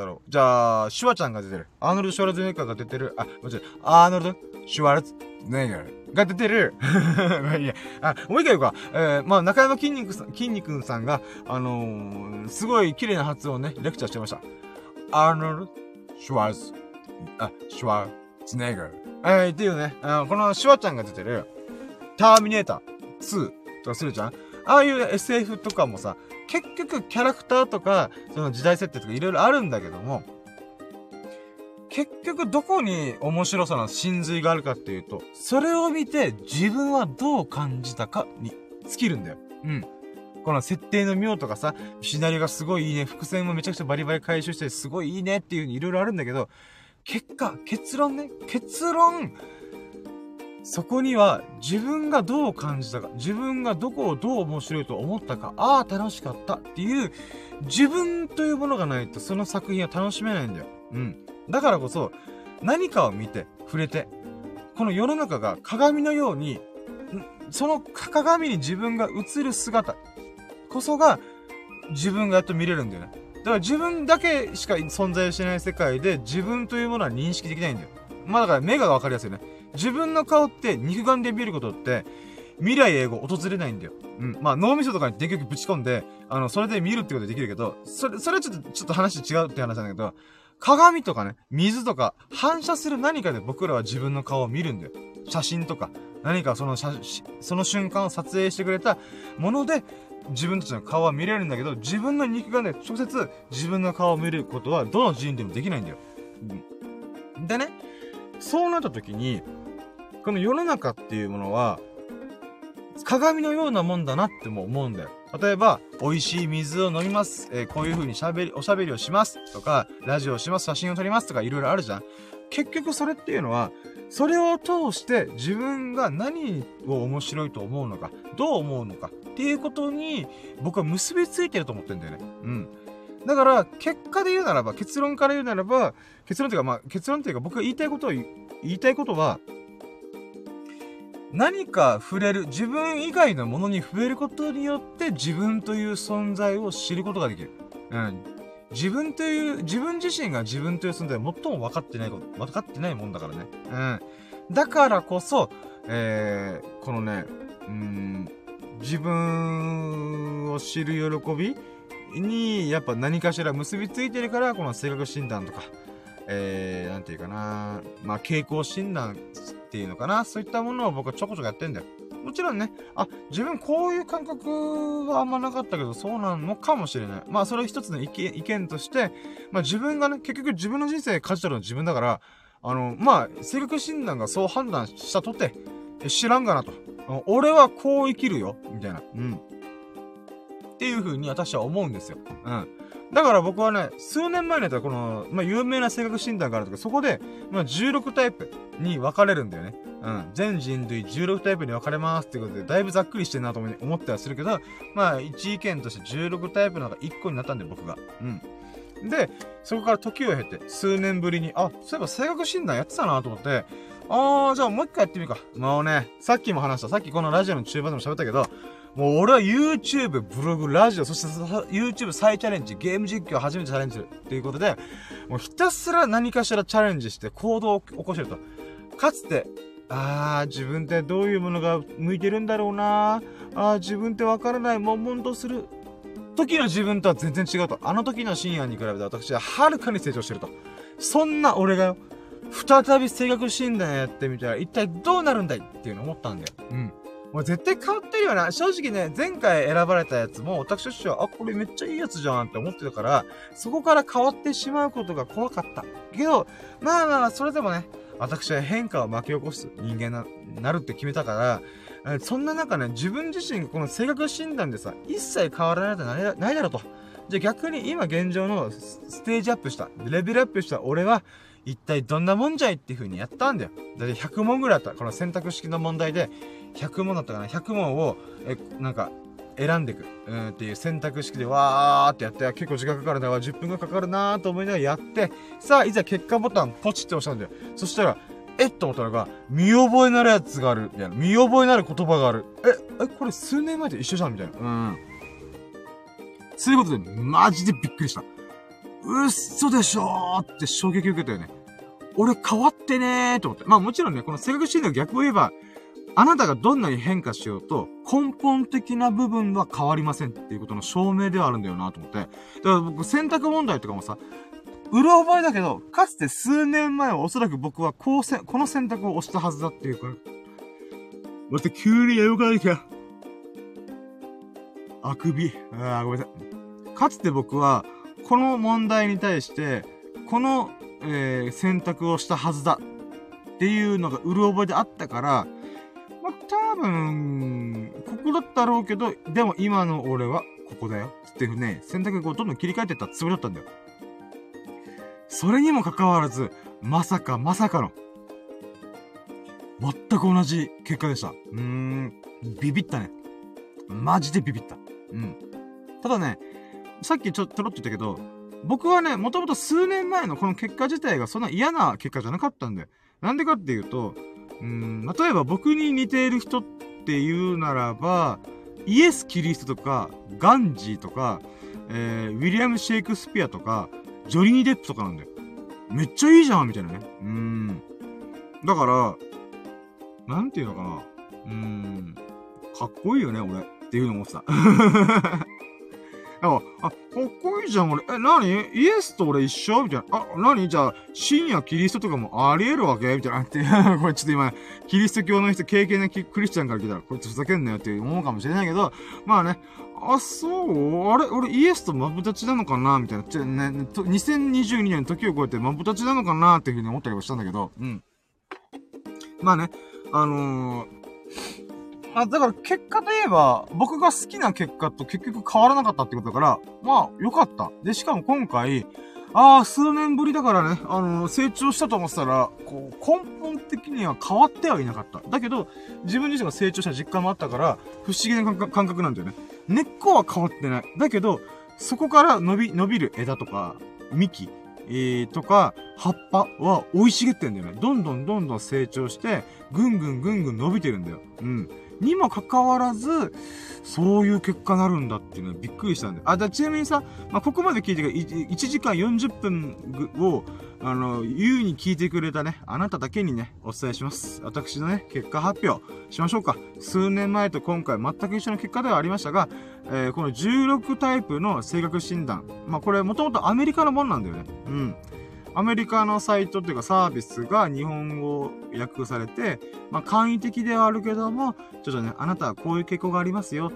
だろう。じゃあ、シュワちゃんが出てる。アーノルド・シュワルツネッガーが出てる。あ、もちろん、アーノルド・シュワルツネッガーが出てる。まあいいや、あ、もう一回言うか。えー、まあ、中山筋肉さん、筋肉さんが、あのー、すごい綺麗な発音ね、レクチャーしてました。アーノルド・シュワルツ、あ、シュワルツ、ネガー。えー、っていうね、あこのシュワちゃんが出てる、ターミネーター2とかするじゃんああいう SF とかもさ、結局キャラクターとか、その時代設定とかいろいろあるんだけども、結局どこに面白さの真髄があるかっていうと、それを見て自分はどう感じたかに尽きるんだよ。うん。この設定の妙とかさ、シナリオがすごいいいね、伏線もめちゃくちゃバリバリ回収してすごいいいねっていう風にいろいろあるんだけど、結果、結論ね、結論、そこには自分がどう感じたか、自分がどこをどう面白いと思ったか、ああ、楽しかったっていう自分というものがないとその作品は楽しめないんだよ。うん。だからこそ、何かを見て、触れて、この世の中が鏡のように、その鏡に自分が映る姿こそが自分がやっと見れるんだよね。だから自分だけしか存在しない世界で自分というものは認識できないんだよ。まあだから目がわかりやすいね。自分の顔って肉眼で見ることって未来英語訪れないんだよ。うん。まあ脳みそとかに電極ぶち込んで、あの、それで見るってことできるけど、それ、それはちょっと、ちょっと話違うって話なんだけど、鏡とかね、水とか、反射する何かで僕らは自分の顔を見るんだよ。写真とか、何かその写、その瞬間を撮影してくれたもので、自分たちの顔は見れるんだけど、自分の肉眼で直接自分の顔を見ることはどの人でもできないんだよ。うん。でね、そうなった時に、この世の中っていうものは、鏡のようなもんだなっても思うんだよ。例えば、美味しい水を飲みます。えー、こういう風に喋り、おしゃべりをします。とか、ラジオをします。写真を撮ります。とか、いろいろあるじゃん。結局それっていうのは、それを通して自分が何を面白いと思うのか、どう思うのかっていうことに僕は結びついてると思ってんだよね。うん。だから、結果で言うならば、結論から言うならば、結論っていうか、まあ、結論っていうか僕が言いたいことを言いたいことは、何か触れる、自分以外のものに触れることによって自分という存在を知ることができる。うん。自分という、自分自身が自分という存在を最も分かってないこと、分かってないもんだからね。うん。だからこそ、えー、このね、うん、自分を知る喜びに、やっぱ何かしら結びついてるから、この性格診断とか、えー、なんていうかな、まあ、傾向診断っていうのかな、そういったものを僕はちょこちょこやってんだよ。もちろんね、あ、自分こういう感覚はあんまなかったけど、そうなのかもしれない。まあ、それ一つの意見として、まあ自分がね、結局自分の人生舵取るの自分だから、あの、まあ、性格診断がそう判断したとて、知らんがなと。俺はこう生きるよ、みたいな。うん。っていう風に私は思うんですよ。うん。だから僕はね、数年前にやったこの、まあ、有名な性格診断があるとか、そこで、まあ、16タイプに分かれるんだよね。うん。全人類16タイプに分かれますってことで、だいぶざっくりしてんなと思ってはするけど、まあ、一意見として16タイプのが1個になったんで、僕が。うん。で、そこから時を経て、数年ぶりに、あ、そういえば性格診断やってたなと思って、あー、じゃあもう一回やってみるか。もうね、さっきも話した、さっきこのラジオの中盤でも喋ったけど、もう俺は YouTube、ブログ、ラジオ、そして YouTube 再チャレンジ、ゲーム実況初めてチャレンジするっていうことで、もうひたすら何かしらチャレンジして行動を起こしてると。かつて、あー、自分ってどういうものが向いてるんだろうなあー、自分ってわからない、悶々とする。時の自分とは全然違うと。あの時の深夜に比べて私ははるかに成長してると。そんな俺がよ、再び性格診断やってみたら一体どうなるんだいっていうの思ったんだよ。うん。もう絶対変わってるよな。正直ね、前回選ばれたやつも、私としては、あ、これめっちゃいいやつじゃんって思ってたから、そこから変わってしまうことが怖かった。けど、まあまあ、それでもね、私は変化を巻き起こす人間な、なるって決めたから、そんな中ね、自分自身、この性格診断でさ、一切変わらないとないないだろうと。じゃあ逆に今現状のステージアップした、レベルアップした俺は、一体どんなもんじゃいっていう風にやったんだよ。だって100問ぐらいあった。この選択式の問題で、100問だったかな ?100 問を、え、なんか、選んでいく、うんっていう選択式でわーってやって、結構時間かかるな、10分がかかるなーと思いながらやって、さあ、いざ結果ボタンポチって押したんだよ。そしたら、えっと思ったのが、見覚えなるやつがある。みたいな。見覚えなる言葉がある。え、え、これ数年前と一緒じゃんみたいな。うん。そういうことで、マジでびっくりした。嘘でしょーって衝撃受けたよね。俺変わってねーと思って。まあもちろんね、この性格診断逆を言えば、あなたがどんなに変化しようと、根本的な部分は変わりませんっていうことの証明ではあるんだよなと思って。だから僕、選択問題とかもさ、うろ覚えだけど、かつて数年前はおそらく僕はこうせ、この選択を押したはずだっていうか、待って、急にやかなきゃ。あくび。ああ、ごめんなさい。かつて僕は、この問題に対して、この、えー、選択をしたはずだっていうのがうる覚えであったから、まあ、多分、ここだったろうけど、でも今の俺はここだよ。っていうね、選択をどんどん切り替えてったつもりだったんだよ。それにもかかわらず、まさかまさかの、全く同じ結果でした。うーん、ビビったね。マジでビビった。うん。ただね、さっきちょっととろっと言ったけど、僕はね、もともと数年前のこの結果自体がそんな嫌な結果じゃなかったんで。なんでかっていうと、うん、例えば僕に似ている人っていうならば、イエス・キリストとか、ガンジーとか、えー、ウィリアム・シェイクスピアとか、ジョリー・デップとかなんだよ。めっちゃいいじゃんみたいなね。うん。だから、なんていうのかな。うん。かっこいいよね、俺。っていうの思ってた。あ、あ、かっこいいじゃん、俺。え、なにイエスと俺一緒？みたいな。あ、なにじゃあ、深夜キリストとかもあり得るわけ？みたいな。って、これちょっと今、キリスト教の人、経験なクリスチャンから聞いたら、こいつふざけんなよって思うかもしれないけど、まあね、あ、そう？あれ？俺イエスとマブダチなのかな？みたいな。ちょ、ね、2022年の時を超えてマブダチなのかな？っていうふうに思ったりもしたんだけど、うん。まあね、あのー、あ、だから結果といえば、僕が好きな結果と結局変わらなかったってことだから、まあ、よかった。で、しかも今回、ああ、数年ぶりだからね、あのー、成長したと思ってたら、こう、根本的には変わってはいなかった。だけど、自分自身が成長した実感もあったから、不思議な感覚なんだよね。根っこは変わってない。だけど、そこから伸び、伸びる枝とか、幹、えー、とか、葉っぱは生い茂ってんだよね。どんどんどんどん成長して、ぐんぐんぐんぐん伸びてるんだよ。うん。にもかかわらず、そういう結果になるんだっていうのはびっくりしたんで。あ、だちなみにさ、まあ、ここまで聞いてくれ、1時間40分を、あの、優に聞いてくれたね、あなただけにね、お伝えします。私のね、結果発表しましょうか。数年前と今回全く一緒の結果ではありましたが、えー、この16タイプの性格診断。まあ、これもともとアメリカのもんなんだよね。うん。アメリカのサイトっていうかサービスが日本語訳されて、まあ、簡易的ではあるけども、ちょっとね、あなたはこういう傾向がありますよ。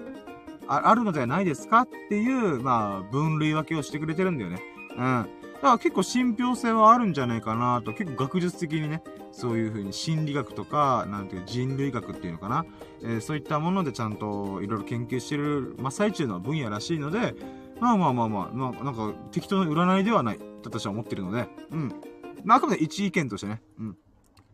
ああるのではないですかっていう、まあ、分類分けをしてくれてるんだよね。うん。だから結構信憑性はあるんじゃないかなと、結構学術的にね、そういう風に心理学とか、なんていう人類学っていうのかな。えー、そういったものでちゃんといろいろ研究してる真っ最中の分野らしいので、まあまあまあまあ、なんか適当な占いではないと私は思ってるので、うん。まあ、あくまで一意見としてね、うん。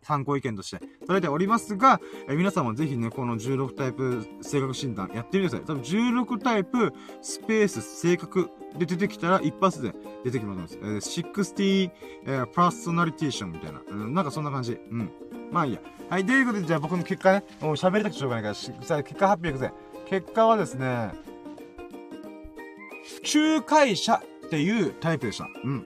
参考意見として捉えておりますが、え皆さんもぜひね、この16タイプ性格診断やってみてください。多分16タイプスペース性格で出てきたら一発で出てきます。えー、60、えー、パーソナリティションみたいな、うん。なんかそんな感じ。うん。まあいいや。はい、ということで、じゃあ僕の結果ね、もう喋りたくてしょうがないから、結果発表いくぜ。結果はですね、仲介者っていうタイプでした。うん。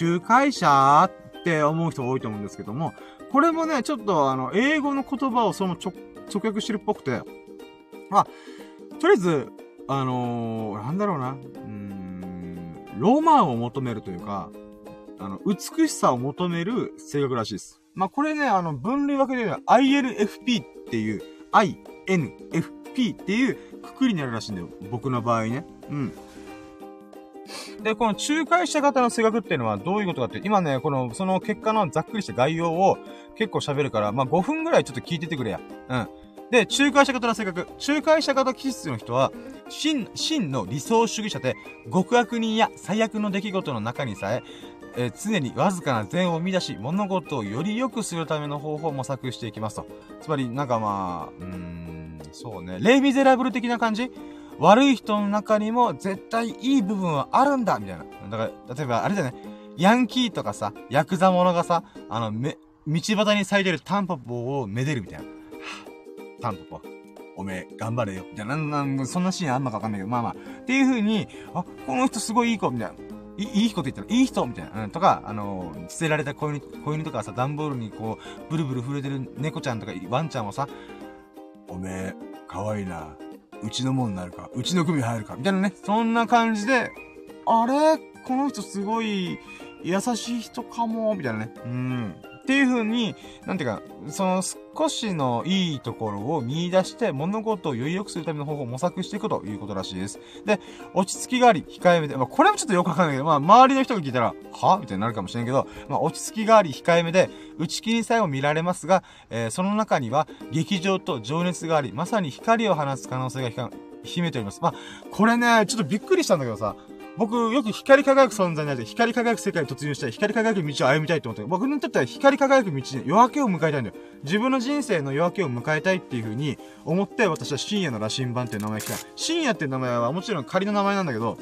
仲介者って思う人多いと思うんですけども、これもね、ちょっとあの、英語の言葉をその直、直訳してるっぽくて、まあ、とりあえず、あのー、なんだろうな、うーん、ロマンを求めるというか、あの、美しさを求める性格らしいです。まあ、これね、あの、分類分けで言う INFP っていう、INFP っていうくくりになるらしいんだよ。僕の場合ね。うん。で、この仲介者型の性格っていうのはどういうことかって、今ね、この、その結果のざっくりした概要を結構喋るから、まあ、5分ぐらいちょっと聞いててくれや。うん。で、仲介者型の性格。仲介者型気質の人は、真、真の理想主義者で、極悪人や最悪の出来事の中にさえ、えー、常にわずかな善を生み出し、物事をより良くするための方法を模索していきますと。つまり、なんかまあ、うーん、そうね、レイ・ミゼラブル的な感じ？悪い人の中にも絶対いい部分はあるんだみたいな。だから、例えばあれだね、ヤンキーとかさ、ヤクザ者がさ、あの、め、道端に咲いてるタンポポをめでるみたいな。はぁ、タンポポ。おめえ、頑張れよ。みたいな、なんなん、そんなシーンあんのかわかんないけど、まあまあ。っていう風に、あ、この人すごいいい子、みたいな。いいいこと言ったら、いい人みたいな。うん、とか、あのー、捨てられた子犬、子犬とかさ、段ボールにこう、ブルブル震えてる猫ちゃんとか、ワンちゃんをさ、おめえ、可愛いな。うちのもんになるか、うちの組入るか、みたいなね。そんな感じで、あれ？この人すごい優しい人かも、みたいなね。うん。っていう風に、なんていうか、その少しのいいところを見出して物事をより良くするための方法を模索していくということらしいです。で、落ち着きがあり、控えめで、まあこれもちょっとよくわかんないけど、まあ周りの人が聞いたら、はみたいになるかもしれんけど、まあ落ち着きがあり、控えめで、内気にさえも見られますが、えー、その中には劇場と情熱があり、まさに光を放つ可能性が秘めております。まあ、これね、ちょっとびっくりしたんだけどさ、僕、よく光り輝く存在になって、光り輝く世界に突入したい、光り輝く道を歩みたいと思って、僕にとっては光り輝く道に夜明けを迎えたいんだよ。自分の人生の夜明けを迎えたいっていう風に思って、私は深夜の羅針盤っていう名前来た。深夜っていう名前はもちろん仮の名前なんだけど、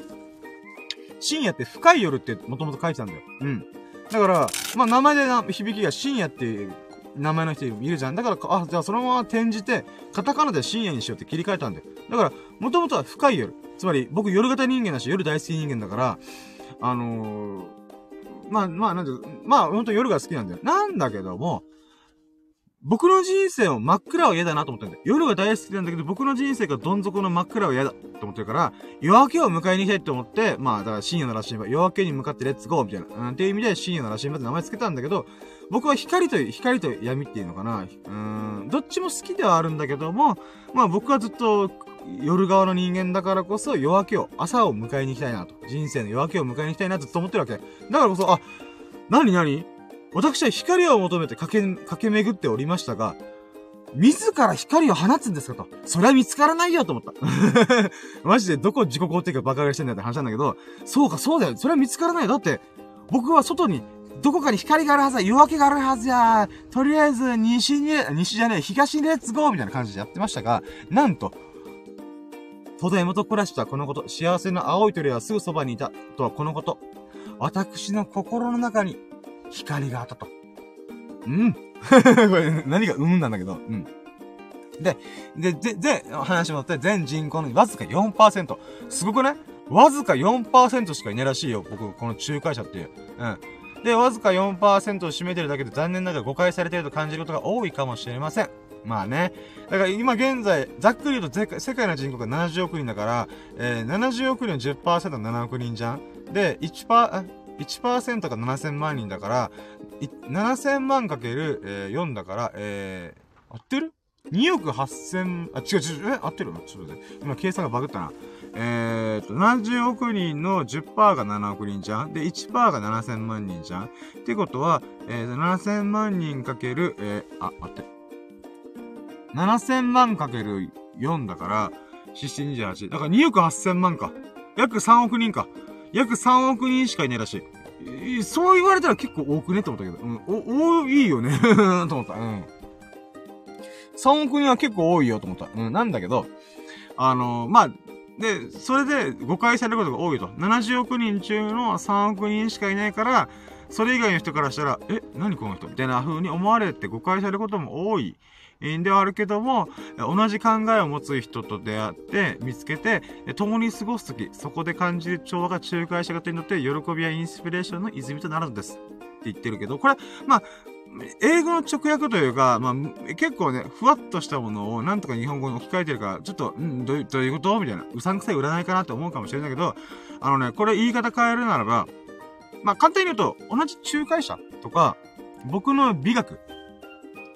深夜って深い夜ってもともと書いてたんだよ。うん。だから、まあ名前でな響きが深夜っていう名前の人いるじゃん。だから、あ、じゃあそのまま転じて、カタカナで深夜にしようって切り替えたんだよ。だから、もともとは深い夜。つまり、僕夜型人間だし、夜大好き人間だから、あのー、まあ、まあ、なんていうまあ、ほんと夜が好きなんだよ。なんだけども、僕の人生を真っ暗は嫌だなと思ってんだよ。夜が大好きなんだけど、僕の人生がどん底の真っ暗は嫌だと思ってるから、夜明けを迎えに行きたいと思って、まあ、だから深夜の羅針盤、夜明けに向かってレッツゴーみたいな、うん、っていう意味で深夜の羅針盤って名前つけたんだけど、僕は光と、光と闇っていうのかな。うん、どっちも好きではあるんだけども、まあ僕はずっと夜側の人間だからこそ夜明けを、朝を迎えに行きたいなと。人生の夜明けを迎えに行きたいなとずっと思ってるわけ。だからこそ、あ、なになに私は光を求めて駆け、駆け巡っておりましたが、自ら光を放つんですかと。それは見つからないよと思った。マジでどこ自己肯定感バカがしてんだって話なんだけど、そうか、そうだよ。それは見つからないよ。だって、僕は外に、どこかに光があるはずだ。夜明けがあるはずや。とりあえず、西に、西じゃねえ、東にレッツゴーみたいな感じでやってましたが、なんと、戸田元暮らしとはこのこと。幸せの青い鳥はすぐそばにいたとはこのこと。私の心の中に光があったと。うん。これ何がうんなんだけど、うん。で、で、で、で、話もって全人口のわずか4%。すごくねわずか4%しかいないらしいよ。僕、この仲介者っていう。うん。で、わずか4%を占めてるだけで残念ながら誤解されていると感じることが多いかもしれません。まあね。だから今現在、ざっくり言うと世界の人口が70億人だから、えー、70億人の10%は7億人じゃんで、1%、1%が7000万人だから、7000万かける、えー、4だから、えー、合ってる ?2 億8000、あ、違う違う、え、合ってる？ちょっと待って。今計算がバグったな。えーと、70億人の10%が7億人じゃんで、1%が7000万人じゃんってことは、えー、7000万人かける、えー、あ、待って。7000万かける4だから、728。だから2億8000万か。約3億人か。約3億人しかいないらしい。そう言われたら結構多くねって思ったけど。うん、お、多いよね と思った。うん。3億人は結構多いよと思った。うん、なんだけど、あのー、まあ、で、それで誤解されることが多いと。70億人中の3億人しかいないから、それ以外の人からしたら、え、何この人？みたいな風に思われて誤解されることも多い。ではあるけども、同じ考えを持つ人と出会って、見つけて、共に過ごすとき、そこで感じる調和が仲介者方にとって、喜びやインスピレーションの泉となるのです。って言ってるけど、これ、まあ、英語の直訳というか、まあ、結構ね、ふわっとしたものをなんとか日本語に置き換えてるから、ちょっと、ういう、どういうこと？みたいな。うさんくさい占いかなって思うかもしれないけど、あのね、これ言い方変えるならば、まあ、簡単に言うと、同じ仲介者とか、僕の美学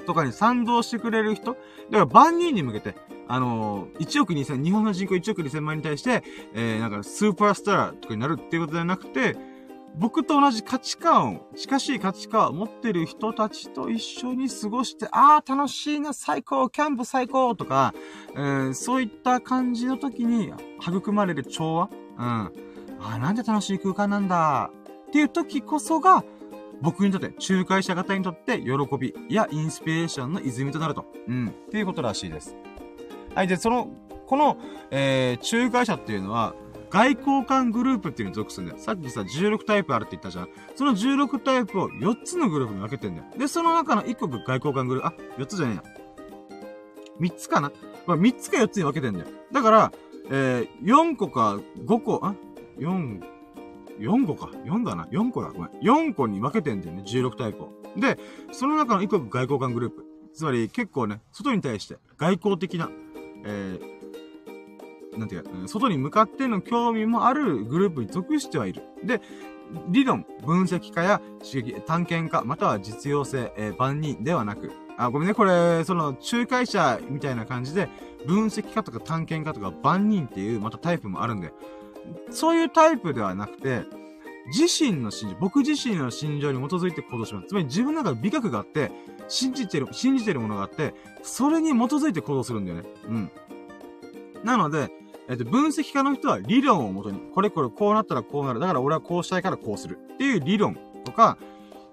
とかに賛同してくれる人だから万人に向けて、あのー、1億2000、日本の人口1億2000万に対して、えー、なんか、スーパースターとかになるっていうことではなくて、僕と同じ価値観を、近しい価値観を持ってる人たちと一緒に過ごして、ああ、楽しいな、最高、キャンプ最高とか、えー、そういった感じの時に育まれる調和うん。ああ、なんで楽しい空間なんだ。っていう時こそが、僕にとって、仲介者方にとって喜びやインスピレーションの泉となると。うん。っていうことらしいです。はい。で、その、この、えー、仲介者っていうのは、外交官グループっていうのに属するんだよ。さっきさ、16タイプあるって言ったじゃん。その16タイプを4つのグループに分けてんだよ。で、その中の1個が外交官グループ、あ、4つじゃねえや。3つかなまあ、3つか4つに分けてんだよ。だから、えー、4個か5個、あ ?4、4個か。4だな。4個だ。ごめん。4個に分けてんだよね。16タイプを。で、その中の1個が外交官グループ。つまり結構ね、外に対して外交的な、えー、なんていうか、外に向かっての興味もあるグループに属してはいる。で、理論、分析家や刺激、探検家、または実用性、えー、万人ではなく、あ、ごめんね、これ、その、仲介者みたいな感じで、分析家とか探検家とか万人っていう、またタイプもあるんで、そういうタイプではなくて、自身の信条、僕自身の信条に基づいて行動します。つまり自分の中で美学があって、信じてる、信じてるものがあって、それに基づいて行動するんだよね。うん。なので、えっと、分析家の人は理論をもとに、これこれこうなったらこうなる。だから俺はこうしたいからこうする。っていう理論とか、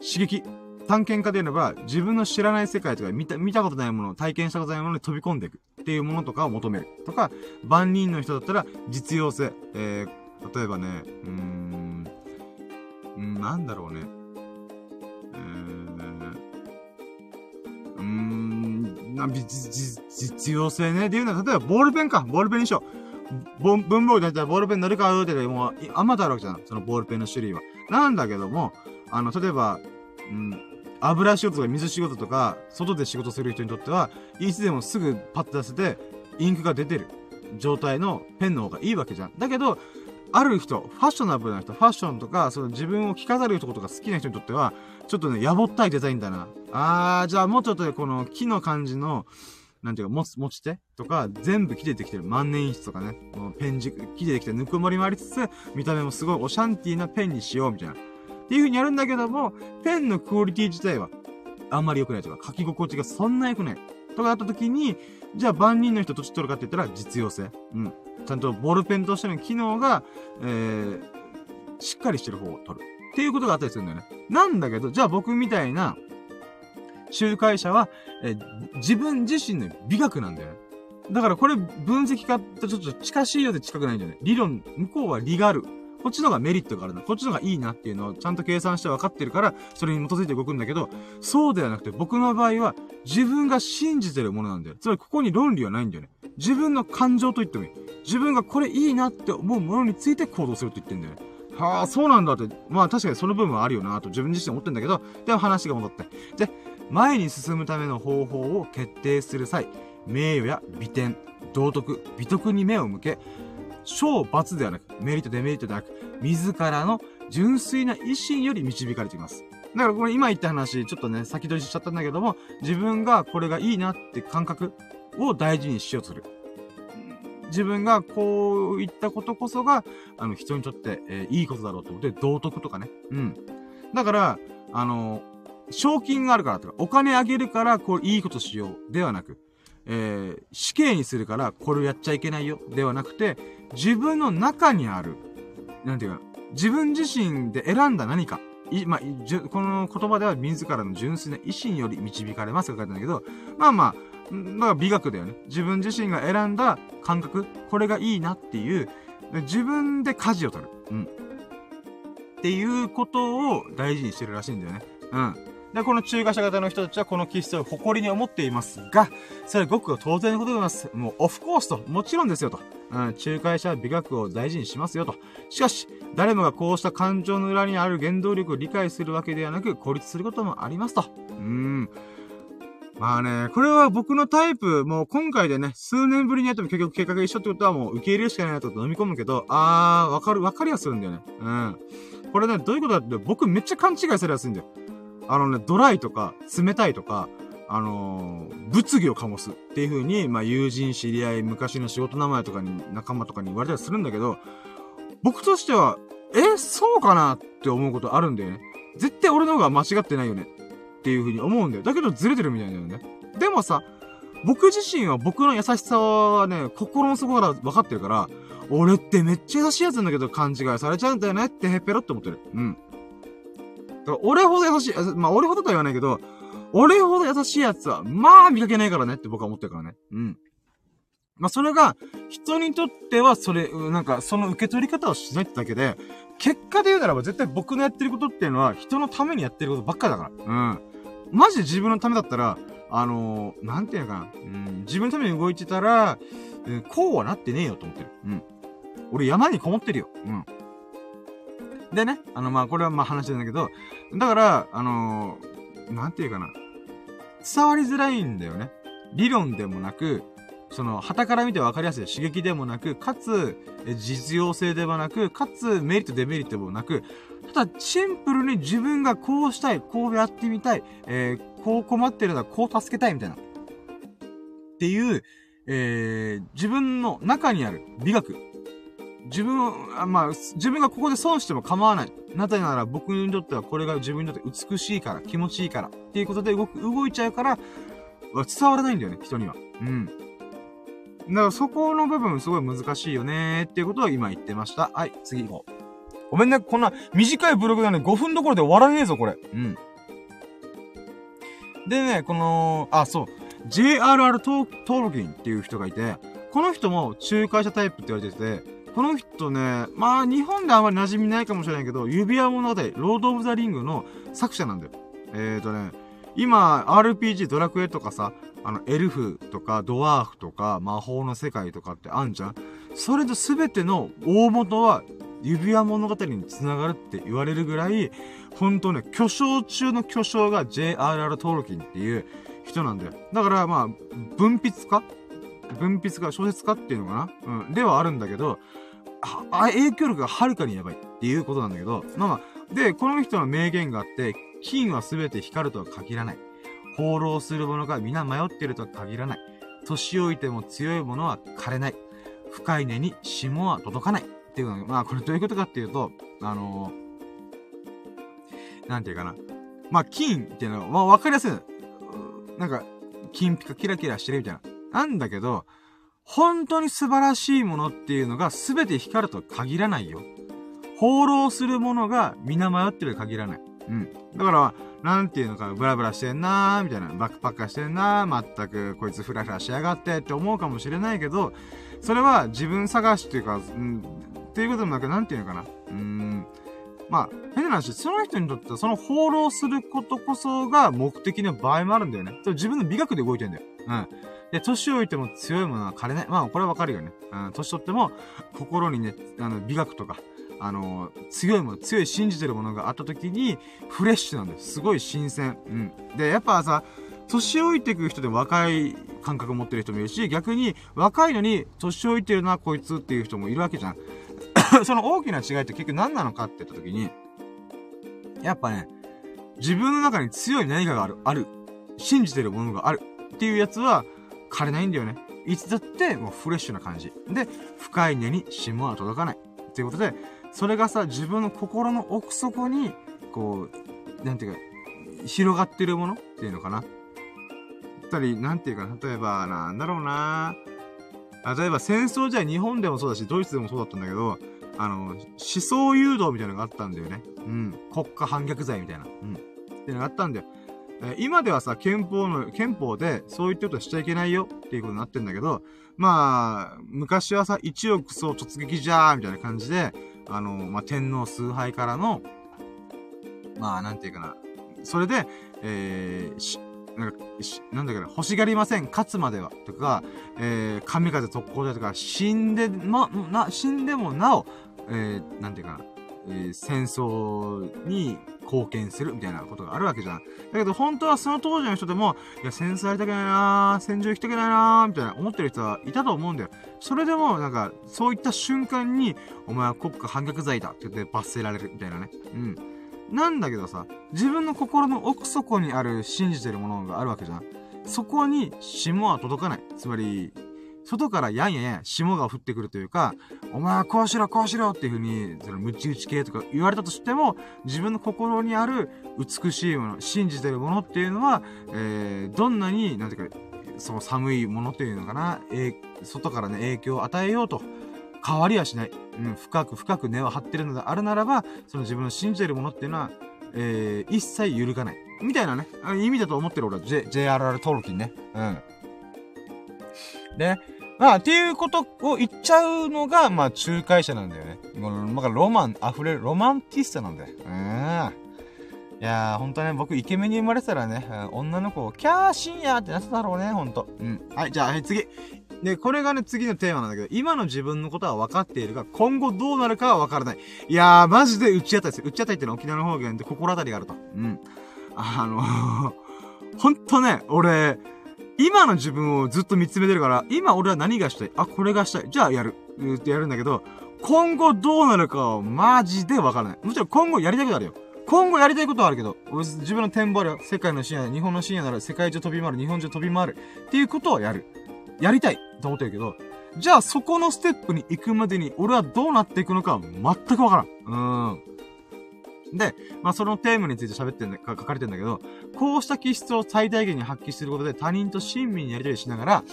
刺激。探検家で言えば、自分の知らない世界とか見た、見たことないもの、体験したことないものに飛び込んでいくっていうものとかを求める。とか、万人の人だったら実用性。えー、例えばね、うーん、なんだろうね。えー、うーん、な、実用性ね。で言うのは、例えばボールペンか。ボールペンにしよう。文房具だったらボールペン乗るかってもう、あまとあるわけじゃん。そのボールペンの種類は。なんだけども、あの、例えば、うん、油仕事とか水仕事とか、外で仕事する人にとっては、いつでもすぐパッと出せて、インクが出てる状態のペンの方がいいわけじゃん。だけど、ある人、ファッショナブルな人、ファッションとか、その自分を着飾る人とか好きな人にとっては、ちょっとね、やぼったいデザインだな。あー、じゃあもうちょっとね、この木の感じの、なんていうか、持つ、持ち手とか、全部木でできてる万年筆とかね、ペン軸、木でできてぬくもりもありつつ、見た目もすごいオシャンティーなペンにしよう、みたいな。っていう風にやるんだけども、ペンのクオリティ自体は、あんまり良くないとか、書き心地がそんな良くない。とかあった時に、じゃあ万人の人どっち取るかって言ったら実用性。うん。ちゃんとボールペンとしての機能が、えー、しっかりしてる方を取る。っていうことがあったりするんだよね。なんだけど、じゃあ僕みたいな、仲介者は、えー、自分自身の美学なんだよね。だからこれ分析家とちょっと近しいようで近くないんだよね。理論、向こうは理がある。こっちの方がメリットがあるな。こっちの方がいいなっていうのをちゃんと計算して分かってるから、それに基づいて動くんだけど、そうではなくて僕の場合は自分が信じてるものなんだよ。つまりここに論理はないんだよね。自分の感情と言ってもいい。自分がこれいいなって思うものについて行動すると言ってんだよね。はあ、そうなんだって。まあ確かにその部分はあるよなと自分自身思ってんだけど、でも話が戻って。で、前に進むための方法を決定する際、名誉や美点、道徳、美徳に目を向け、小罰ではなく、メリット、デメリットではなく、自らの純粋な意志より導かれています。だからこれ今言った話、ちょっとね、先取りしちゃったんだけども、自分がこれがいいなって感覚を大事にしようとする。自分がこういったことこそが、あの、人にとって、えー、いいことだろうと思って、道徳とかね。うん。だから、あの、賞金があるからとか、お金あげるから、こう、いいことしよう。ではなく、えー、死刑にするから、これをやっちゃいけないよ。ではなくて、自分の中にある、なんていうか、自分自身で選んだ何か。い、まあ、この言葉では自らの純粋な意志により導かれますが書いてんだけど、まあまあ、まあ美学だよね。自分自身が選んだ感覚、これがいいなっていう、自分で舵を取る。うん。っていうことを大事にしてるらしいんだよね。うん。で、この中華者型の人たちはこの気質を誇りに思っていますが、それはごく当然のことでございます。もう、オフコースと、もちろんですよと。うん、仲介者は美学を大事にしますよと。しかし、誰もがこうした感情の裏にある原動力を理解するわけではなく、孤立することもありますと。うーん。まあね、これは僕のタイプ、もう今回でね、数年ぶりにやっても結局計画一緒ってことはもう受け入れるしかないなと飲み込むけど、あー、わかる、わかりはするんだよね。うん。これね、どういうことだって僕めっちゃ勘違いされやすいんだよ。あのね、ドライとか、冷たいとか、あのー、物議を醸すっていう風に、まあ、友人、知り合い、昔の仕事名前とかに、仲間とかに言われたりするんだけど、僕としては、え、そうかなって思うことあるんだよね。絶対俺の方が間違ってないよね。っていう風に思うんだよ。だけどずれてるみたいだよね。でもさ、僕自身は僕の優しさはね、心の底から分かってるから、俺ってめっちゃ優しいやつなんだけど勘違いされちゃうんだよねってへっぺろって思ってる。うん。俺ほど優しい、まあ俺ほどとは言わないけど、俺ほど優しいやつは、まあ見かけないからねって僕は思ってるからね。うん。まあそれが、人にとってはそれ、なんかその受け取り方をしないってだけで、結果で言うならば絶対僕のやってることっていうのは人のためにやってることばっかだから。うん。マジで自分のためだったら、あのー、なんていうのかな。うん、自分のために動いてたら、うん、こうはなってねえよと思ってる。うん。俺山にこもってるよ。うん。でね、あの、まあ、これはま話なんだけど、だから、あのー、なんていうかな。伝わりづらいんだよね。理論でもなく、その、旗から見て分かりやすい刺激でもなく、かつ、実用性でもなく、かつ、メリット、デメリットもなく、ただ、シンプルに自分がこうしたい、こうやってみたい、えー、こう困ってるのはこう助けたいみたいな。っていう、えー、自分の中にある美学。自分、あまあ、自分がここで損しても構わない。なぜなら僕にとってはこれが自分にとって美しいから、気持ちいいから、っていうことで動く、動いちゃうから、伝わらないんだよね、人には。うん。だからそこの部分すごい難しいよねっていうことを今言ってました。はい、次行こう。ごめんね、こんな短いブログなのに5分どころで終わらねえぞ、これ。うん。でね、この、あ、そう。JRR トールキンっていう人がいて、この人も仲介者タイプって言われてて、この人ね、まあ日本であまり馴染みないかもしれないけど、指輪物語、ロード・オブ・ザ・リングの作者なんだよ。えーとね、今、RPG ドラクエとかさ、あの、エルフとか、ドワーフとか、魔法の世界とかってあんじゃん？それと全ての大元は指輪物語につながるって言われるぐらい、ほんとね、巨匠中の巨匠が J.R.R. トールキンっていう人なんだよ。だからまあ、文筆家？文筆家、小説家っていうのかな？うん。ではあるんだけど、影響力がはるかにやばいっていうことなんだけど、まあ、で、この人の名言があって、金は全て光るとは限らない。放浪する者が皆迷っているとは限らない。年老いても強い者は枯れない。深い根に霜は届かない。っていうのは、まあ、これどういうことかっていうと、あのー、なんていうかな。まあ、金っていうのは、まあ、わかりやすい。なんか、金ピカキラキラしてるみたいな。なんだけど、本当に素晴らしいものっていうのが全て光るとは限らないよ。放浪するものが皆迷ってると限らない。うん。だから、なんていうのか、ブラブラしてんなー、みたいな、バックパッカーしてんなー、まったく、こいつフラフラしやがってって思うかもしれないけど、それは自分探しっていうか、うん、っていうこともなく、なんていうのかな。うーん。まあ、変な話、その人にとってはその放浪することこそが目的の場合もあるんだよね。それ自分の美学で動いてんだよ。うん。で、年老いても強いものは枯れない。まあ、これはわかるよね。うん。年取っても、心にね、あの、美学とか、あの、強いもの、強い信じてるものがあった時に、フレッシュなんです。すごい新鮮。うん。で、やっぱさ、年老いていく人で若い感覚を持ってる人もいるし、逆に若いのに年老いてるな、こいつっていう人もいるわけじゃん。その大きな違いって結局何なのかって言った時に、やっぱね、自分の中に強い何かがある、ある。信じてるものがある。っていうやつは、枯れないんだよね。いつだってもうフレッシュな感じ。で、深い根に霜は届かない。っていうことで、それがさ、自分の心の奥底に、こう、なんていうか、広がってるものっていうのかな。ったり、なんていうか、例えば、なんだろうな例えば戦争じゃ日本でもそうだし、ドイツでもそうだったんだけど、あの、思想誘導みたいなのがあったんだよね。うん。国家反逆罪みたいな。うん。っていうのがあったんだよ。え今ではさ、憲法の、憲法でそういったことしちゃいけないよっていうことになってんだけど、まあ、昔はさ、一億総突撃じゃーみたいな感じで、あの、まあ、天皇崇拝からの、まあ、なんていうかな。それで、えー、なんか、なんだけど、欲しがりません、勝つまでは、とか、えー、神風特攻でとか、死んで、ま、な、死んでもなお、えー、なんていうかな、えー、戦争に貢献するみたいなことがあるわけじゃん。だけど本当はその当時の人でも、いや、戦争やりたくないなー戦場行きたくないなーみたいな思ってる人はいたと思うんだよ。それでも、なんか、そういった瞬間に、お前は国家反逆罪だって言って罰せられるみたいなね。うん。なんだけどさ、自分の心の奥底にある信じてるものがあるわけじゃん。そこに霜は届かない。つまり、外からやんややん霜が降ってくるというか、お前はこうしろ、こうしろっていう風に、その、ムチ打ち系とか言われたとしても、自分の心にある美しいもの、信じてるものっていうのは、えー、どんなに、なんていうか、その寒いものっていうのかな、えー、外からね、影響を与えようと、変わりはしない。うん、深く深く根を張ってるのであるならば、その自分の信じてるものっていうのは、えー、一切揺るがない。みたいなね、意味だと思ってる俺は、J、JRR トルキンね。うん。で、まあ、っていうことを言っちゃうのが、まあ、仲介者なんだよね。もう、まあ、ロマン溢れる、ロマンティストなんだよ。うん。いやー、ほんとね、僕、イケメンに生まれてたらね、女の子を、キャー、深夜ってなってたろうね、ほんと。うん。はい、じゃあ、はい、次。で、これがね、次のテーマなんだけど、今の自分のことは分かっているが、今後どうなるかは分からない。いやー、マジで打ち当たりですよ。打ち当たりってのは沖縄の方言で心当たりがあると。うん。あのー、ほんとね、俺、今の自分をずっと見つめてるから、今俺は何がしたい？あ、これがしたい。じゃあやる。ってやるんだけど、今後どうなるかはマジでわからない。もちろん今後やりたいことあるよ。今後やりたいことはあるけど、自分の展望あるよ。世界の深夜、日本の深夜なら世界中飛び回る、日本中飛び回る。っていうことをやる。やりたいと思ってるけど、じゃあそこのステップに行くまでに俺はどうなっていくのか全くわからん。うーん。で、まあ、そのテーマについて喋ってんだ、書かれてんだけど、こうした気質を最大限に発揮することで他人と親身にやりとりしながら、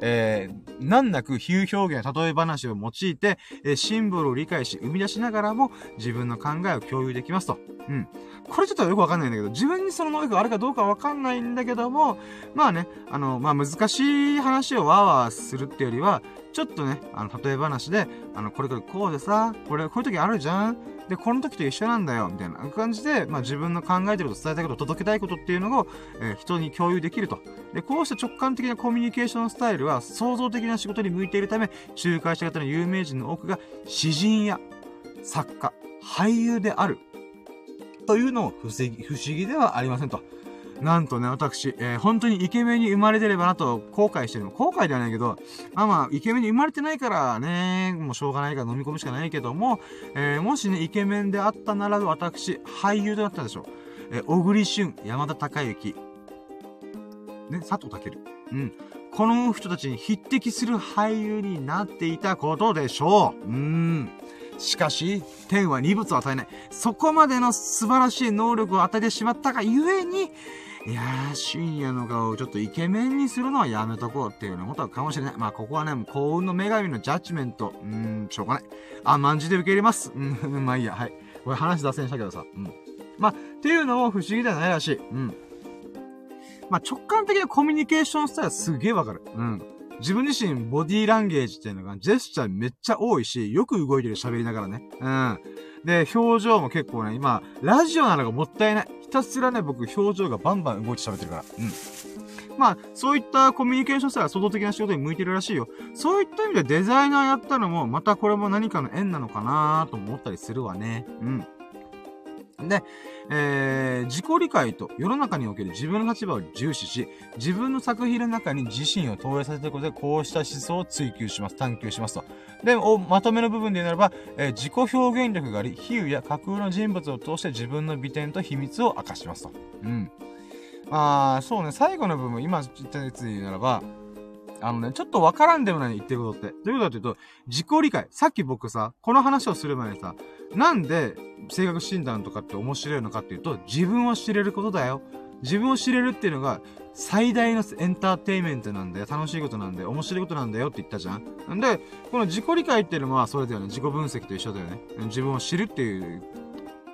えー、難なく比喩表現や例え話を用いて、えー、シンボルを理解し、生み出しながらも自分の考えを共有できますと。うん。これちょっとよくわかんないんだけど、自分にその能力があるかどうかわかんないんだけども、まあね、あの、まあ難しい話をわーわーするってよりは、ちょっとね、あの、例え話で、あの、これこれこうでさ、これ、こういう時あるじゃん？で、この時と一緒なんだよ、みたいな感じで、まあ自分の考えてること、伝えたいこと、届けたいことっていうのを、えー、人に共有できると。で、こうした直感的なコミュニケーションスタイルは、創造的な仕事に向いているため、仲介者型の有名人の多くが、詩人や作家、俳優である。というのも不思議、不思議ではありませんと。なんとね、私、えー、本当にイケメンに生まれてればなと後悔してるの。後悔ではないけど、まあまあ、イケメンに生まれてないからね、もうしょうがないから飲み込むしかないけども、えー、もしね、イケメンであったなら私、俳優となったでしょう。えー、小栗旬、山田孝之、ね、佐藤健。うん。この人たちに匹敵する俳優になっていたことでしょう。うーん。しかし、天は二物を与えない。そこまでの素晴らしい能力を与えてしまったがゆえに、いやー、深夜の顔をちょっとイケメンにするのはやめとこうっていうようなことかもしれない。まあ、ここはね、幸運の女神のジャッジメント。うーん、しょうがない。あ、まんじで受け入れます。うん、まあいいや、はい。これ話脱線したけどさ。うん。まあ、っていうのも不思議ではないらしい。うん。まあ、直感的なコミュニケーションスタイルはすげえわかる。うん。自分自身ボディーランゲージっていうのがジェスチャーめっちゃ多いし、よく動いてる喋りながらね。うん。で、表情も結構ね、今、ラジオなのがもったいない。ひたすらね、僕、表情がバンバン動いて喋ってるから。うん。まあ、そういったコミュニケーションしたら創造的な仕事に向いてるらしいよ。そういった意味でデザイナーやったのも、またこれも何かの縁なのかなと思ったりするわね。うん。で、えー、自己理解と世の中における自分の立場を重視し、自分の作品の中に自身を投影させていくことで、こうした思想を追求します、探求しますと。で、まとめの部分で言うならば、えー、自己表現力があり、比喩や架空の人物を通して自分の美点と秘密を明かしますと。うん。ああ、そうね、最後の部分、今言ったやつで言うならば、あのね、ちょっとわからんでもない言ってることって。どういうことかというと、自己理解。さっき僕さ、この話をする前にさ、なんで性格診断とかって面白いのかっていうと、自分を知れることだよ。自分を知れるっていうのが、最大のエンターテイメントなんだよ。楽しいことなんだよ。面白いことなんだよって言ったじゃん。んで、この自己理解っていうのはそれだよね。自己分析と一緒だよね。自分を知るっていう、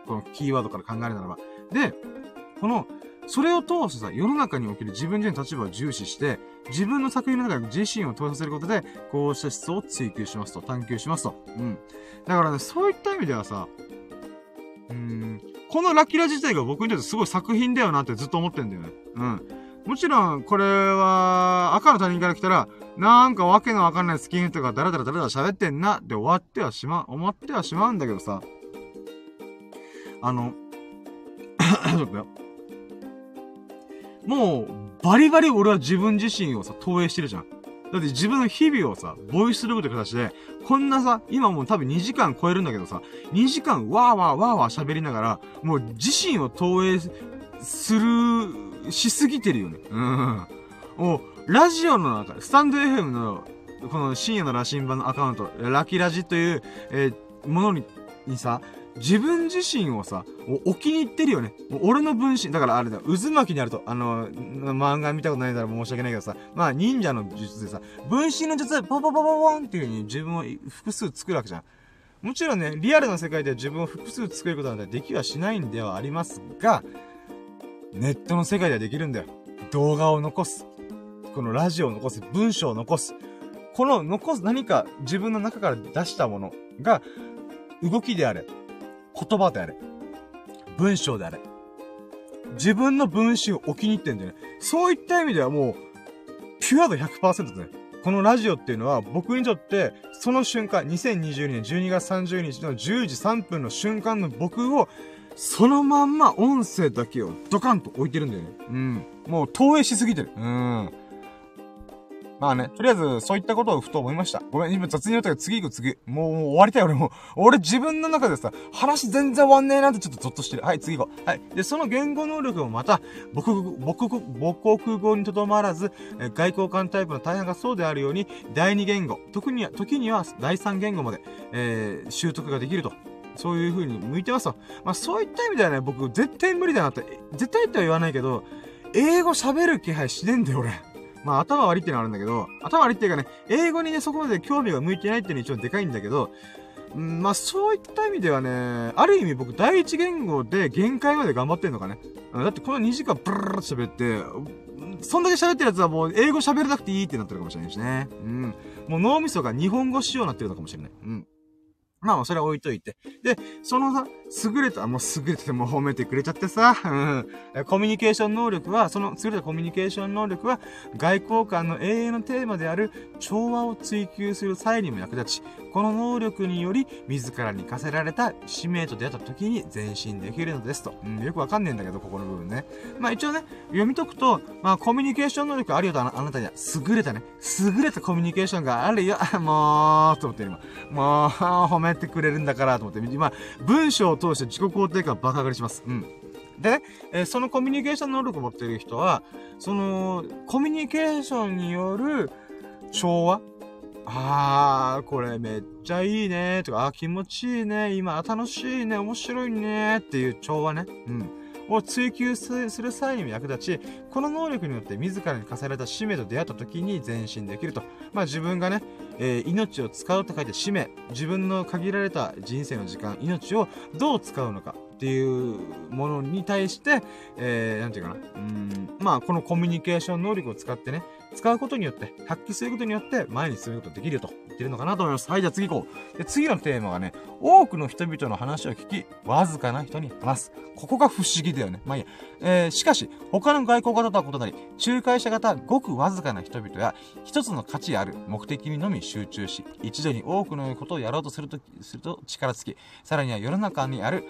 このキーワードから考えるならば。で、この、それを通してさ、世の中における自分自身の立場を重視して、自分の作品の中に自身を投させることで、こうした思想を追求しますと、探求しますと。うん。だからね、そういった意味ではさ、うん、このラキラ自体が僕にとってすごい作品だよなってずっと思ってんだよね。うん。もちろん、これは、赤の他人から来たら、なんかわけのわかんないスキンヘッドがダラダラダラダ喋ってんなって終わってはしま、思ってはしまうんだけどさ、あの、ちょっとよ。もう、バリバリ俺は自分自身をさ、投影してるじゃん。だって自分の日々をさ、ボイスログという形で、こんなさ、今もう多分2時間超えるんだけどさ、2時間わーわーわーわー喋りながら、もう自身を投影する、しすぎてるよね。うん。おラジオの中、スタンド FM の、この深夜の羅針盤のアカウント、ラキラジという、えー、ものに、にさ、自分自身をさ、置きに行ってるよね。俺の分身、だからあれだ、渦巻きにあると、あの、漫画見たことないから申し訳ないけどさ、まあ忍者の術でさ、分身の術でポポポポポンっていう風に自分を複数作るわけじゃん。もちろんね、リアルな世界で自分を複数作ることなんてできはしないんではありますが、ネットの世界ではできるんだよ。動画を残す。このラジオを残す。文章を残す。この残す何か自分の中から出したものが動きであれ、言葉であれ、文章であれ、自分の分身を置きに行ってんだよね。そういった意味ではもう、ピュア度100%だね。このラジオっていうのは僕にとって、その瞬間、2022年12月30日の10時3分の瞬間の僕を、そのまんま音声だけをドカンと置いてるんだよね。うん。もう投影しすぎてる。うん。まあね、とりあえず、そういったことをふと思いました。ごめん、今雑に言ったけど、次行く次。もう、もう終わりたい俺も。俺自分の中でさ、話全然終わんねえなってちょっとゾッとしてる。はい、次行こう。はい。で、その言語能力もまた、母国語、母国母国語にとどまらず、え外交官タイプの大半がそうであるように、第二言語、特には、時には第三言語まで、えー、習得ができると。そういう風に向いてますと。まあ、そういった意味ではね、僕、絶対無理だなって、絶対っては言わないけど、英語喋る気配しねえんだよ、俺。まあ頭悪いっていうのはあるんだけど、頭悪いっていうかね、英語にね、そこまで興味が向いてないっていうのは一応でかいんだけど、んまあそういった意味ではね、ある意味僕第一言語で限界まで頑張ってんのかね。だってこの2時間ブルルルと喋って、そんだけ喋ってるやつはもう英語喋らなくていいってなってるかもしれないしね。うん。もう脳みそが日本語仕様になってるのかもしれない。うん。まあ、それは置いといて。で、そのさ、優れた、もう優れてても褒めてくれちゃってさ、うん。コミュニケーション能力は、その優れたコミュニケーション能力は、外交官の永遠のテーマである調和を追求する際にも役立ち、この能力により、自らに課せられた使命と出会った時に前進できるのですと。うん、よくわかんねえんだけど、ここの部分ね。まあ一応ね、読み解くと、まあコミュニケーション能力あるよとあなたには、優れたね、優れたコミュニケーションがあるよ、もう、と思って今。もう、褒めてくれるんだからと思って、今、文章を通して自己肯定感爆上がりします。うん。で、えー、そのコミュニケーション能力を持っている人は、その、コミュニケーションによる調和あー、これめっちゃいいねとか、あ気持ちいいね、今楽しいね、面白いねっていう調和ね。うん。を追求する際にも役立ち、この能力によって自らに課された使命と出会った時に前進できると。まあ自分がね、えー、命を使うと書いて使命、自分の限られた人生の時間、命をどう使うのかっていうものに対して、えー、なんていうかな。うん、まあこのコミュニケーション能力を使ってね、使うことによって、発揮することによって前に進むことができるよと言ってるのかなと思います。はい、じゃあ次行こう。で、次のテーマがね、多くの人々の話を聞き、わずかな人に話す。ここが不思議だよね。まあいいや。えー、しかし、他の外交型とは異なり、仲介者型ごくわずかな人々や、一つの価値ある目的にのみ集中し、一度に多くのことをやろうとすると、すると力尽き、さらには世の中にある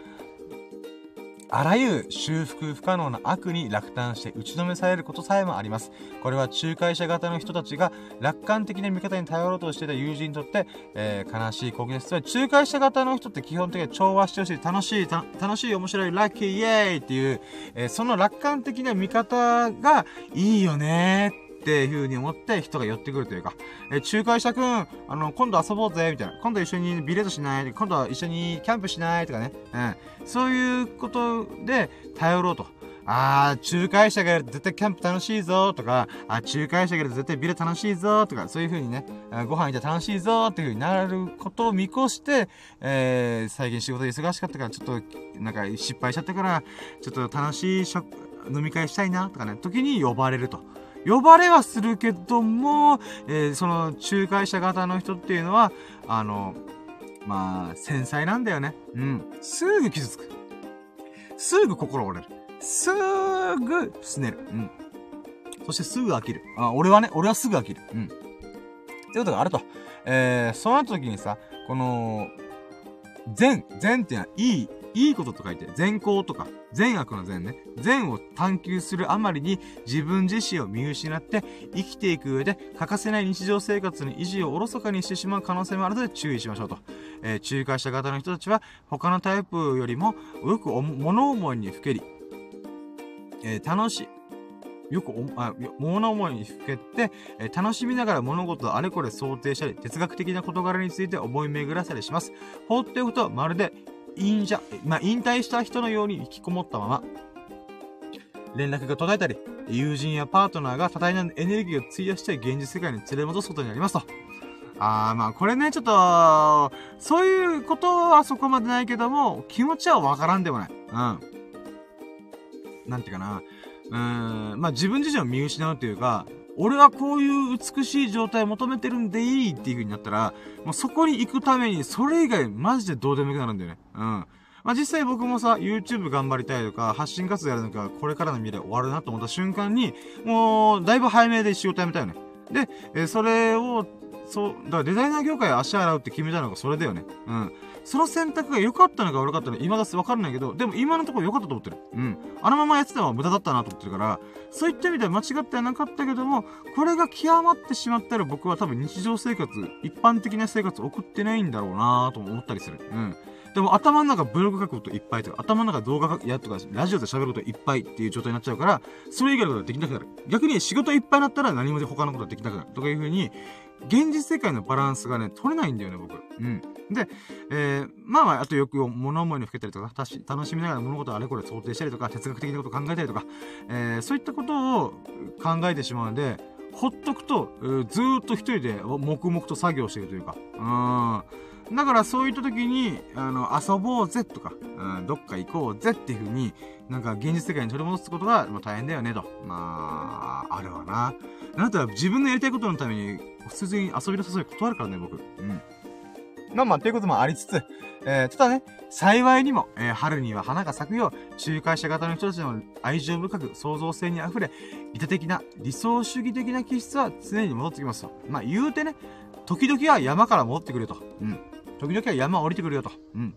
あらゆる修復不可能な悪に落胆して打ちのめされることさえもあります。これは仲介者型の人たちが楽観的な見方に頼ろうとしていた友人にとって、えー、悲しい光景です。仲介者型の人って基本的には調和してほしい、楽しい、楽しい、面白い、ラッキー、イエーイっていう、えー、その楽観的な見方がいいよねってっていう風に思って人が寄ってくるというか、え仲介者くん、あの、今度遊ぼうぜ、みたいな。今度一緒にビレードしない今度は一緒にキャンプしないとかね。うん。そういうことで頼ろうと。あー、仲介者がいると絶対キャンプ楽しいぞとか、あ、仲介者がいると絶対ビレ楽しいぞとか、そういう風にね、ご飯行ったら楽しいぞっていう風になることを見越して、えー、最近仕事忙しかったから、ちょっと、なんか失敗しちゃったから、ちょっと楽しい、飲み会したいなとかね、時に呼ばれると。呼ばれはするけども、えー、その仲介者型の人っていうのは、あの、まあ、繊細なんだよね。うん。すぐ傷つく。すぐ心折れる。すぐすねる。うん。そしてすぐ飽きる。あ、俺はね、俺はすぐ飽きる。うん。ってことがあると。えー、その時にさ、この、善、善っていうのは、いい、いいことと書いて、善行とか、善悪の善ね、善を探求するあまりに自分自身を見失って生きていく上で欠かせない日常生活の維持をおろそかにしてしまう可能性もあるので注意しましょうと。えー、仲介者型の人たちは他のタイプよりもよく物思いにふけり、えー、楽しい、よくお、あ、物思いにふけて、えー、楽しみながら物事をあれこれ想定したり、哲学的な事柄について思い巡らさりします。放っておくと、まるで、引者、まあ、引退した人のように引きこもったまま、連絡が途絶えたり、友人やパートナーが多大なエネルギーを費やして現実世界に連れ戻すことになりますと。あー、まあこれね、ちょっと、そういうことはそこまでないけども、気持ちはわからんでもない。うん。なんていうかな。うーん、まあ自分自身を見失うというか、俺はこういう美しい状態を求めてるんでいいっていう風になったら、もうそこに行くために、それ以外マジでどうでもよくなるんだよね。うん。まあ、実際僕もさ、YouTube 頑張りたいとか、発信活動やるのか、これからの未来終わるなと思った瞬間に、もう、だいぶ早めで仕事辞めたよね。で、えそれを、そう、だからデザイナー業界足洗うって決めたのがそれだよね。うん。その選択が良かったのか悪かったのか今だすわかんないけど、でも今のところ良かったと思ってる。うん。あのままやってたのは無駄だったなと思ってるから、そういった意味では間違ってはなかったけども、これが極まってしまったら僕は多分日常生活、一般的な生活送ってないんだろうなと思ったりする。うん。でも頭の中ブログ書くこといっぱいとか、頭の中動画やとか、ラジオで喋ることいっぱいっていう状態になっちゃうから、それ以外のことができなくなる。逆に仕事いっぱいになったら何もで他のことができなくなる。とかいう風に、現実世界のバランスがね、取れないんだよね、僕。うん。で、えー、まあまあ、あとよく物思いにふけたりとか、楽しみながら物事をあれこれ想定したりとか、哲学的なことを考えたりとか、えー、そういったことを考えてしまうので、ほっとくと、えー、ずっと一人で黙々と作業しているというか、うん。だからそういった時に、あの、遊ぼうぜとか、うん、どっか行こうぜっていう風に、なんか現実世界に取り戻すことが、まあ、大変だよねと。まあ、あるわな。あなたら自分のやりたいことのために、普通に遊びの誘い断るからね、僕。うん。まあまあ、ということもありつつ、えー、ただね、幸いにも、えー、春には花が咲くよう、仲介者型の人たちの愛情深く、創造性に溢れ、利他的な、理想主義的な気質は常に戻ってきますと。まあ、言うてね、時々は山から戻ってくると。うん。時々は山を降りてくるよと。うん。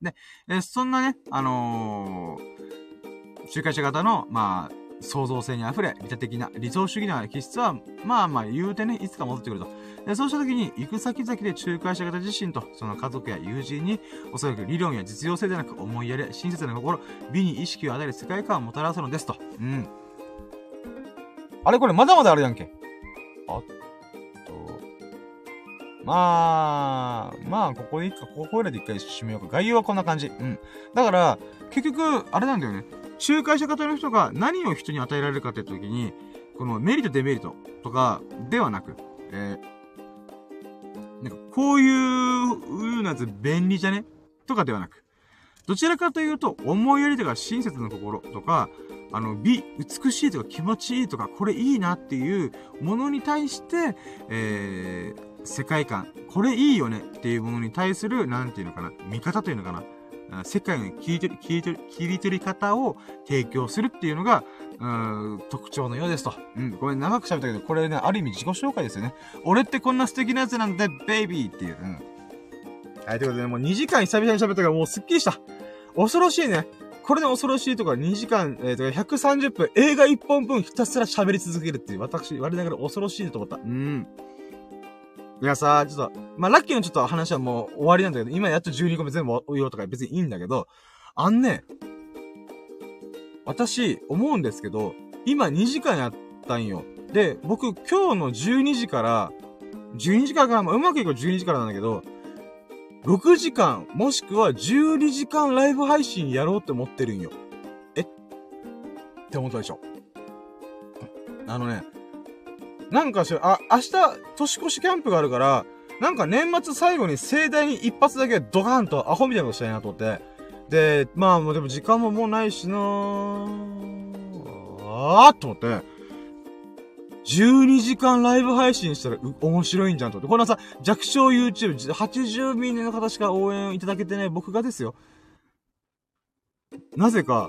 で、えそんなね、あのー、仲介者型の、まあ、創造性に溢れ、利他的な、理想主義な気質は、まあまあ言うてね、いつか戻ってくると。でそうした時に、行く先々で仲介者型自身と、その家族や友人に、おそらく理論や実用性でなく、思いやり、親切な心、美に意識を与える世界観をもたらすのですと。うん。あれこれまだまだあるやんけ。あとまあ、まあ、ここでいいか、ここらで一回締めようか。概要はこんな感じ。うん。だから、結局、あれなんだよね。仲介者方の人が何を人に与えられるかって時に、このメリット、デメリットとかではなく、えー、なんかこういうやつ便利じゃね？とかではなく、どちらかというと、思いやりとか親切な心とか、あの、美、美しいとか気持ちいいとか、これいいなっていうものに対して、えー、世界観、これいいよねっていうものに対する、なんていうのかな、見方というのかな、世界の切り取り、切り取り、切り取り方を提供するっていうのが、うん、特徴のようですと。うん、ごめん、長く喋ったけど、これね、ある意味自己紹介ですよね。俺ってこんな素敵なやつなんだ、ベイビーっていう。うん。はい、ということで、ねもう2時間久々に喋ったからもうすっきりした。恐ろしいね。これで恐ろしいとか2時間、えー、と130分、映画1本分ひたすら喋り続けるっていう、私、我ながら恐ろしいと思った。うん。いやさ、ちょっと、まあ、ラッキーのちょっと話はもう終わりなんだけど、今やっと12個目全部言おうとか別にいいんだけど、あんね、私、思うんですけど、今2時間やったんよ。で、僕、今日の12時から、12時間からかな、まあ、うまくいく12時からなんだけど、6時間、もしくは12時間ライブ配信やろうって思ってるんよ。え？って思ったでしょ。あのね、なんかしらあ、明日、年越しキャンプがあるから、なんか年末最後に盛大に一発だけドカーンとアホみたいなことしたいなと思って。で、まあもうでも時間ももうないしなあーと思って。12時間ライブ配信したら面白いんじゃんと思って。これはさ、弱小 YouTube、80ミリの方しか応援いただけてない僕がですよ。なぜか、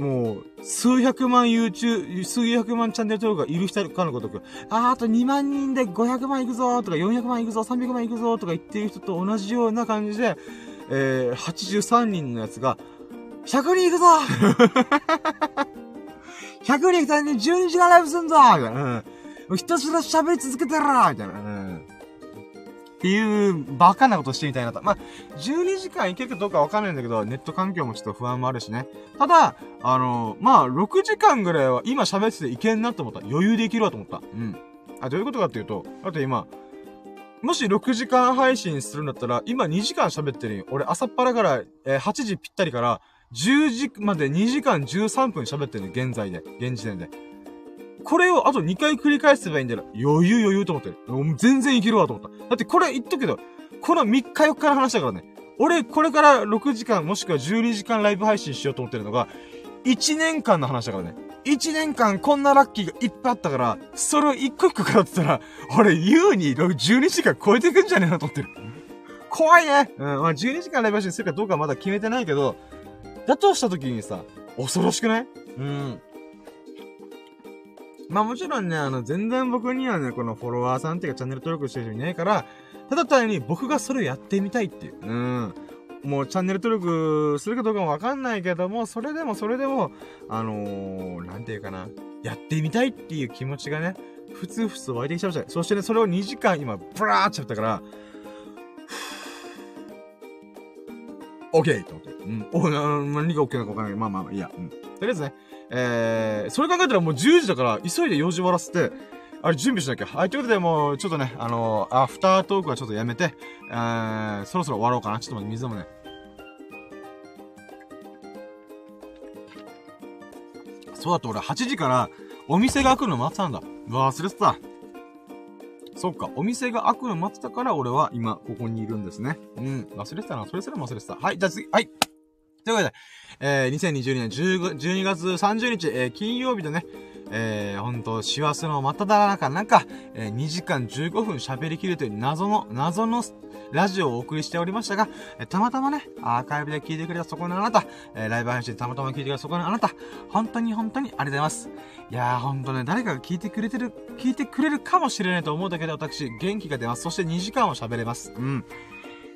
もう、数百万 YouTube、数百万チャンネル登録がいる人かのごとく、あー、あと2万人で500万いくぞとか、400万いくぞ、300万いくぞとか言ってる人と同じような感じで、えー、83人のやつが、100人いくぞ !100 人来たら12時間ライブすんぞみたいな。うん。ひたすら喋り続けてるみたいな。うん。っていうバカなことしてみたいなと。まあ、12時間いけるかどうかわかんないんだけど、ネット環境もちょっと不安もあるしね。ただ、あのー、まあ、6時間ぐらいは今喋ってていけんなと思った。余裕でいけるわと思った。うん。あ、どういうことかっていうと、だって今、もし6時間配信するんだったら、今2時間喋ってるよ。俺朝っぱらから、えー、8時ぴったりから、10時まで2時間13分喋ってるの、現在で。現時点で。これをあと2回繰り返せばいいんだよ。余裕余裕と思ってる。全然いけるわと思った。だってこれ言っとくけど、この3日4日の話だからね。俺、これから6時間もしくは12時間ライブ配信しようと思ってるのが、1年間の話だからね。1年間こんなラッキーがいっぱいあったから、それを一個一個語ってたら、俺優に12時間超えてくんじゃねえなと思ってる。怖いね。うん、まあ12時間ライブ配信するかどうかまだ決めてないけど、だとした時にさ、恐ろしくない？うん。まあもちろんね、あの、全然僕にはね、このフォロワーさんっていうかチャンネル登録してる人いないから、ただ単に僕がそれをやってみたいっていう。うん。もうチャンネル登録するかどうかもわかんないけども、それでもそれでも、あのー、なんていうかな、やってみたいっていう気持ちがね、ふつふつ湧いてきちゃいました。そしてね、それを2時間今、ブラーっちゃったから、オッケーと思って。うん。お、何がオッケーなのかわからない。まあまあまあ、いや。うん。とりあえずね、えー、それ考えたらもう10時だから、急いで用事終わらせて、あれ準備しなきゃ。はい、ということでもう、ちょっとね、あのー、アフタートークはちょっとやめて、えー、そろそろ終わろうかな。ちょっと待って、水もね。そうだって俺8時からお店が開くの待ってたんだ。忘れてた。そっか、お店が開くの待ってたから俺は今ここにいるんですね。うん、忘れてたな。それすら忘れてた。はい、じゃあ次、はい。ということで、えー、2022年12月30日、えー、金曜日でね、えー、ほんと、師走の真っ只中なんか、えー、2時間15分喋りきるという謎の、謎のラジオをお送りしておりましたが、えー、たまたまね、アーカイブで聞いてくれたそこのあなた、えー、ライブ配信でたまたま聞いてくれたそこのあなた、本当に本当にありがとうございます。いやー、ほんとね、誰かが聞いてくれてる、聞いてくれるかもしれないと思うだけで私、元気が出ます。そして2時間を喋れます。うん。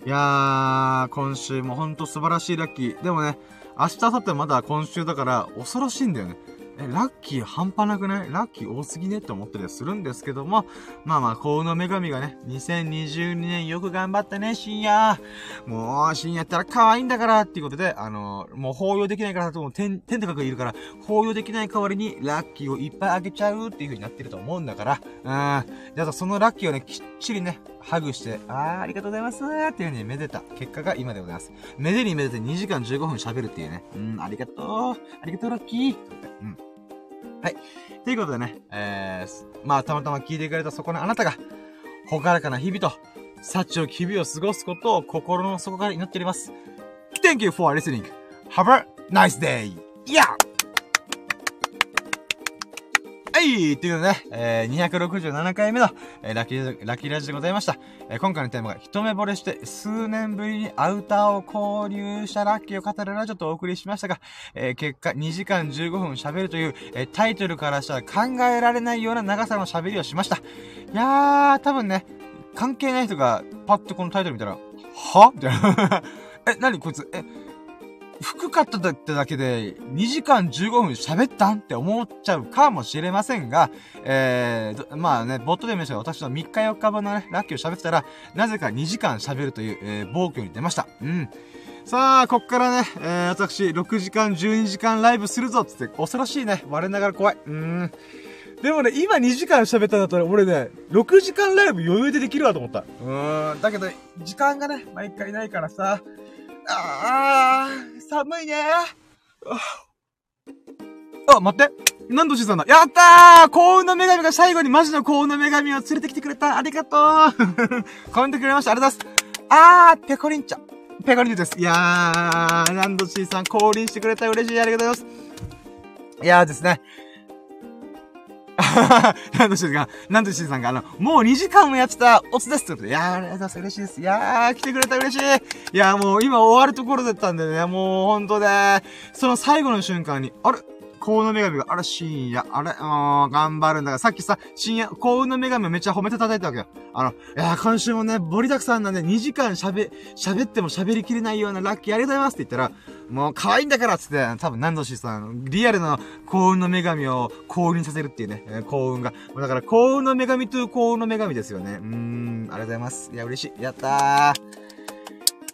いやー、今週もほんと素晴らしいラッキー。でもね、明日、明後日まだ今週だから恐ろしいんだよね。え、ラッキー半端なくない？ラッキー多すぎねって思ったりするんですけども、まあまあ、幸運の女神がね、2022年よく頑張ったね、深夜。もう、深夜やったら可愛いんだから、っていうことで、あのー、もう抱擁できないからとも、天、天とかがいるから、抱擁できない代わりに、ラッキーをいっぱいあげちゃうっていう風になってると思うんだから、うん。じゃあそのラッキーをね、きっちりね、ハグして、あー、ありがとうございますっていう風にめでた結果が今でございます。めでにめでて2時間15分喋るっていうね。うん、ありがとう。ありがとう、ラッキー。うん。はい。ということでね、えー、まあ、たまたま聞いてくれたそこのあなたが、ほからかな日々と、幸を日々を過ごすことを心の底から祈っております。Thank you for listening. Have a nice day. Yeah! はいということでね、えー、267回目の、えー、ラッキー、ラッキラジでございました。えー、今回のテーマが、一目惚れして、数年ぶりにアウターを購入したラッキーを語るラジオとお送りしましたが、えー、結果、2時間15分喋るという、えー、タイトルからしたら考えられないような長さの喋りをしました。いやー、多分ね、関係ない人が、パッとこのタイトル見たら、は？みたいな。え、なにこいつ、え、低かっただけで、2時間15分喋ったんって思っちゃうかもしれませんが、えー、まあね、ボットで見ました私の3日4日分のね、ラッキーを喋ってたら、なぜか2時間喋るという、えー、暴挙に出ました。うん。さあ、こっからね、えー、私、6時間、12時間ライブするぞっつって、恐ろしいね。我ながら怖い。うん。でもね、今2時間喋ったんだったら、俺ね、6時間ライブ余裕でできるわと思った。うん。だけど、時間がね、毎回ないからさ、ああ、寒いねあ、待って。何度しさんだ。やったー幸運の女神が最後にマジの幸運の女神を連れてきてくれた。ありがとう コメントくれました。ありがとうございます。あー、ペコリンチョ。ペコリンチョです。いやー、ランドシーさん降臨してくれた嬉しい。ありがとうございます。いやーですね。なんとしが、なんとしさんが、あの、もう2時間もやってた、おつですってことで、いやー、ありがとうございます。嬉しいです。いやー、来てくれた嬉しい。いやー、もう今終わるところだったんでね、もうほんとで、その最後の瞬間に、あれ？幸運の女神が、あら、深夜、あれ、もう、頑張るんだから、さっきさ、深夜、幸運の女神をめっちゃ褒めて叩いたわけよ。あの、いや、今週もね、盛りだくさんなんで、2時間喋、喋っても喋りきれないようなラッキーありがとうございますって言ったら、もう可愛いんだからっつって、多分何度しさ、リアルな幸運の女神を幸運にさせるっていうね、幸運が。だから幸運の女神という幸運の女神ですよね。うーん、ありがとうございます。いや、嬉しい。やったー。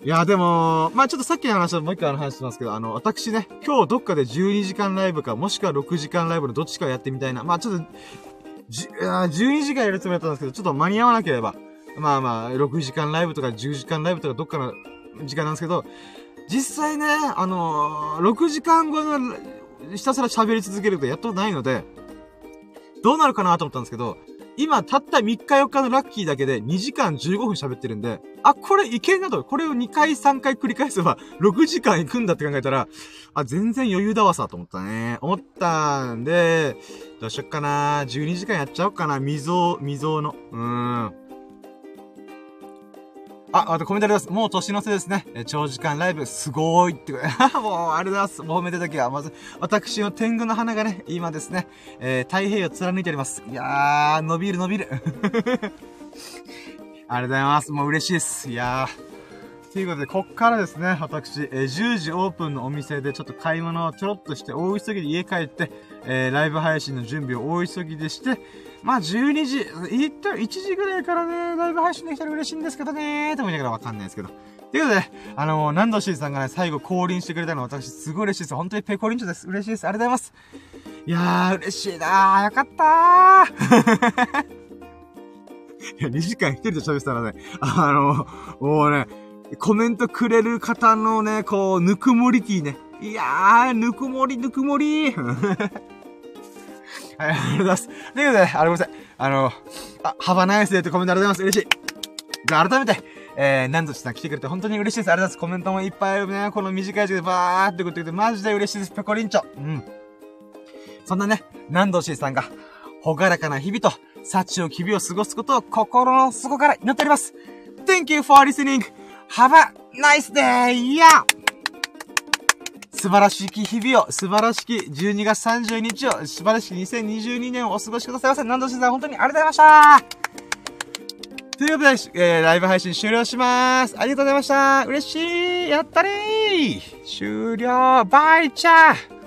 いや、でも、まあちょっとさっきの話はもう一回の話してますけど、あの、私ね、今日どっかで12時間ライブか、もしくは6時間ライブのどっちかをやってみたいな。まあちょっと、12時間やるつもりだったんですけど、ちょっと間に合わなければ、まあまあ、6時間ライブとか10時間ライブとかどっかの時間なんですけど、実際ね、あのー、6時間後の、ひたすら喋り続けるとやっとないので、どうなるかなと思ったんですけど、今、たった3日4日のラッキーだけで2時間15分喋ってるんで、あ、これいけんなと。これを2回3回繰り返せば、6時間行くんだって考えたら、あ、全然余裕だわさ、と思ったね。思ったんで、どうしよっかな。12時間やっちゃおうかな。未曾、未曾の。うーん。あ、またコメントあります。もう年の瀬ですね。え長時間ライブ、すごーいって、もう、ありがとうございます。もう褒めてた時は、まず、私の天狗の花がね、今ですね、えー、太平洋貫いております。いやー、伸びる伸びる。ありがとうございます。もう嬉しいです。いやー。ということで、こっからですね、私、えー、10時オープンのお店でちょっと買い物をちょろっとして、大急ぎで家帰って、えー、ライブ配信の準備を大急ぎでして、まあ、12時、言ったら1時ぐらいからね、ライブ配信できたら嬉しいんですけどねーって思いながらわかんないですけど。ということで、あのー、南シーさんがね、最後降臨してくれたの私すごい嬉しいです。本当にペコリンチョです。嬉しいです。ありがとうございます。いやー、嬉しいなー。よかったー。いや、2時間一人で喋ってたらね、あのー、もうね、コメントくれる方のね、こう、ぬくもりティーね。いやー、ぬくもり、ぬくもり はい、ありがとうございます。ということで、あれごめんなさい。あの、あ、ハバナイスデーってコメントありがとうございます。嬉しい。じゃあ改めて、えー、なんとしさん来てくれて本当に嬉しいです。ありがとうございます。コメントもいっぱいね、この短い時間でバーってこと言って、マジで嬉しいです。ペコリンチョ。うん。そんなね、南道しさんが、ほがらかな日々と、幸を日々を過ごすことを心の底から祈っております。Thank you for listening. Have a nice day! Yeah! 素晴らしき日々を、素晴らしき12月30日を、素晴らしき2022年をお過ごしくださいませ。何度しさん本当にありがとうございましたということで、えー、ライブ配信終了します。ありがとうございました。嬉しいやったりー終了バイチャー